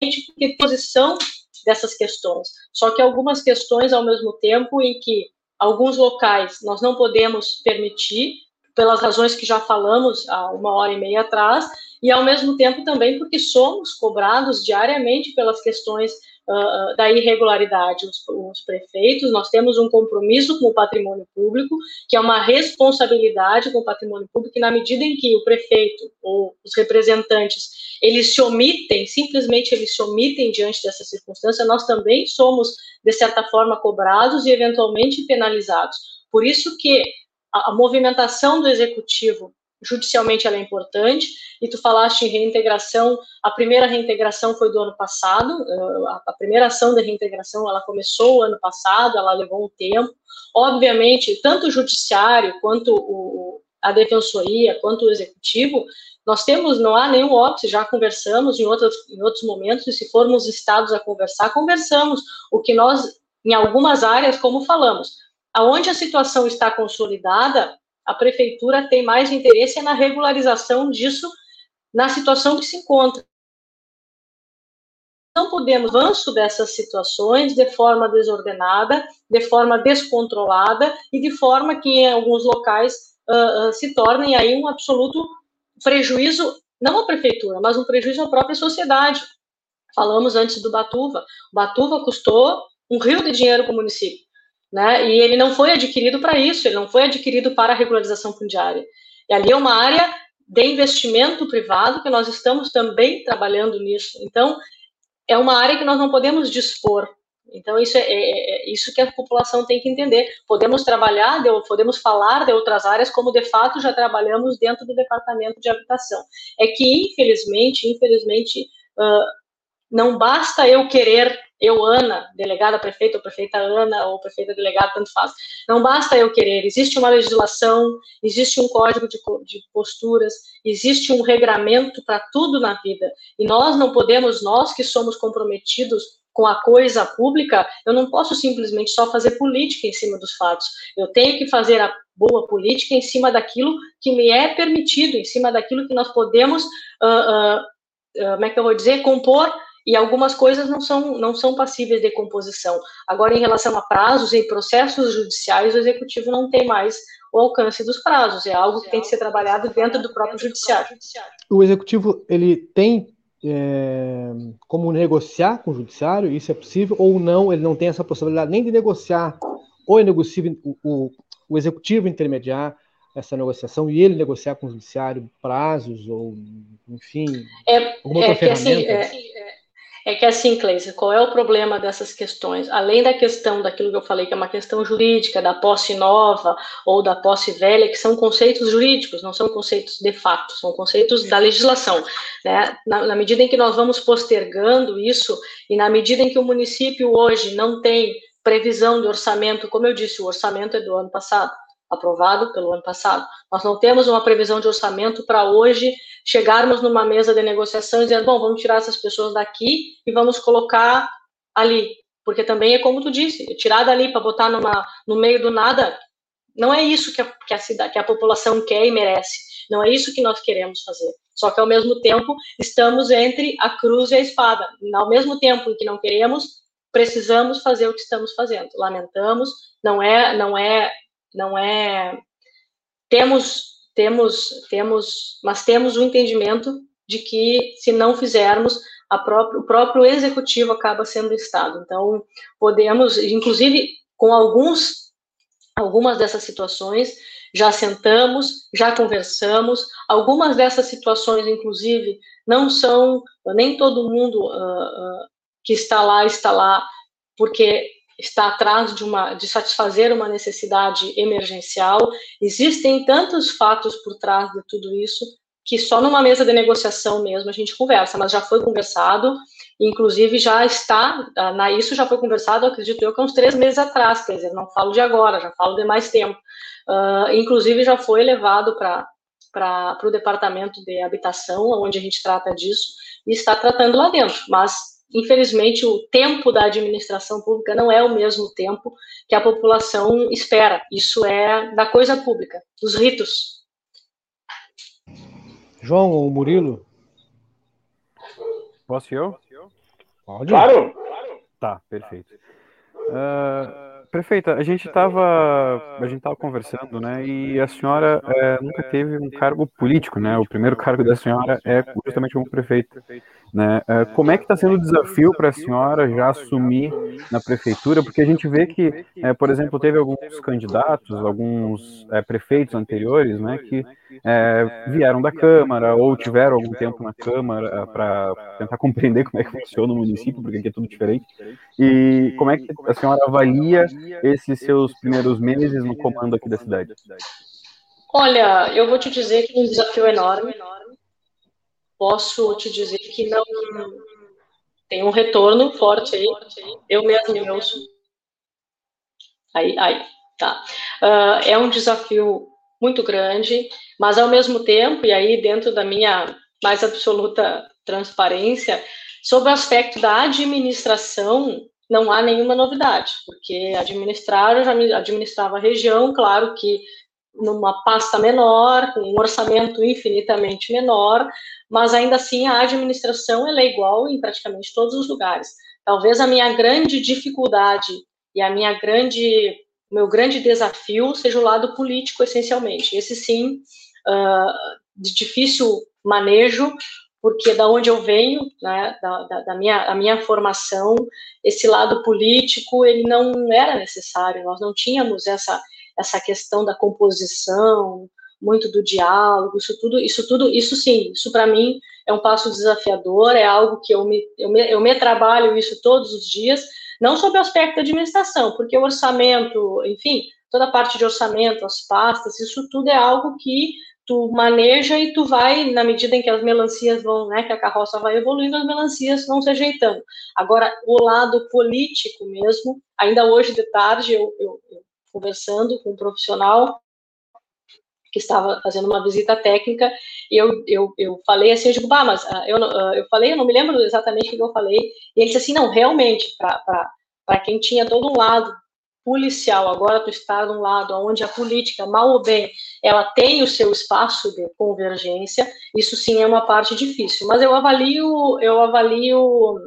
porque posição dessas questões. Só que algumas questões, ao mesmo tempo, em que alguns locais nós não podemos permitir, pelas razões que já falamos há uma hora e meia atrás, e ao mesmo tempo também porque somos cobrados diariamente pelas questões uh, da irregularidade. Os, os, prefeitos, nós temos um compromisso com o patrimônio público, que é uma responsabilidade com o patrimônio público, e na medida em que o prefeito ou os representantes, eles se omitem, simplesmente eles se omitem diante dessa circunstância, nós também somos, de certa forma, cobrados e eventualmente penalizados. Por isso que a, a movimentação do executivo judicialmente ela é importante, e tu falaste em reintegração, a primeira reintegração foi do ano passado, eh, a primeira ação de reintegração, ela começou o ano passado, ela levou um tempo, obviamente, tanto o judiciário, quanto o, a defensoria, quanto o executivo, nós temos, não há nenhum óbice, já conversamos em outros, em outros momentos, e se formos estados a conversar, conversamos, o que nós, em algumas áreas, como falamos, aonde a situação está consolidada, a prefeitura tem mais interesse na regularização disso na situação que se encontra. Não podemos avanço dessas situações de forma desordenada, de forma descontrolada e de forma que em alguns locais uh, uh, se tornem aí um absoluto prejuízo, não à prefeitura, mas um prejuízo à própria sociedade. Falamos antes do Batuva. O Batuva custou um rio de dinheiro para o município né? E ele não foi adquirido para isso, ele não foi adquirido para a regularização fundiária. E ali é uma área de investimento privado que nós estamos também trabalhando nisso. Então, é uma área que nós não podemos dispor. Então, isso é, é, é isso que a população tem que entender. Podemos trabalhar, de, podemos falar de outras áreas, como de fato já trabalhamos dentro do departamento de habitação. É que, infelizmente, infelizmente, uh, não basta eu querer eu, Ana, delegada prefeita ou prefeita Ana, ou prefeita delegada, tanto faz. Não basta eu querer, existe uma legislação, existe um código de, de posturas, existe um regramento para tudo na vida. E nós não podemos, nós que somos comprometidos com a coisa pública, eu não posso simplesmente só fazer política em cima dos fatos. Eu tenho que fazer a boa política em cima daquilo que me é permitido, em cima daquilo que nós podemos, uh, uh, uh, como é que eu vou dizer, compor e algumas coisas não são, não são passíveis de composição. Agora, em relação a prazos e processos judiciais, o executivo não tem mais o alcance dos prazos, é algo que tem que ser trabalhado dentro do próprio judiciário. O executivo, ele tem é, como negociar com o judiciário, isso é possível, ou não, ele não tem essa possibilidade nem de negociar, ou é negociar, o, o, o executivo intermediar essa negociação e ele negociar com o judiciário prazos, ou enfim, é, alguma outra é ferramenta? Assim, é, é que assim, Cleise, qual é o problema dessas questões? Além da questão daquilo que eu falei, que é uma questão jurídica, da posse nova ou da posse velha, que são conceitos jurídicos, não são conceitos de fato, são conceitos da legislação. Né? Na, na medida em que nós vamos postergando isso, e na medida em que o município hoje não tem previsão de orçamento, como eu disse, o orçamento é do ano passado, aprovado pelo ano passado. Nós não temos uma previsão de orçamento para hoje chegarmos numa mesa de negociação e dizer, bom, vamos tirar essas pessoas daqui e vamos colocar ali. Porque também é como tu disse, tirar dali para botar numa, no meio do nada, não é isso que a, que, a cidade, que a população quer e merece. Não é isso que nós queremos fazer. Só que, ao mesmo tempo, estamos entre a cruz e a espada. Ao mesmo tempo em que não queremos, precisamos fazer o que estamos fazendo. Lamentamos, não é, não é, não é. Temos temos, temos, mas temos o entendimento de que se não fizermos, próprio, o próprio executivo acaba sendo o Estado. Então, podemos, inclusive, com alguns, algumas dessas situações, já sentamos, já conversamos. Algumas dessas situações, inclusive, não são, nem todo mundo uh, uh, que está lá, está lá porque está atrás de, uma, de satisfazer uma necessidade emergencial. Existem tantos fatos por trás de tudo isso que só numa mesa de negociação mesmo a gente conversa, mas já foi conversado, inclusive já está, ah, na, isso já foi conversado, acredito eu, que uns três meses atrás, quer dizer, não falo de agora, já falo de mais tempo. Uh, inclusive já foi levado para o departamento de habitação, onde a gente trata disso, e está tratando lá dentro, mas infelizmente, o tempo da administração pública não é o mesmo tempo que a população espera. Isso é da coisa pública, dos ritos. João ou Murilo? Posso eu? Pode. Claro. Tá, perfeito. Uh, Prefeita, a gente estava a gente tava conversando, né? E a senhora é, nunca teve um cargo político, né? O primeiro cargo da senhora é justamente como prefeita, né? É, como é que está sendo o desafio para a senhora já assumir na prefeitura? Porque a gente vê que, é, por exemplo, teve alguns candidatos, alguns é, prefeitos anteriores, né? Que é, vieram da Câmara ou tiveram algum tempo na Câmara para tentar compreender como é que funciona o município, porque aqui é tudo diferente. E como é que a senhora avalia esses seus primeiros meses no comando aqui da cidade? Olha, eu vou te dizer que é um desafio enorme. Posso te dizer que não tem um retorno forte aí. Eu mesmo. Aí, aí, tá. Uh, é um desafio muito grande, mas ao mesmo tempo, e aí dentro da minha mais absoluta transparência, sobre o aspecto da administração, não há nenhuma novidade, porque administrar, eu já administrava a região, claro que numa pasta menor, com um orçamento infinitamente menor, mas ainda assim a administração é igual em praticamente todos os lugares. Talvez a minha grande dificuldade e a minha grande, meu grande desafio seja o lado político essencialmente. Esse sim, uh, de difícil manejo, porque da onde eu venho, né, da, da, da, minha, a minha formação, esse lado político, ele não era necessário, nós não tínhamos essa, essa questão da composição, muito do diálogo, isso tudo, isso tudo, isso sim, isso para mim é um passo desafiador, é algo que eu me, eu me, eu me trabalho isso todos os dias, não sob o aspecto da administração, porque o orçamento, enfim, toda a parte de orçamento, as pastas, isso tudo é algo que tu maneja e tu vai, na medida em que as melancias vão, né, que a carroça vai evoluindo, as melancias vão se ajeitando. Agora, o lado político mesmo, ainda hoje de tarde, eu, eu, eu conversando com um profissional, que estava fazendo uma visita técnica, e eu, eu, eu falei assim, eu digo, bah, mas uh, eu, uh, eu falei, eu não me lembro exatamente o que eu falei, e ele disse assim, não, realmente, para quem tinha todo um lado policial, agora tu está de um lado onde a política, mal ou bem, ela tem o seu espaço de convergência, isso sim é uma parte difícil, mas eu avalio, eu avalio,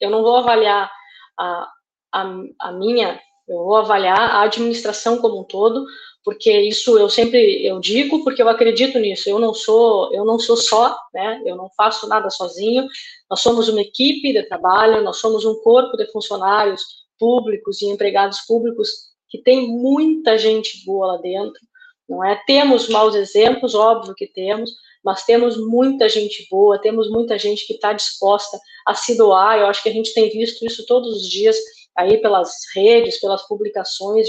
eu não vou avaliar a, a, a minha, eu vou avaliar a administração como um todo, porque isso eu sempre eu digo porque eu acredito nisso. Eu não sou eu não sou só, né? Eu não faço nada sozinho. Nós somos uma equipe de trabalho, nós somos um corpo de funcionários públicos e empregados públicos que tem muita gente boa lá dentro, não é? Temos maus exemplos, óbvio que temos, mas temos muita gente boa, temos muita gente que está disposta a se doar. Eu acho que a gente tem visto isso todos os dias aí pelas redes, pelas publicações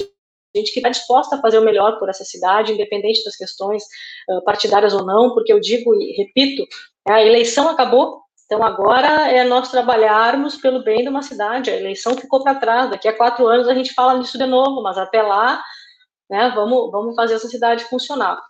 gente que está disposta a fazer o melhor por essa cidade, independente das questões uh, partidárias ou não, porque eu digo e repito, a eleição acabou, então agora é nós trabalharmos pelo bem de uma cidade. A eleição ficou para trás. Daqui a quatro anos a gente fala nisso de novo, mas até lá, né, vamos, vamos fazer essa cidade funcionar.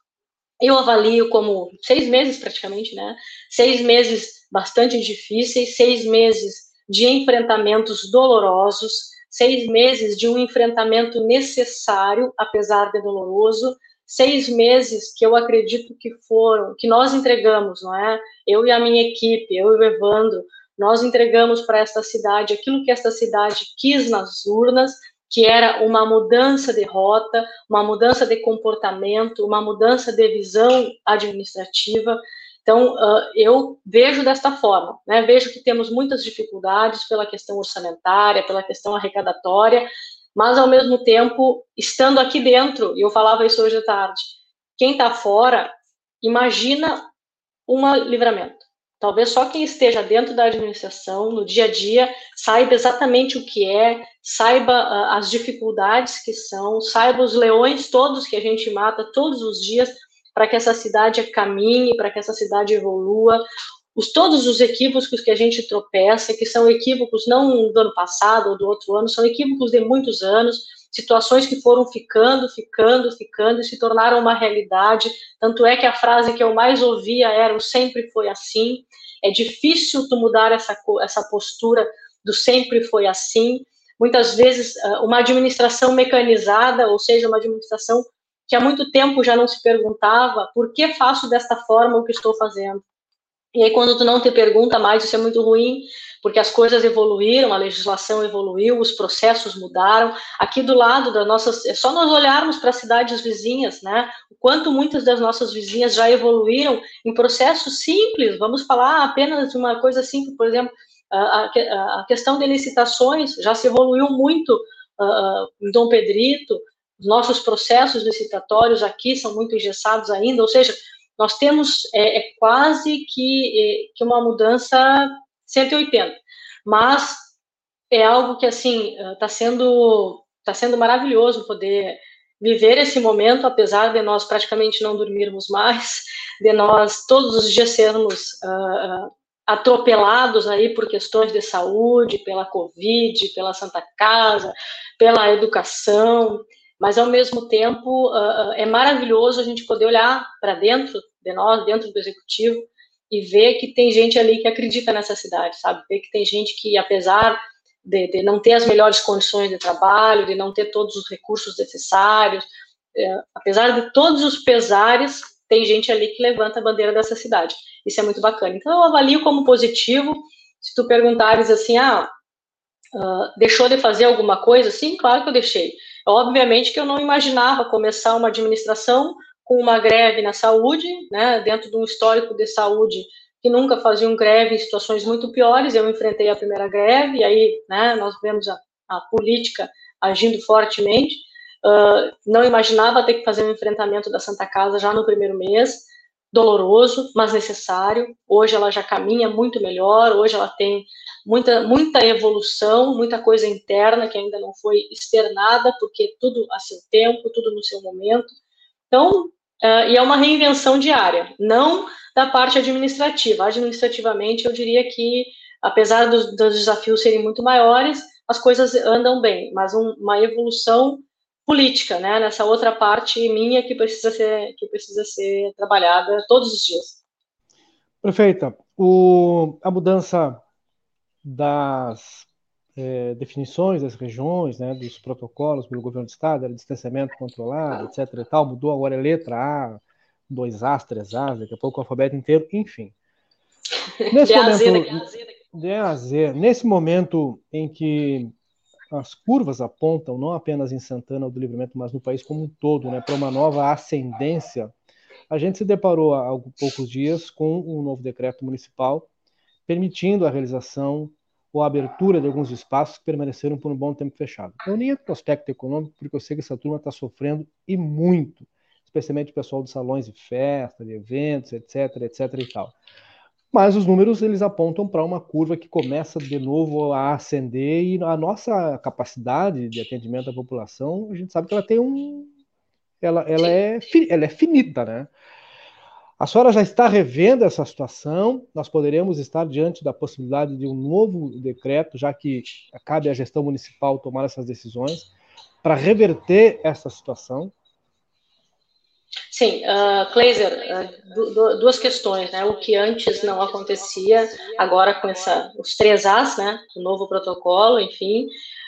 Eu avalio como seis meses praticamente, né? Seis meses bastante difíceis, seis meses de enfrentamentos dolorosos, seis meses de um enfrentamento necessário, apesar de doloroso, seis meses que eu acredito que foram, que nós entregamos, não é? Eu e a minha equipe, eu e o Evandro, nós entregamos para esta cidade aquilo que esta cidade quis nas urnas, que era uma mudança de rota, uma mudança de comportamento, uma mudança de visão administrativa. Então, eu vejo desta forma, né? vejo que temos muitas dificuldades pela questão orçamentária, pela questão arrecadatória, mas ao mesmo tempo, estando aqui dentro, e eu falava isso hoje à tarde, quem está fora, imagina um livramento. Talvez só quem esteja dentro da administração, no dia a dia, saiba exatamente o que é, saiba as dificuldades que são, saiba os leões todos que a gente mata todos os dias para que essa cidade caminhe, para que essa cidade evolua, os, todos os equívocos que a gente tropeça, que são equívocos não do ano passado ou do outro ano, são equívocos de muitos anos, situações que foram ficando, ficando, ficando e se tornaram uma realidade. Tanto é que a frase que eu mais ouvia era: o sempre foi assim. É difícil tu mudar essa, essa postura do sempre foi assim. Muitas vezes, ah, uma administração mecanizada, ou seja, uma administração que há muito tempo já não se perguntava por que faço desta forma o que estou fazendo. E aí, quando tu não te pergunta mais, isso é muito ruim, porque as coisas evoluíram, a legislação evoluiu, os processos mudaram. Aqui do lado das nossas, é só nós olharmos para as cidades vizinhas, né? O quanto muitas das nossas vizinhas já evoluíram em processos simples. Vamos falar apenas de uma coisa simples, por exemplo, a, questão de licitações já se evoluiu muito uh, em Dom Pedrito. Os nossos processos licitatórios aqui são muito engessados ainda, ou seja, nós temos é, é quase que, é, que uma mudança 180, mas é algo que assim está sendo está sendo maravilhoso poder viver esse momento, apesar de nós praticamente não dormirmos mais, de nós todos os dias sermos uh, atropelados aí por questões de saúde, pela Covid, pela Santa Casa, pela educação, mas ao mesmo tempo uh, é maravilhoso a gente poder olhar para dentro de nós, dentro do executivo, e ver que tem gente ali que acredita nessa cidade, sabe? Ver que tem gente que, apesar de, de não ter as melhores condições de trabalho, de não ter todos os recursos necessários, é, apesar de todos os pesares, tem gente ali que levanta a bandeira dessa cidade. Isso é muito bacana. Então, eu avalio como positivo. Se tu perguntares assim, ah, uh, deixou de fazer alguma coisa? Sim, claro que eu deixei. Obviamente que eu não imaginava começar uma administração com uma greve na saúde, né, dentro de um histórico de saúde que nunca faziam greve em situações muito piores. Eu enfrentei a primeira greve, e aí né, nós vemos a, a política agindo fortemente. Uh, não imaginava ter que fazer um enfrentamento da Santa Casa já no primeiro mês, doloroso, mas necessário. Hoje ela já caminha muito melhor, hoje ela tem muita, muita evolução, muita coisa interna que ainda não foi externada, porque tudo a seu tempo, tudo no seu momento. Então, uh, e é uma reinvenção diária, não da parte administrativa. Administrativamente, eu diria que, apesar dos, dos desafios serem muito maiores, as coisas andam bem, mas um, uma evolução política, né? Nessa outra parte minha que precisa ser que precisa ser trabalhada todos os dias. Prefeita, o, a mudança das é, definições das regiões, né, dos protocolos pelo governo do estado, era distanciamento controlado, etc. E tal, mudou agora é letra A, 2A, 3A, daqui a pouco o alfabeto inteiro, enfim. <laughs> Nesse momento, de A a Z, nesse momento em que as curvas apontam, não apenas em Santana do Livramento, mas no país como um todo, né, para uma nova ascendência a gente se deparou há poucos dias com um novo decreto municipal permitindo a realização ou a abertura de alguns espaços que permaneceram por um bom tempo fechados. Eu nem entro no aspecto econômico, porque eu sei que essa turma está sofrendo e muito, especialmente o pessoal dos salões de festa, de eventos, etc, etc e tal. Mas os números eles apontam para uma curva que começa de novo a ascender e a nossa capacidade de atendimento à população, a gente sabe que ela tem um, ela, ela, é, ela é finita, né? A senhora já está revendo essa situação? Nós poderemos estar diante da possibilidade de um novo decreto, já que cabe à gestão municipal tomar essas decisões, para reverter essa situação? Sim, uh, Kleiser, uh, duas questões, né? O que antes não acontecia, agora com essa, os três As, né? O novo protocolo, enfim,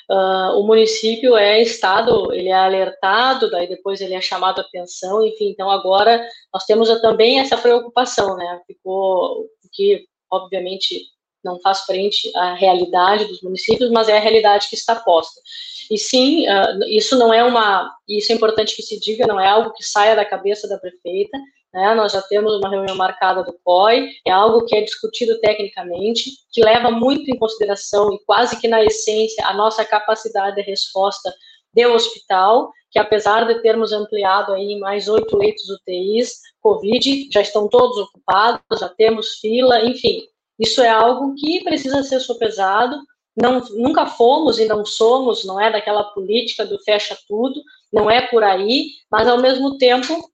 Uh, o município é estado, ele é alertado, daí depois ele é chamado a atenção, enfim, então agora nós temos também essa preocupação, né, ficou, que obviamente não faz frente à realidade dos municípios, mas é a realidade que está posta. E sim, uh, isso não é uma, isso é importante que se diga, não é algo que saia da cabeça da prefeita, né? Nós já temos uma reunião marcada do COI, é algo que é discutido tecnicamente, que leva muito em consideração e quase que na essência a nossa capacidade de resposta do hospital, que apesar de termos ampliado aí mais oito leitos UTIs, Covid, já estão todos ocupados, já temos fila, enfim, isso é algo que precisa ser sopesado, não, nunca fomos e não somos, não é daquela política do fecha tudo, não é por aí, mas ao mesmo tempo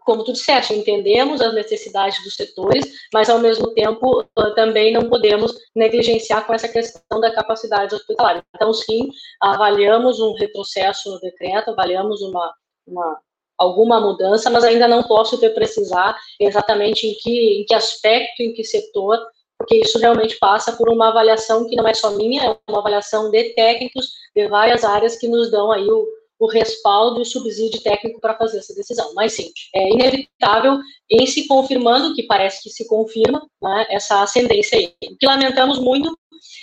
como tu disseste, entendemos as necessidades dos setores, mas ao mesmo tempo também não podemos negligenciar com essa questão da capacidade hospitalar. Então, sim, avaliamos um retrocesso no decreto, avaliamos uma, uma alguma mudança, mas ainda não posso te precisar exatamente em que, em que aspecto, em que setor, porque isso realmente passa por uma avaliação que não é só minha, é uma avaliação de técnicos de várias áreas que nos dão aí o, o respaldo e o subsídio técnico para fazer essa decisão. Mas sim, é inevitável, em se confirmando, que parece que se confirma, né, essa ascendência aí. Que lamentamos muito,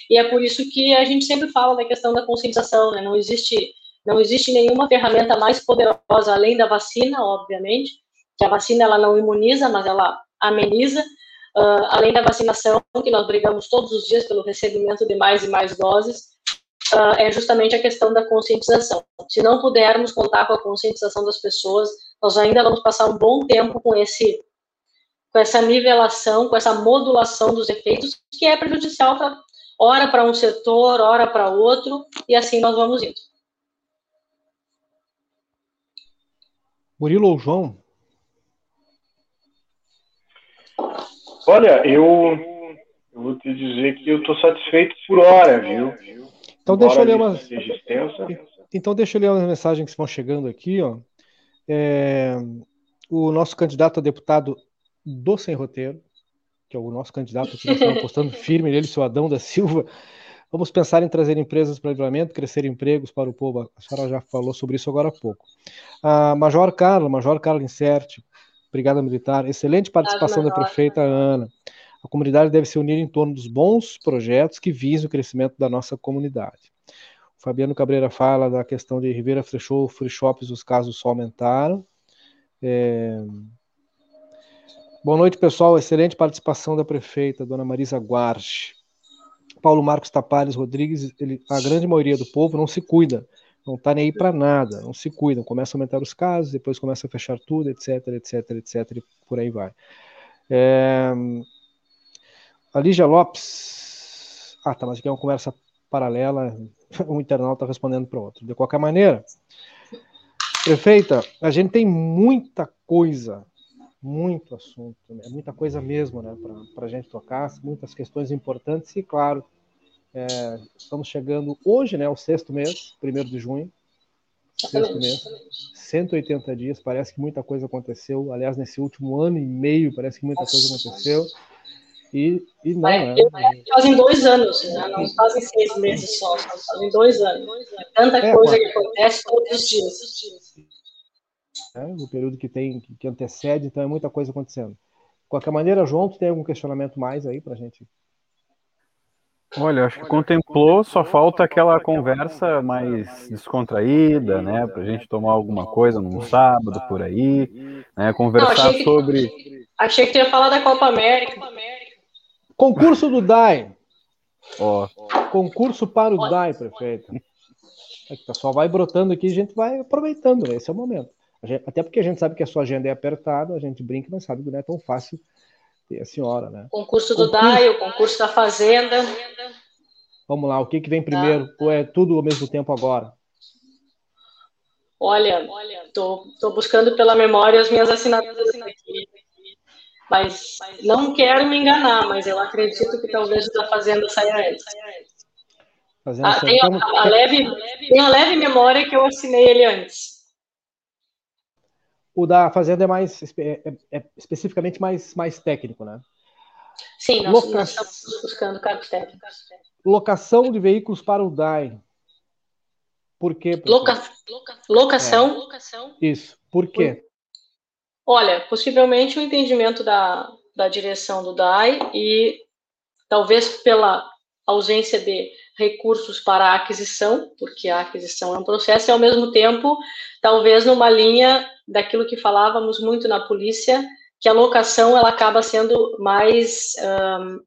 e é por isso que a gente sempre fala da questão da conscientização, né, não existe, não existe nenhuma ferramenta mais poderosa, além da vacina, obviamente, que a vacina ela não imuniza, mas ela ameniza, uh, além da vacinação, que nós brigamos todos os dias pelo recebimento de mais e mais doses, uh, é justamente a questão da conscientização. Se não pudermos contar com a conscientização das pessoas, nós ainda vamos passar um bom tempo com esse com essa nivelação, com essa modulação dos efeitos, que é prejudicial para ora para um setor, ora para outro, e assim nós vamos indo. Murilo ou João? Olha, eu, eu vou te dizer que eu estou satisfeito por hora, viu? Então deixa eu ler umas. Então deixa eu ler umas mensagens que estão chegando aqui, ó. É... O nosso candidato a deputado do Sem Roteiro, que é o nosso candidato que nós apostando <laughs> firme nele, seu Adão da Silva. Vamos pensar em trazer empresas para o livramento, crescer empregos para o povo. A senhora já falou sobre isso agora há pouco. A Major Carla, Major Carla Inserte, Brigada Militar, excelente participação da prefeita Ana. A comunidade deve se unir em torno dos bons projetos que visem o crescimento da nossa comunidade. O Fabiano Cabreira fala da questão de Ribeira fechou free shops, os casos só aumentaram. É... Boa noite, pessoal. Excelente participação da prefeita, dona Marisa Guarche. Paulo Marcos Tapares Rodrigues, ele, a grande maioria do povo não se cuida, não está nem aí para nada, não se cuidam, começa a aumentar os casos, depois começa a fechar tudo, etc, etc, etc, e por aí vai. É, a Lígia Lopes. Ah, tá, mas aqui é uma conversa paralela, <laughs> um internauta respondendo para outro. De qualquer maneira, prefeita, a gente tem muita coisa, muito assunto, né? muita coisa mesmo né, para a gente tocar, muitas questões importantes e, claro, é, estamos chegando hoje, né, o sexto mês, primeiro de junho. sexto mês. 180 dias, parece que muita coisa aconteceu. Aliás, nesse último ano e meio, parece que muita coisa aconteceu. E, e não, É, né? Fazem dois anos, né? não fazem seis meses só, fazem dois anos. Tanta É, coisa que acontece todos os dias. Né? O período que tem, que, que antecede, então é muita coisa acontecendo. De qualquer maneira, João, tu tem algum questionamento mais aí pra gente? Olha, acho que contemplou, só falta aquela conversa mais descontraída, né? Pra gente tomar alguma coisa num sábado por aí, né? Conversar achei que- sobre. Achei que tu ia falar da Copa América. Concurso do DAI. Ó, Concurso para o DAI, prefeito. É que o pessoal vai brotando aqui, a gente vai aproveitando, né? Esse é o momento. Gente- até porque a gente sabe que a sua agenda é apertada, a gente brinca, mas sabe que não é tão fácil ter a senhora, né? Concurso do Concurso. DAI, o concurso da Fazenda. Vamos lá, o que, que vem primeiro? Ou é tudo ao mesmo tempo agora? Olha, tô, tô buscando pela memória as minhas assinaturas aqui. Mas não quero me enganar, mas eu acredito que talvez o da Fazenda saia antes. Fazendo Ah, tem, a, a leve, tem a leve memória que eu assinei ele antes. O da Fazenda é mais espe- é- é especificamente mais, mais técnico, né? Sim, nós, Loca- nós estamos buscando cargos técnicos. Locação de veículos para o DAI. Por quê? Loca, locação. Isso. Por quê? Olha, possivelmente o entendimento da, da direção do DAI e talvez pela ausência de recursos para a aquisição, porque a aquisição é um processo, e ao mesmo tempo, talvez numa linha daquilo que falávamos muito na polícia, que a locação ela acaba sendo mais ahn,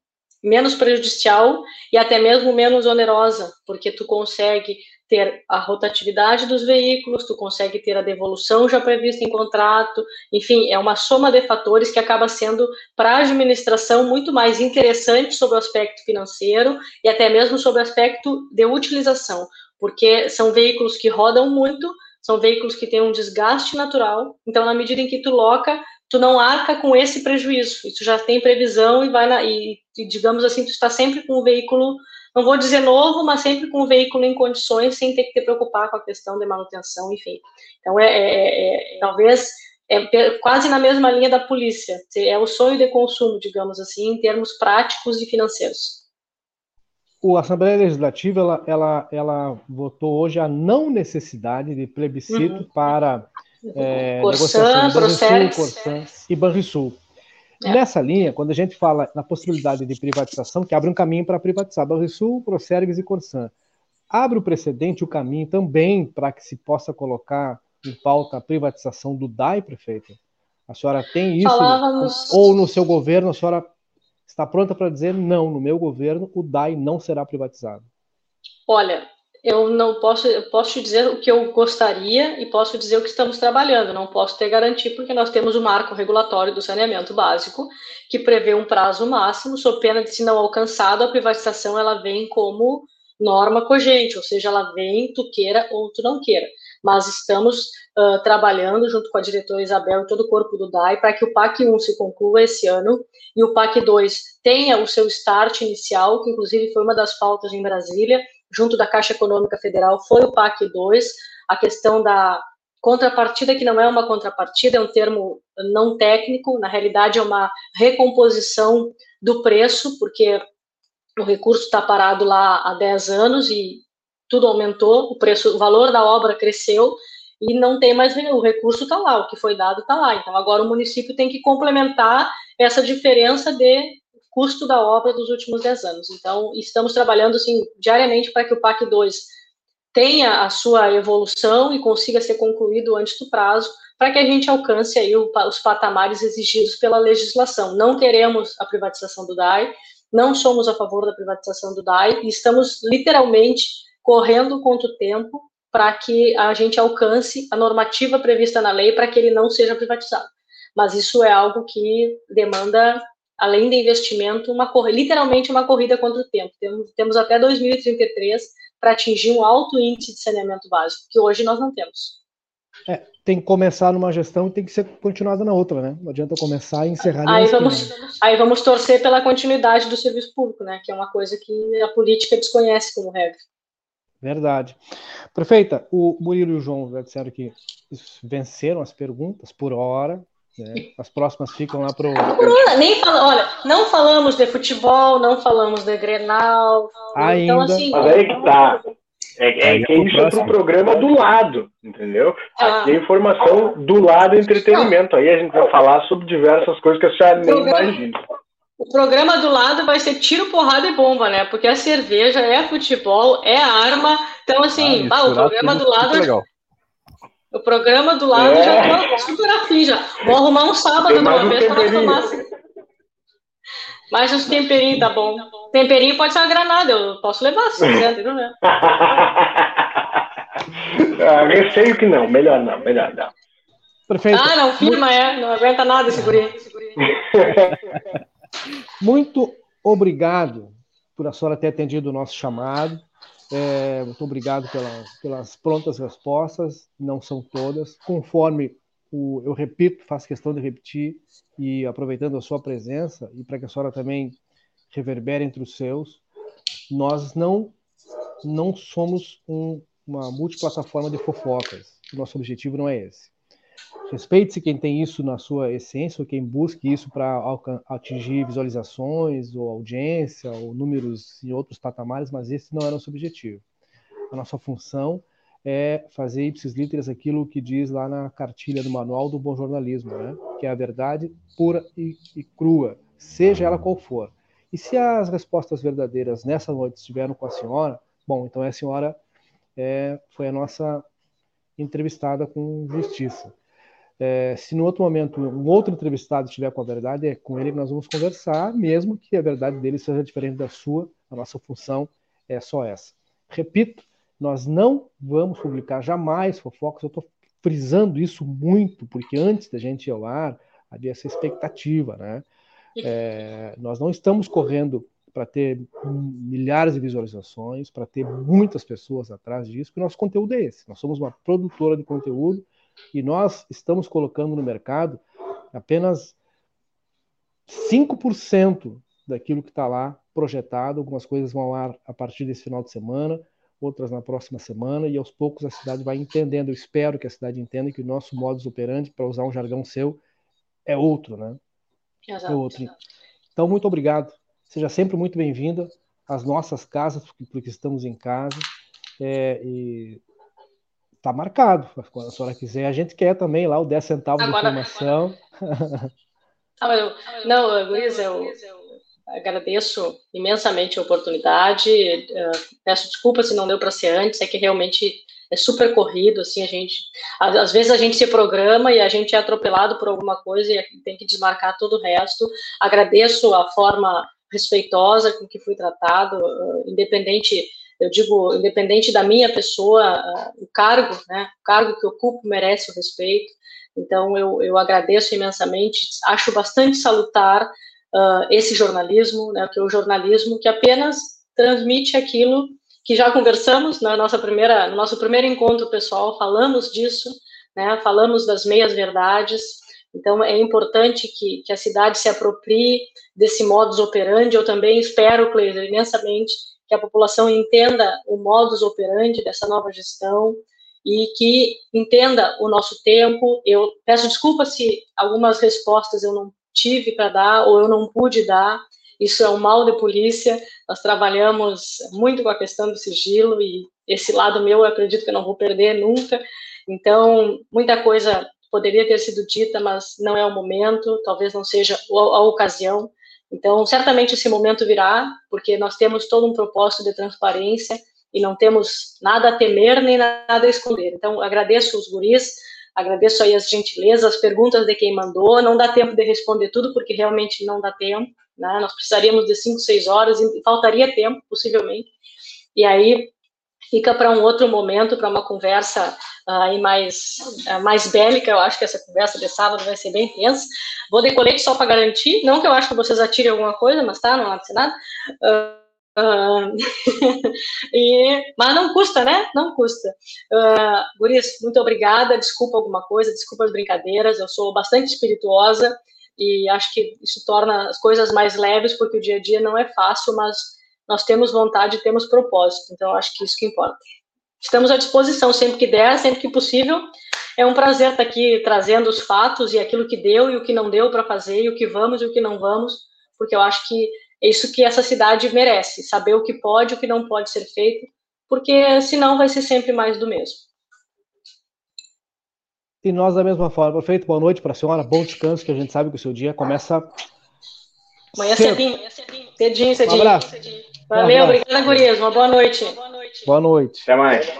menos prejudicial e até mesmo menos onerosa, porque tu consegue ter a rotatividade dos veículos, tu consegue ter a devolução já prevista em contrato, enfim, é uma soma de fatores que acaba sendo para a administração muito mais interessante sobre o aspecto financeiro e até mesmo sobre o aspecto de utilização, porque são veículos que rodam muito, são veículos que têm um desgaste natural, então na medida em que tu loca, tu não arca com esse prejuízo, isso já tem previsão e vai na, e, digamos assim, tu está sempre com o veículo não vou dizer novo, mas sempre com o veículo em condições, sem ter que te preocupar com a questão de manutenção, enfim. Então, é, é- é- talvez é quase na mesma linha da polícia. É o sonho de consumo, digamos assim, em termos práticos e financeiros. O Assembleia Legislativa ela, ela, ela votou hoje a não necessidade de plebiscito Uhum. para é, de Banrisul, Procerx. Corsã e Banrisul. É. Nessa linha, quando a gente fala na possibilidade de privatização, que abre um caminho para privatizar Banrisul, Procergs e Corsã, abre o precedente, o caminho também para que se possa colocar em pauta a privatização do DAI, prefeito? A senhora tem isso? Falávamos- Ou no seu governo a senhora está pronta para dizer não, no meu governo o DAI não será privatizado? Olha, eu não posso, eu posso te dizer o que eu gostaria e posso dizer o que estamos trabalhando. Não posso ter garantia porque nós temos o marco regulatório do saneamento básico que prevê um prazo máximo, sob pena de se não alcançado, a privatização ela vem como norma cogente, ou seja, ela vem tu queira ou tu não queira. Mas estamos ah, trabalhando junto com a diretora Isabel e todo o corpo do DAI para que o PAC 1 se conclua esse ano e o PAC 2 tenha o seu start inicial, que inclusive foi uma das pautas em Brasília, junto da Caixa Econômica Federal, foi o PAC 2, a questão da contrapartida, que não é uma contrapartida, é um termo não técnico, na realidade é uma recomposição do preço, porque o recurso está parado lá há 10 anos e tudo aumentou, o preço, o valor da obra cresceu e não tem mais o recurso está lá, o que foi dado está lá. Então agora o município tem que complementar essa diferença de custo da obra dos últimos 10 anos. Então estamos trabalhando assim diariamente para que o PAC 2 tenha a sua evolução e consiga ser concluído antes do prazo, para que a gente alcance aí o, os patamares exigidos pela legislação. Não queremos a privatização do DAI, não somos a favor da privatização do DAI e estamos literalmente correndo contra o tempo para que a gente alcance a normativa prevista na lei para que ele não seja privatizado. Mas isso é algo que demanda, além de investimento, uma literalmente uma corrida contra o tempo. Temos, temos até 2033 para atingir um alto índice de saneamento básico, que hoje nós não temos. É, tem que começar numa gestão e tem que ser continuada na outra, né? Não adianta começar e encerrar. Aí vamos, aí vamos torcer pela continuidade do serviço público, né? Que é uma coisa que a política desconhece como regra. Verdade. Prefeita, o Murilo e o João disseram que venceram as perguntas por hora. Né? As próximas ficam lá para o. Nem fala, olha, não falamos de futebol, não falamos de Grenal. Então, Ainda. Então, assim, Mas aí que tá. É, é, é isso é pro programa do lado, entendeu? Ah. Aqui é informação do lado entretenimento. Aí a gente vai falar sobre diversas coisas que a senhora nem imagina. O programa do lado vai ser tiro, porrada e bomba, né? Porque a cerveja é futebol, é arma. Então, assim, ah, o programa do lado. Legal. O programa do lado é. já tô super afim já. Vou arrumar um sábado de uma vez para tomar. Assim. Mais uns temperinhos, tá bom. Temperinho pode ser uma granada, eu posso levar se quiser, entendeu? <laughs> Né? ah, receio que não, melhor não, melhor não. Perfeito. Ah, não, firma, é, não aguenta nada esse guri. Muito obrigado por a senhora ter atendido o nosso chamado. É, muito obrigado pela, pelas prontas respostas, não são todas. Conforme o, eu repito, faço questão de repetir, e aproveitando a sua presença, e para que a senhora também reverbere entre os seus, nós não, não somos um, uma multiplataforma de fofocas. Nosso objetivo não é esse. Respeite-se quem tem isso na sua essência, ou quem busque isso para atingir visualizações, ou audiência, ou números em outros patamares, mas esse não é nosso objetivo. A nossa função é fazer ipsis literis aquilo que diz lá na cartilha do manual do bom jornalismo, né? que é a verdade pura e, e crua, seja ela qual for. E se as respostas verdadeiras nessa noite estiveram com a senhora, bom, então a senhora é, foi a nossa entrevistada com justiça. É, se no outro momento um outro entrevistado estiver com a verdade, é com ele que nós vamos conversar, mesmo que a verdade dele seja diferente da sua, a nossa função é só essa. Repito, nós não vamos publicar jamais fofocas, eu estou frisando isso muito, porque antes da gente ir ao ar, havia essa expectativa, né? É, nós não estamos correndo para ter milhares de visualizações, para ter muitas pessoas atrás disso, porque nosso conteúdo é esse. Nós somos uma produtora de conteúdo e nós estamos colocando no mercado apenas 5% daquilo que está lá projetado. Algumas coisas vão ao ar a partir desse final de semana, outras na próxima semana, e aos poucos a cidade vai entendendo. Eu espero que a cidade entenda que o nosso modus operandi, para usar um jargão seu, é outro, né? Exato. É outro. Então, muito obrigado. Seja sempre muito bem-vinda às nossas casas, porque estamos em casa. É, e tá marcado. Quando a senhora quiser, a gente quer também lá o 10 centavos Agora, de informação. <laughs> Ah, eu, não, Luiz, eu agradeço imensamente a oportunidade. Uh, peço desculpa se não deu para ser antes, é que realmente é super corrido, assim, a gente, às, vezes a gente se programa e a gente é atropelado por alguma coisa e tem que desmarcar todo o resto. Agradeço a forma respeitosa com que fui tratado, uh, independente eu digo, independente da minha pessoa, uh, o cargo, né, o cargo que ocupo merece o respeito. Então, eu, eu agradeço imensamente, acho bastante salutar uh, esse jornalismo, né, que é o jornalismo que apenas transmite aquilo que já conversamos na nossa primeira, no nosso primeiro encontro pessoal, falamos disso, né, falamos das meias-verdades, então é importante que, que a cidade se aproprie desse modus operandi, eu também espero, Cleiser, imensamente, que a população entenda o modus operandi dessa nova gestão e que entenda o nosso tempo. Eu peço desculpa se algumas respostas eu não tive para dar ou eu não pude dar. Isso é um mal de polícia. Nós trabalhamos muito com a questão do sigilo e esse lado meu eu acredito que eu não vou perder nunca. Então, muita coisa poderia ter sido dita, mas não é o momento, talvez não seja a ocasião. Então, certamente esse momento virá, porque nós temos todo um propósito de transparência e não temos nada a temer nem nada a esconder. Então, agradeço os guris, agradeço aí as gentilezas, as perguntas de quem mandou. Não dá tempo de responder tudo, porque realmente não dá tempo. Né? Nós precisaríamos de cinco, seis horas e faltaria tempo, possivelmente. E aí, fica para um outro momento, para uma conversa uh, aí mais, uh, mais bélica. Eu acho que essa conversa de sábado vai ser bem tensa. Vou de colete só para garantir. Não que eu acho que vocês atirem alguma coisa, mas tá, não acontece nada. Uh, <laughs> e, mas não custa, né? Não custa. Uh, Guris, muito obrigada. Desculpa alguma coisa, desculpa as brincadeiras. Eu sou bastante espirituosa e acho que isso torna as coisas mais leves, porque o dia a dia não é fácil, mas nós temos vontade e temos propósito. Então, acho que isso que importa. Estamos à disposição sempre que der, sempre que possível. É um prazer estar aqui trazendo os fatos e aquilo que deu e o que não deu para fazer, e o que vamos e o que não vamos, porque eu acho que é isso que essa cidade merece, saber o que pode e o que não pode ser feito, porque senão vai ser sempre mais do mesmo. E nós da mesma forma. Perfeito, boa noite para a senhora, bom descanso, que a gente sabe que o seu dia começa. Amanhã cedinho, cedinho, cedinho. Um abraço. Valeu, um obrigada, Gurias. Uma boa noite. Boa noite. Boa noite. Até mais.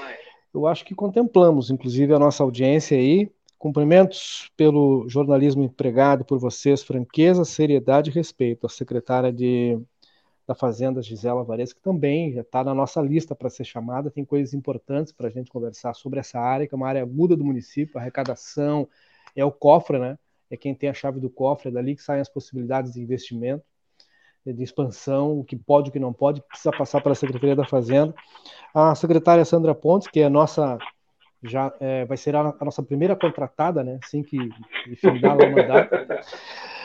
Eu acho que contemplamos, inclusive, a nossa audiência aí. Cumprimentos pelo jornalismo empregado por vocês, franqueza, seriedade e respeito. A secretária de da Fazenda, Gisela Vares, que também já está na nossa lista para ser chamada. Tem coisas importantes para a gente conversar sobre essa área, que é uma área aguda do município, arrecadação, é o cofre, né? É quem tem a chave do cofre, é dali que saem as possibilidades de investimento, de expansão, o que pode, o que não pode, precisa passar para a Secretaria da Fazenda. A secretária Sandra Pontes, que é a nossa já é, vai ser a, a, nossa primeira contratada, né? Assim que findar o mandato.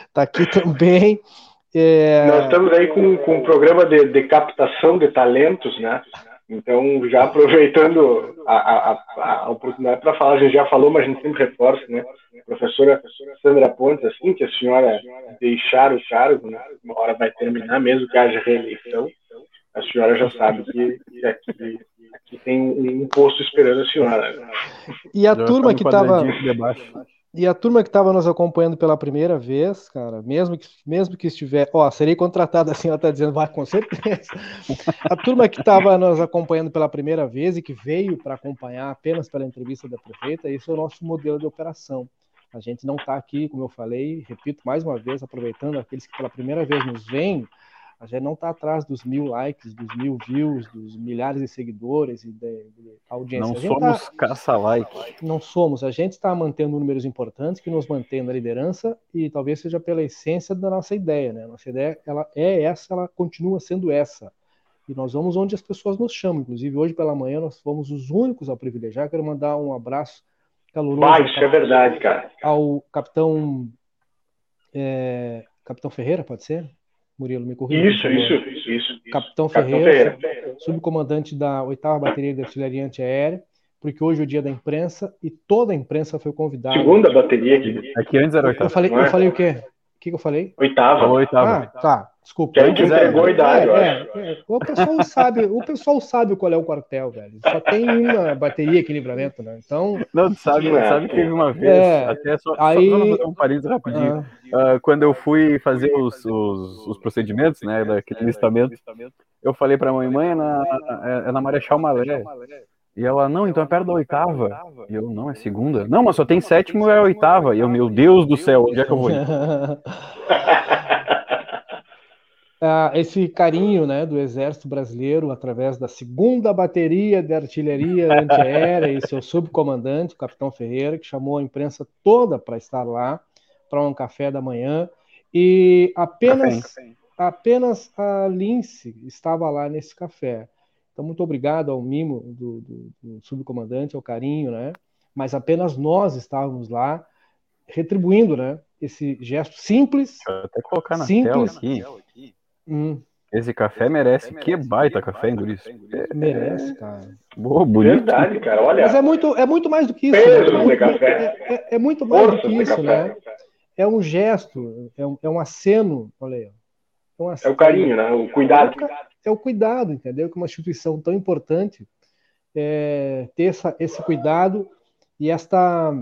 Está aqui também. É... Nós estamos aí com, com um programa de, de captação de talentos, né? Então, já aproveitando a, a, a oportunidade para falar, a gente já falou, mas a gente sempre reforça, né? Professora Sandra Pontes, assim que a senhora deixar o cargo, né? uma hora vai terminar, mesmo que haja reeleição, a senhora já sabe que, aqui, aqui, tem um posto esperando a senhora. Né? E a turma que estava e a turma que estava nos acompanhando pela primeira vez, cara, mesmo que, mesmo que estiver, ó, serei contratada assim, <laughs> ela está dizendo, vai, com certeza. A turma que estava nos acompanhando pela primeira vez e que veio para acompanhar apenas pela entrevista da prefeita, esse é o nosso modelo de operação. A gente não está aqui, como eu falei, repito mais uma vez, aproveitando aqueles que pela primeira vez nos veem, a gente não está atrás dos mil likes, dos mil views, dos milhares de seguidores e de, de audiência. Não somos tá... caça-like. Não somos. A gente está mantendo números importantes que nos mantêm na liderança e talvez seja pela essência da nossa ideia. Né? Nossa ideia ela é essa, ela continua sendo essa. E nós vamos onde as pessoas nos chamam. Inclusive, hoje pela manhã, nós fomos os únicos a privilegiar. Quero mandar um abraço caloroso. Isso é verdade, cara. Ao capitão. É... Capitão Ferreira, pode ser? Murilo, me corrija. Isso, isso, isso, isso, Capitão, Ferreira, Ferreira, subcomandante da 8 Bateria de Artilharia Antiaérea, porque hoje é o dia da imprensa e toda a imprensa foi convidada. Segunda bateria aqui. Aqui antes era oitava. Eu falei, eu é? falei o quê? O que, que eu falei? Oitava. oitava. Ah, tá. Desculpa. Que a gente entregou a idade, é, é. É, O pessoal sabe, o pessoal sabe qual é o quartel, velho. Só tem uma bateria aqui em livramento, né? Então. Não, sabe, é, sabe que teve uma vez, é, até só, aí, só fazer um parênteses rapidinho. Ah. Uh, quando eu fui fazer os, os, os procedimentos, né, daquele listamento, eu falei pra mãe, mãe, é na, é, é na Marechal Malé. E ela, não, então é perto da oitava. E eu, não, é segunda. Não, mas só tem sétimo e é oitava. E eu, meu Deus do céu, onde é que eu vou ir? <laughs> ah, esse carinho né, do Exército Brasileiro através da segunda bateria de artilharia antiaérea e seu subcomandante, o Capitão Ferreira, que chamou a imprensa toda para estar lá, para um café da manhã. E apenas, apenas a Lince estava lá nesse café. Então, muito obrigado ao mimo do, do, do subcomandante, ao carinho, né? Mas apenas nós estávamos lá retribuindo, né? Esse gesto simples. Deixa eu até colocar na simples, tela aqui. Hum. Esse café merece. Que baita café, Enduris. É, merece, cara. Boa, bonito. Verdade, cara. Olha. Mas é muito, é muito mais do que isso. Peso né? é, café. É, é, é, muito mais Força do que isso, né? É um gesto, é um, é um aceno, olha aí. É, um aceno, é o carinho, né? O cuidado. É é o cuidado, entendeu? Que uma instituição tão importante é, ter essa, esse cuidado e esta,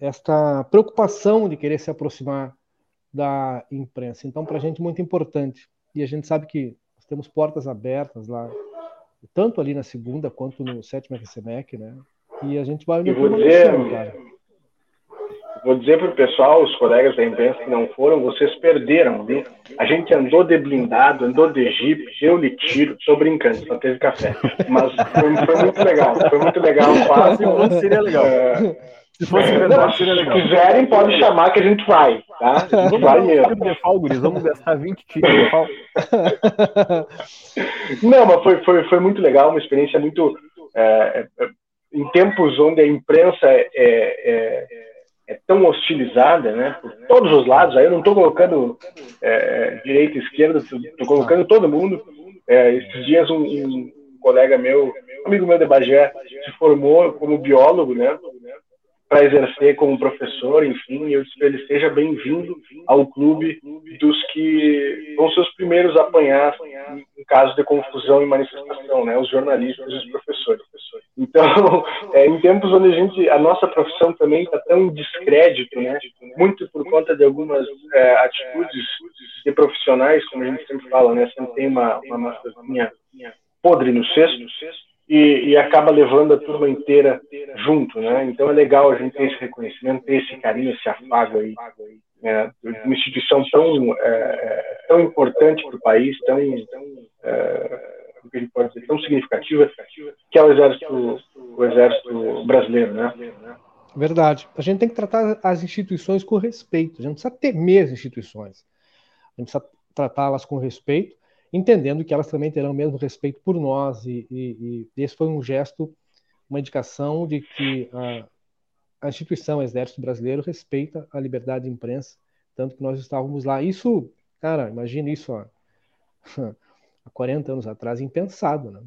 esta preocupação de querer se aproximar da imprensa. Então, para a gente, muito importante. E a gente sabe que temos portas abertas lá, tanto ali na segunda quanto no sétimo RCMEC, né? E a gente vai vou dizer, cara vou dizer para o pessoal, os colegas da imprensa que não foram, vocês perderam, viu? A gente andou de blindado, andou de jeep, deu-lhe tiro, tô brincando, só teve café. Mas foi, foi muito legal, foi muito legal. Fácil, seria legal. Uh, se fosse verdade, seria legal. Se quiserem, pode chamar que a gente vai, tá? A gente vai mesmo. Defal, guris, vamos gastar 20 tiros de defal. Não, mas foi, foi, foi muito legal, uma experiência muito... É, é, em tempos onde a imprensa é, é é tão hostilizada, né, por todos os lados. Aí eu não estou colocando é, direita esquerda, estou colocando todo mundo. É, esses dias um, um colega meu, amigo meu de Bagé, se formou como biólogo, né? Para exercer como professor, enfim, eu disse ele seja bem-vindo ao clube dos que vão ser os primeiros a apanhar em caso de confusão e manifestação, né? Os jornalistas e os professores. Então, <laughs> é, em tempos onde a gente, a nossa profissão também está tão em descrédito, né? Muito por conta de algumas é, atitudes de profissionais, como a gente sempre fala, né? Sempre tem uma, uma maçãzinha podre no cesto e, e, acaba levando a turma inteira junto, né? Então é legal a gente ter esse reconhecimento, ter esse carinho, esse afago aí, né? uma instituição tão, é, é tão importante para o país, tão, é, que a gente pode dizer, tão significativa, que é o exército, o exército brasileiro, né? Verdade. A gente tem que tratar as instituições com respeito. A gente precisa temer as instituições. A gente precisa tratá-las com respeito entendendo que elas também terão o mesmo respeito por nós, e, e, e esse foi um gesto, uma indicação de que a, a instituição o Exército Brasileiro respeita a liberdade de imprensa, tanto que nós estávamos lá. Isso, cara, imagina isso <laughs> há, há 40 anos atrás, impensado, né?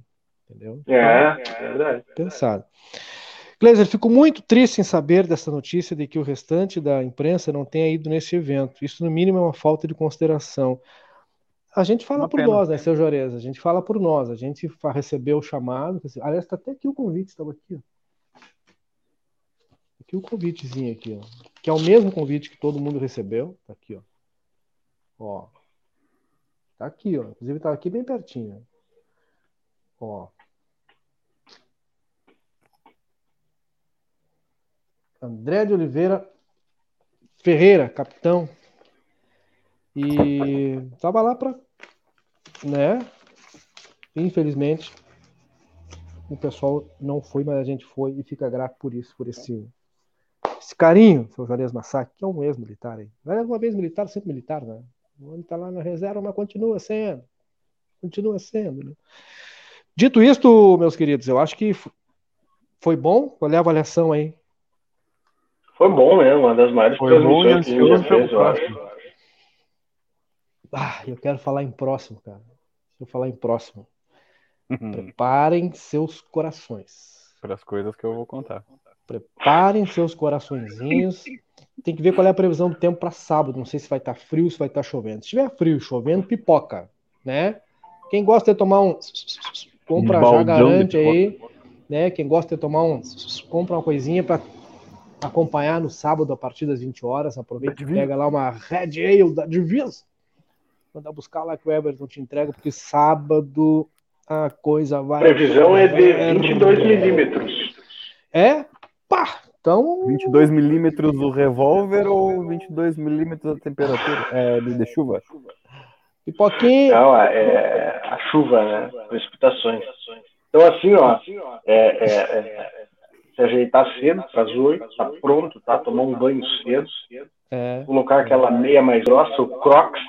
Entendeu? É, é verdade. Pensado. Gleiser, fico muito triste em saber dessa notícia de que o restante da imprensa não tenha ido nesse evento. Isso, no mínimo, é uma falta de consideração. A gente fala Uma por pena. nós, né, seu Jorez? A gente fala por nós. A gente recebeu o chamado. Aliás, está até aqui o convite, estava aqui. Ó. Aqui o convitezinho aqui, ó. Que é o mesmo convite que todo mundo recebeu. Tá aqui, ó. Ó. Tá aqui, ó. Inclusive tá aqui bem pertinho. Ó. André de Oliveira Ferreira, capitão. E tava lá para né? Infelizmente, o pessoal não foi, mas a gente foi e fica grato por isso, por esse, esse carinho, seu Juarez Massacre, que é um ex-militar aí. Uma vez militar, sempre militar, né? O homem tá lá na reserva, mas continua sendo. Continua sendo, né? Dito isto, meus queridos, eu acho que foi bom. Qual é a avaliação aí? Foi bom, né? Uma das maiores foi transmissões que gente já fez, eu acho. Ah, eu quero falar em próximo, cara. Deixa eu falar em próximo. Uhum. Preparem seus corações. Para as coisas que eu vou contar. Preparem seus coraçõezinhos. Tem que ver qual é a previsão do tempo para sábado. Não sei se vai estar tá frio, se vai estar tá chovendo. Se tiver frio, chovendo, pipoca, né? Quem gosta de tomar um compra um já garante aí, né? Quem gosta de tomar um compra uma coisinha para acompanhar no sábado a partir das 20 horas. Aproveita e pega lá uma Red Ale da Divisa mandar buscar lá que o Everton te entrega, porque sábado a coisa vai. A previsão é de 22 milímetros. É? Pá! Então. 22 milímetros o revólver ou 22 milímetros a temperatura é, de, de chuva? Pipoquinha. Não, é a chuva, né? Precipitações. Então, assim, ó, é, é, é, se ajeitar cedo, para as 8, tá pronto, tá? Tomar um banho cedo. É. Colocar aquela meia mais grossa, o crocs,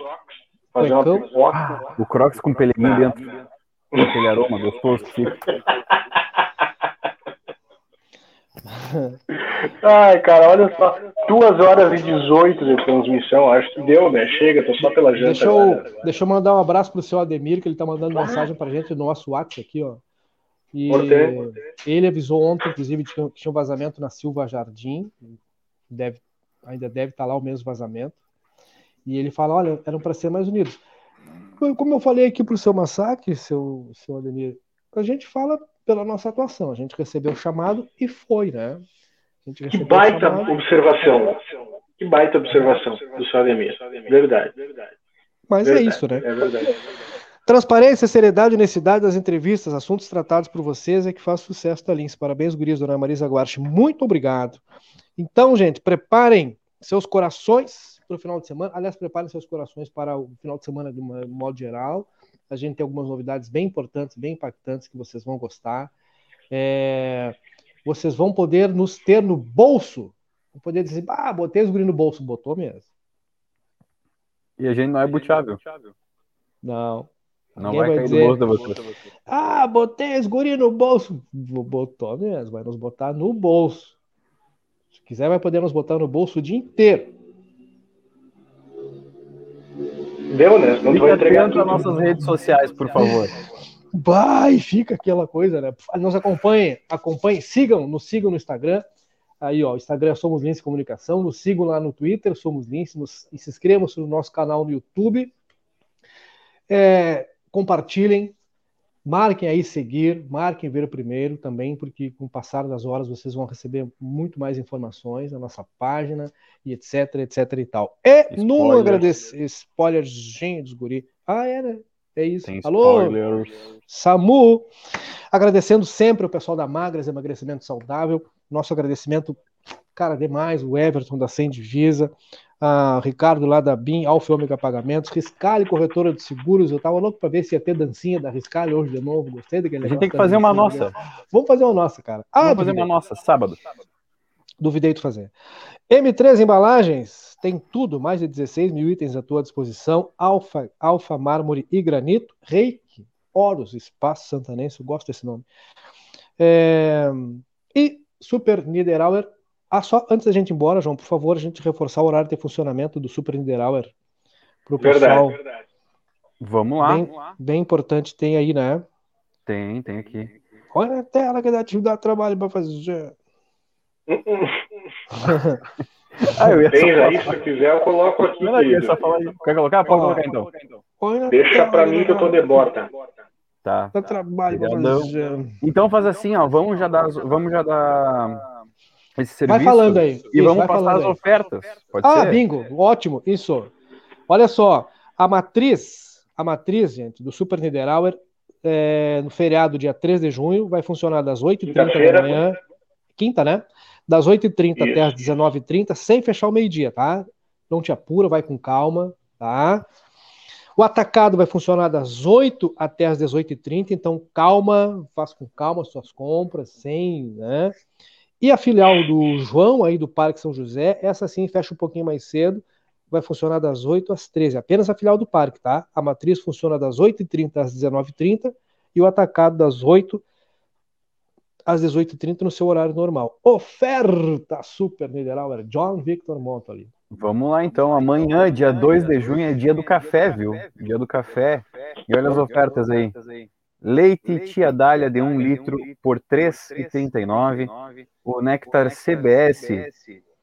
Fazer uma pipoca. Ah, o Crocs com pelinho dentro. Aquele aroma gostoso que <laughs> fica. Ai, cara, olha só. 2 horas e 18 de transmissão. Acho que deu, né? Chega, tô só pela janta. Deixa eu, deixa eu mandar um abraço pro seu Ademir, que ele tá mandando mensagem pra gente no nosso WhatsApp aqui, ó. E ele avisou ontem, inclusive, que tinha um vazamento na Silva Jardim. Deve, ainda deve estar tá lá o mesmo vazamento. E ele fala: olha, eram para ser mais unidos. Como eu falei aqui para o seu massacre, seu, seu Ademir, a gente fala pela nossa atuação. A gente recebeu o chamado e foi, né? que baita observação. Que baita observação do seu Ademir. Verdade. Mas é verdade. é isso, né? É verdade. Transparência, seriedade e honestidade das entrevistas, assuntos tratados por vocês é que faz sucesso da Lins. Parabéns, gurias, dona Marisa Guarche. Muito obrigado. Então, gente, preparem seus corações para o final de semana. Aliás, preparem seus corações para o final de semana de um modo geral. A gente tem algumas novidades bem importantes, bem impactantes que vocês vão gostar. É... Vocês vão poder nos ter no bolso. Vão poder dizer, ah, botei os guri no bolso. Botou mesmo. E a gente não é buteável. Não. Não vai, vai cair dizer, no bolso da você. Ah, botei os guri no bolso. Botou mesmo, vai nos botar no bolso. Se quiser, vai poder nos botar no bolso o dia inteiro. Deu, né? Não entregar atento às nossas redes sociais, por favor. Vai, fica aquela coisa, né? Nos acompanhem, acompanhem, sigam, nos sigam no Instagram. Aí, ó, o Instagram Somos Lince Comunicação, nos sigam lá no Twitter, Somos Lince, nos, e se inscrevam no nosso canal no YouTube. É, compartilhem, marquem aí seguir, marquem ver primeiro também, porque com o passar das horas vocês vão receber muito mais informações na nossa página e etc, etc e tal. E no Spoilers. agradecer, spoilers, gente dos guri. Ah, é, né? É isso. Tem Alô, spoilers. Samu, agradecendo sempre o pessoal da Magras Emagrecimento Saudável. Nosso agradecimento, cara, demais. O Everton da Sem Divisa, a Ricardo lá da BIM, Alfa e Ômega Pagamentos, Riscale Corretora de Seguros. Eu tava louco para ver se ia ter dancinha da Riscale hoje de novo. Gostei daquele A gente tem que fazer uma nossa. né? Vamos fazer uma nossa, cara. Ah, Vamos fazer uma nossa, sábado. Duvidei tu fazer. M3 Embalagens tem tudo, mais de 16 mil itens à tua disposição. Alfa, alfa mármore e granito. Reiki, Horus, Espaço Santanense, eu gosto desse nome. É, E Super Niederauer. Ah, só antes da gente ir embora, João, por favor, a gente reforçar o horário de funcionamento do Super Niederauer. Para o pessoal, Verdade, verdade. Vamos lá. bem, bem importante, tem aí, né? Tem, tem aqui. Olha a tela que dá, dá trabalho para fazer. <laughs> Ah, eu ia só aí, se quiser, eu coloco aqui, Não, eu só falar. Quer colocar? Pode colocar então. Deixa pra que mim que eu tô de bota. Tá. Dá trabalho para Obrigadão. fazer. Então faz assim, ó. Vamos já dar, vamos já dar esse serviço. Vai falando aí. E Isso, vamos passar as aí. ofertas. Pode Ah, ser? bingo, ótimo, isso. Olha só, a matriz, a matriz, gente, do Super Niederauer, é, no feriado, dia 3 de junho, vai funcionar das 8h30 da manhã, quinta, né? Das 8h30 até Isso. as 19h30, sem fechar o meio-dia, tá? Não te apura, vai com calma, tá? O atacado vai funcionar das 8 até as 18h30, então calma, faz com calma as suas compras, sem, né? E a filial do João, aí do Parque São José, essa sim fecha um pouquinho mais cedo, vai funcionar das 8 às 13, apenas a filial do parque, tá? A matriz funciona das 8h30 às 19h30 e o atacado das 8 às 18h30 no seu horário normal. Oferta Super Niederauer, John Victor Monto ali. Vamos lá então. Amanhã, dia 2 de junho, é dia do café, viu? Dia do café. E olha as ofertas aí. Leite Tia Dália de 1 litro por R$ 3,39. O Nectar CBS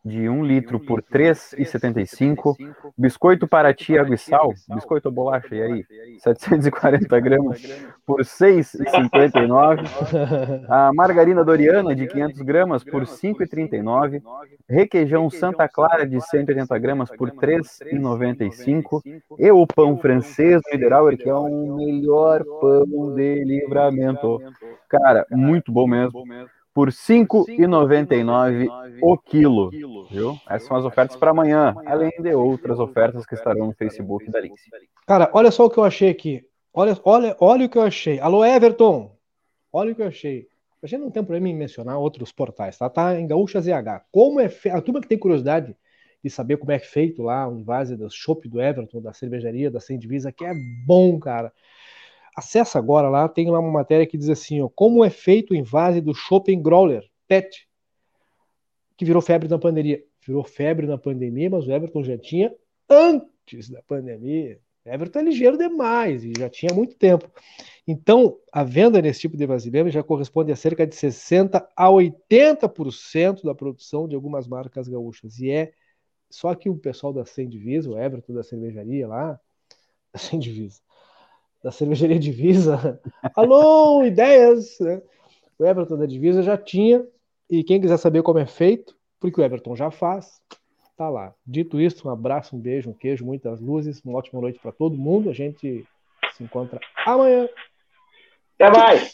de 1 litro por R$ 3,75. Biscoito Paraty Água e Sal, biscoito ou bolacha, e aí? 740 gramas por <laughs> R$ 6,59. A margarina Doriana de 500 gramas por R$ 5,39. Requeijão Santa Clara de 180 gramas por R$ 3,95. E o pão francês Niederauer, que é o melhor pão de livramento. Cara, muito bom mesmo. Por R$ 5,99 o quilo. Viu? Essas são as ofertas para amanhã, além de outras ofertas que estarão no Facebook da Lince. Cara, olha só o que eu achei aqui. Olha, olha, olha o que eu achei. Alô, Everton. Olha o que eu achei. A gente não tem problema em mencionar outros portais, tá? Tá em Gaúcha ZH. Como é fe... A turma que tem curiosidade de saber como é feito lá o invase do chopp do Everton, da cervejaria, da Sem Divisa, que é bom, cara. Acessa agora lá, tem lá uma matéria que diz assim, ó, como é feito o invase do Shopping Growler, PET, que virou febre na pandemia. Virou febre na pandemia, mas o Everton já tinha antes da pandemia. Everton é ligeiro demais e já tinha muito tempo. Então, a venda nesse tipo de vasilhame já corresponde a cerca de 60 a 80% da produção de algumas marcas gaúchas. E é só que o pessoal da Sem Divisa, o Everton da cervejaria lá, da <laughs> Sem Divisa, da cervejaria Divisa, <laughs> alô, ideias! Né? O Everton da Divisa já tinha, e quem quiser saber como é feito, porque o Everton já faz, tá lá. Dito isso, um abraço, um beijo, um queijo, muitas luzes, uma ótima noite para todo mundo. A gente se encontra amanhã. Até mais!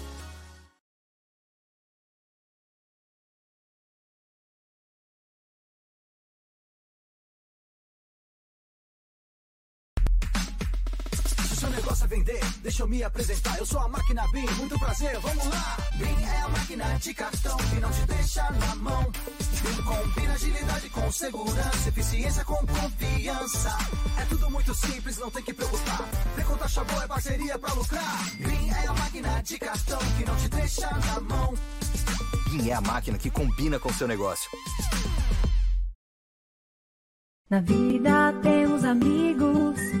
Deixa eu me apresentar. Eu sou a máquina BIM, muito prazer, vamos lá. BIM é a máquina de cartão que não te deixa na mão. BIM combina agilidade com segurança, eficiência com confiança. É tudo muito simples, não tem que preocupar. Tem conta taxa boa, é parceria pra lucrar. BIM é a máquina de cartão que não te deixa na mão. BIM é a máquina que combina com seu negócio. Na vida temos amigos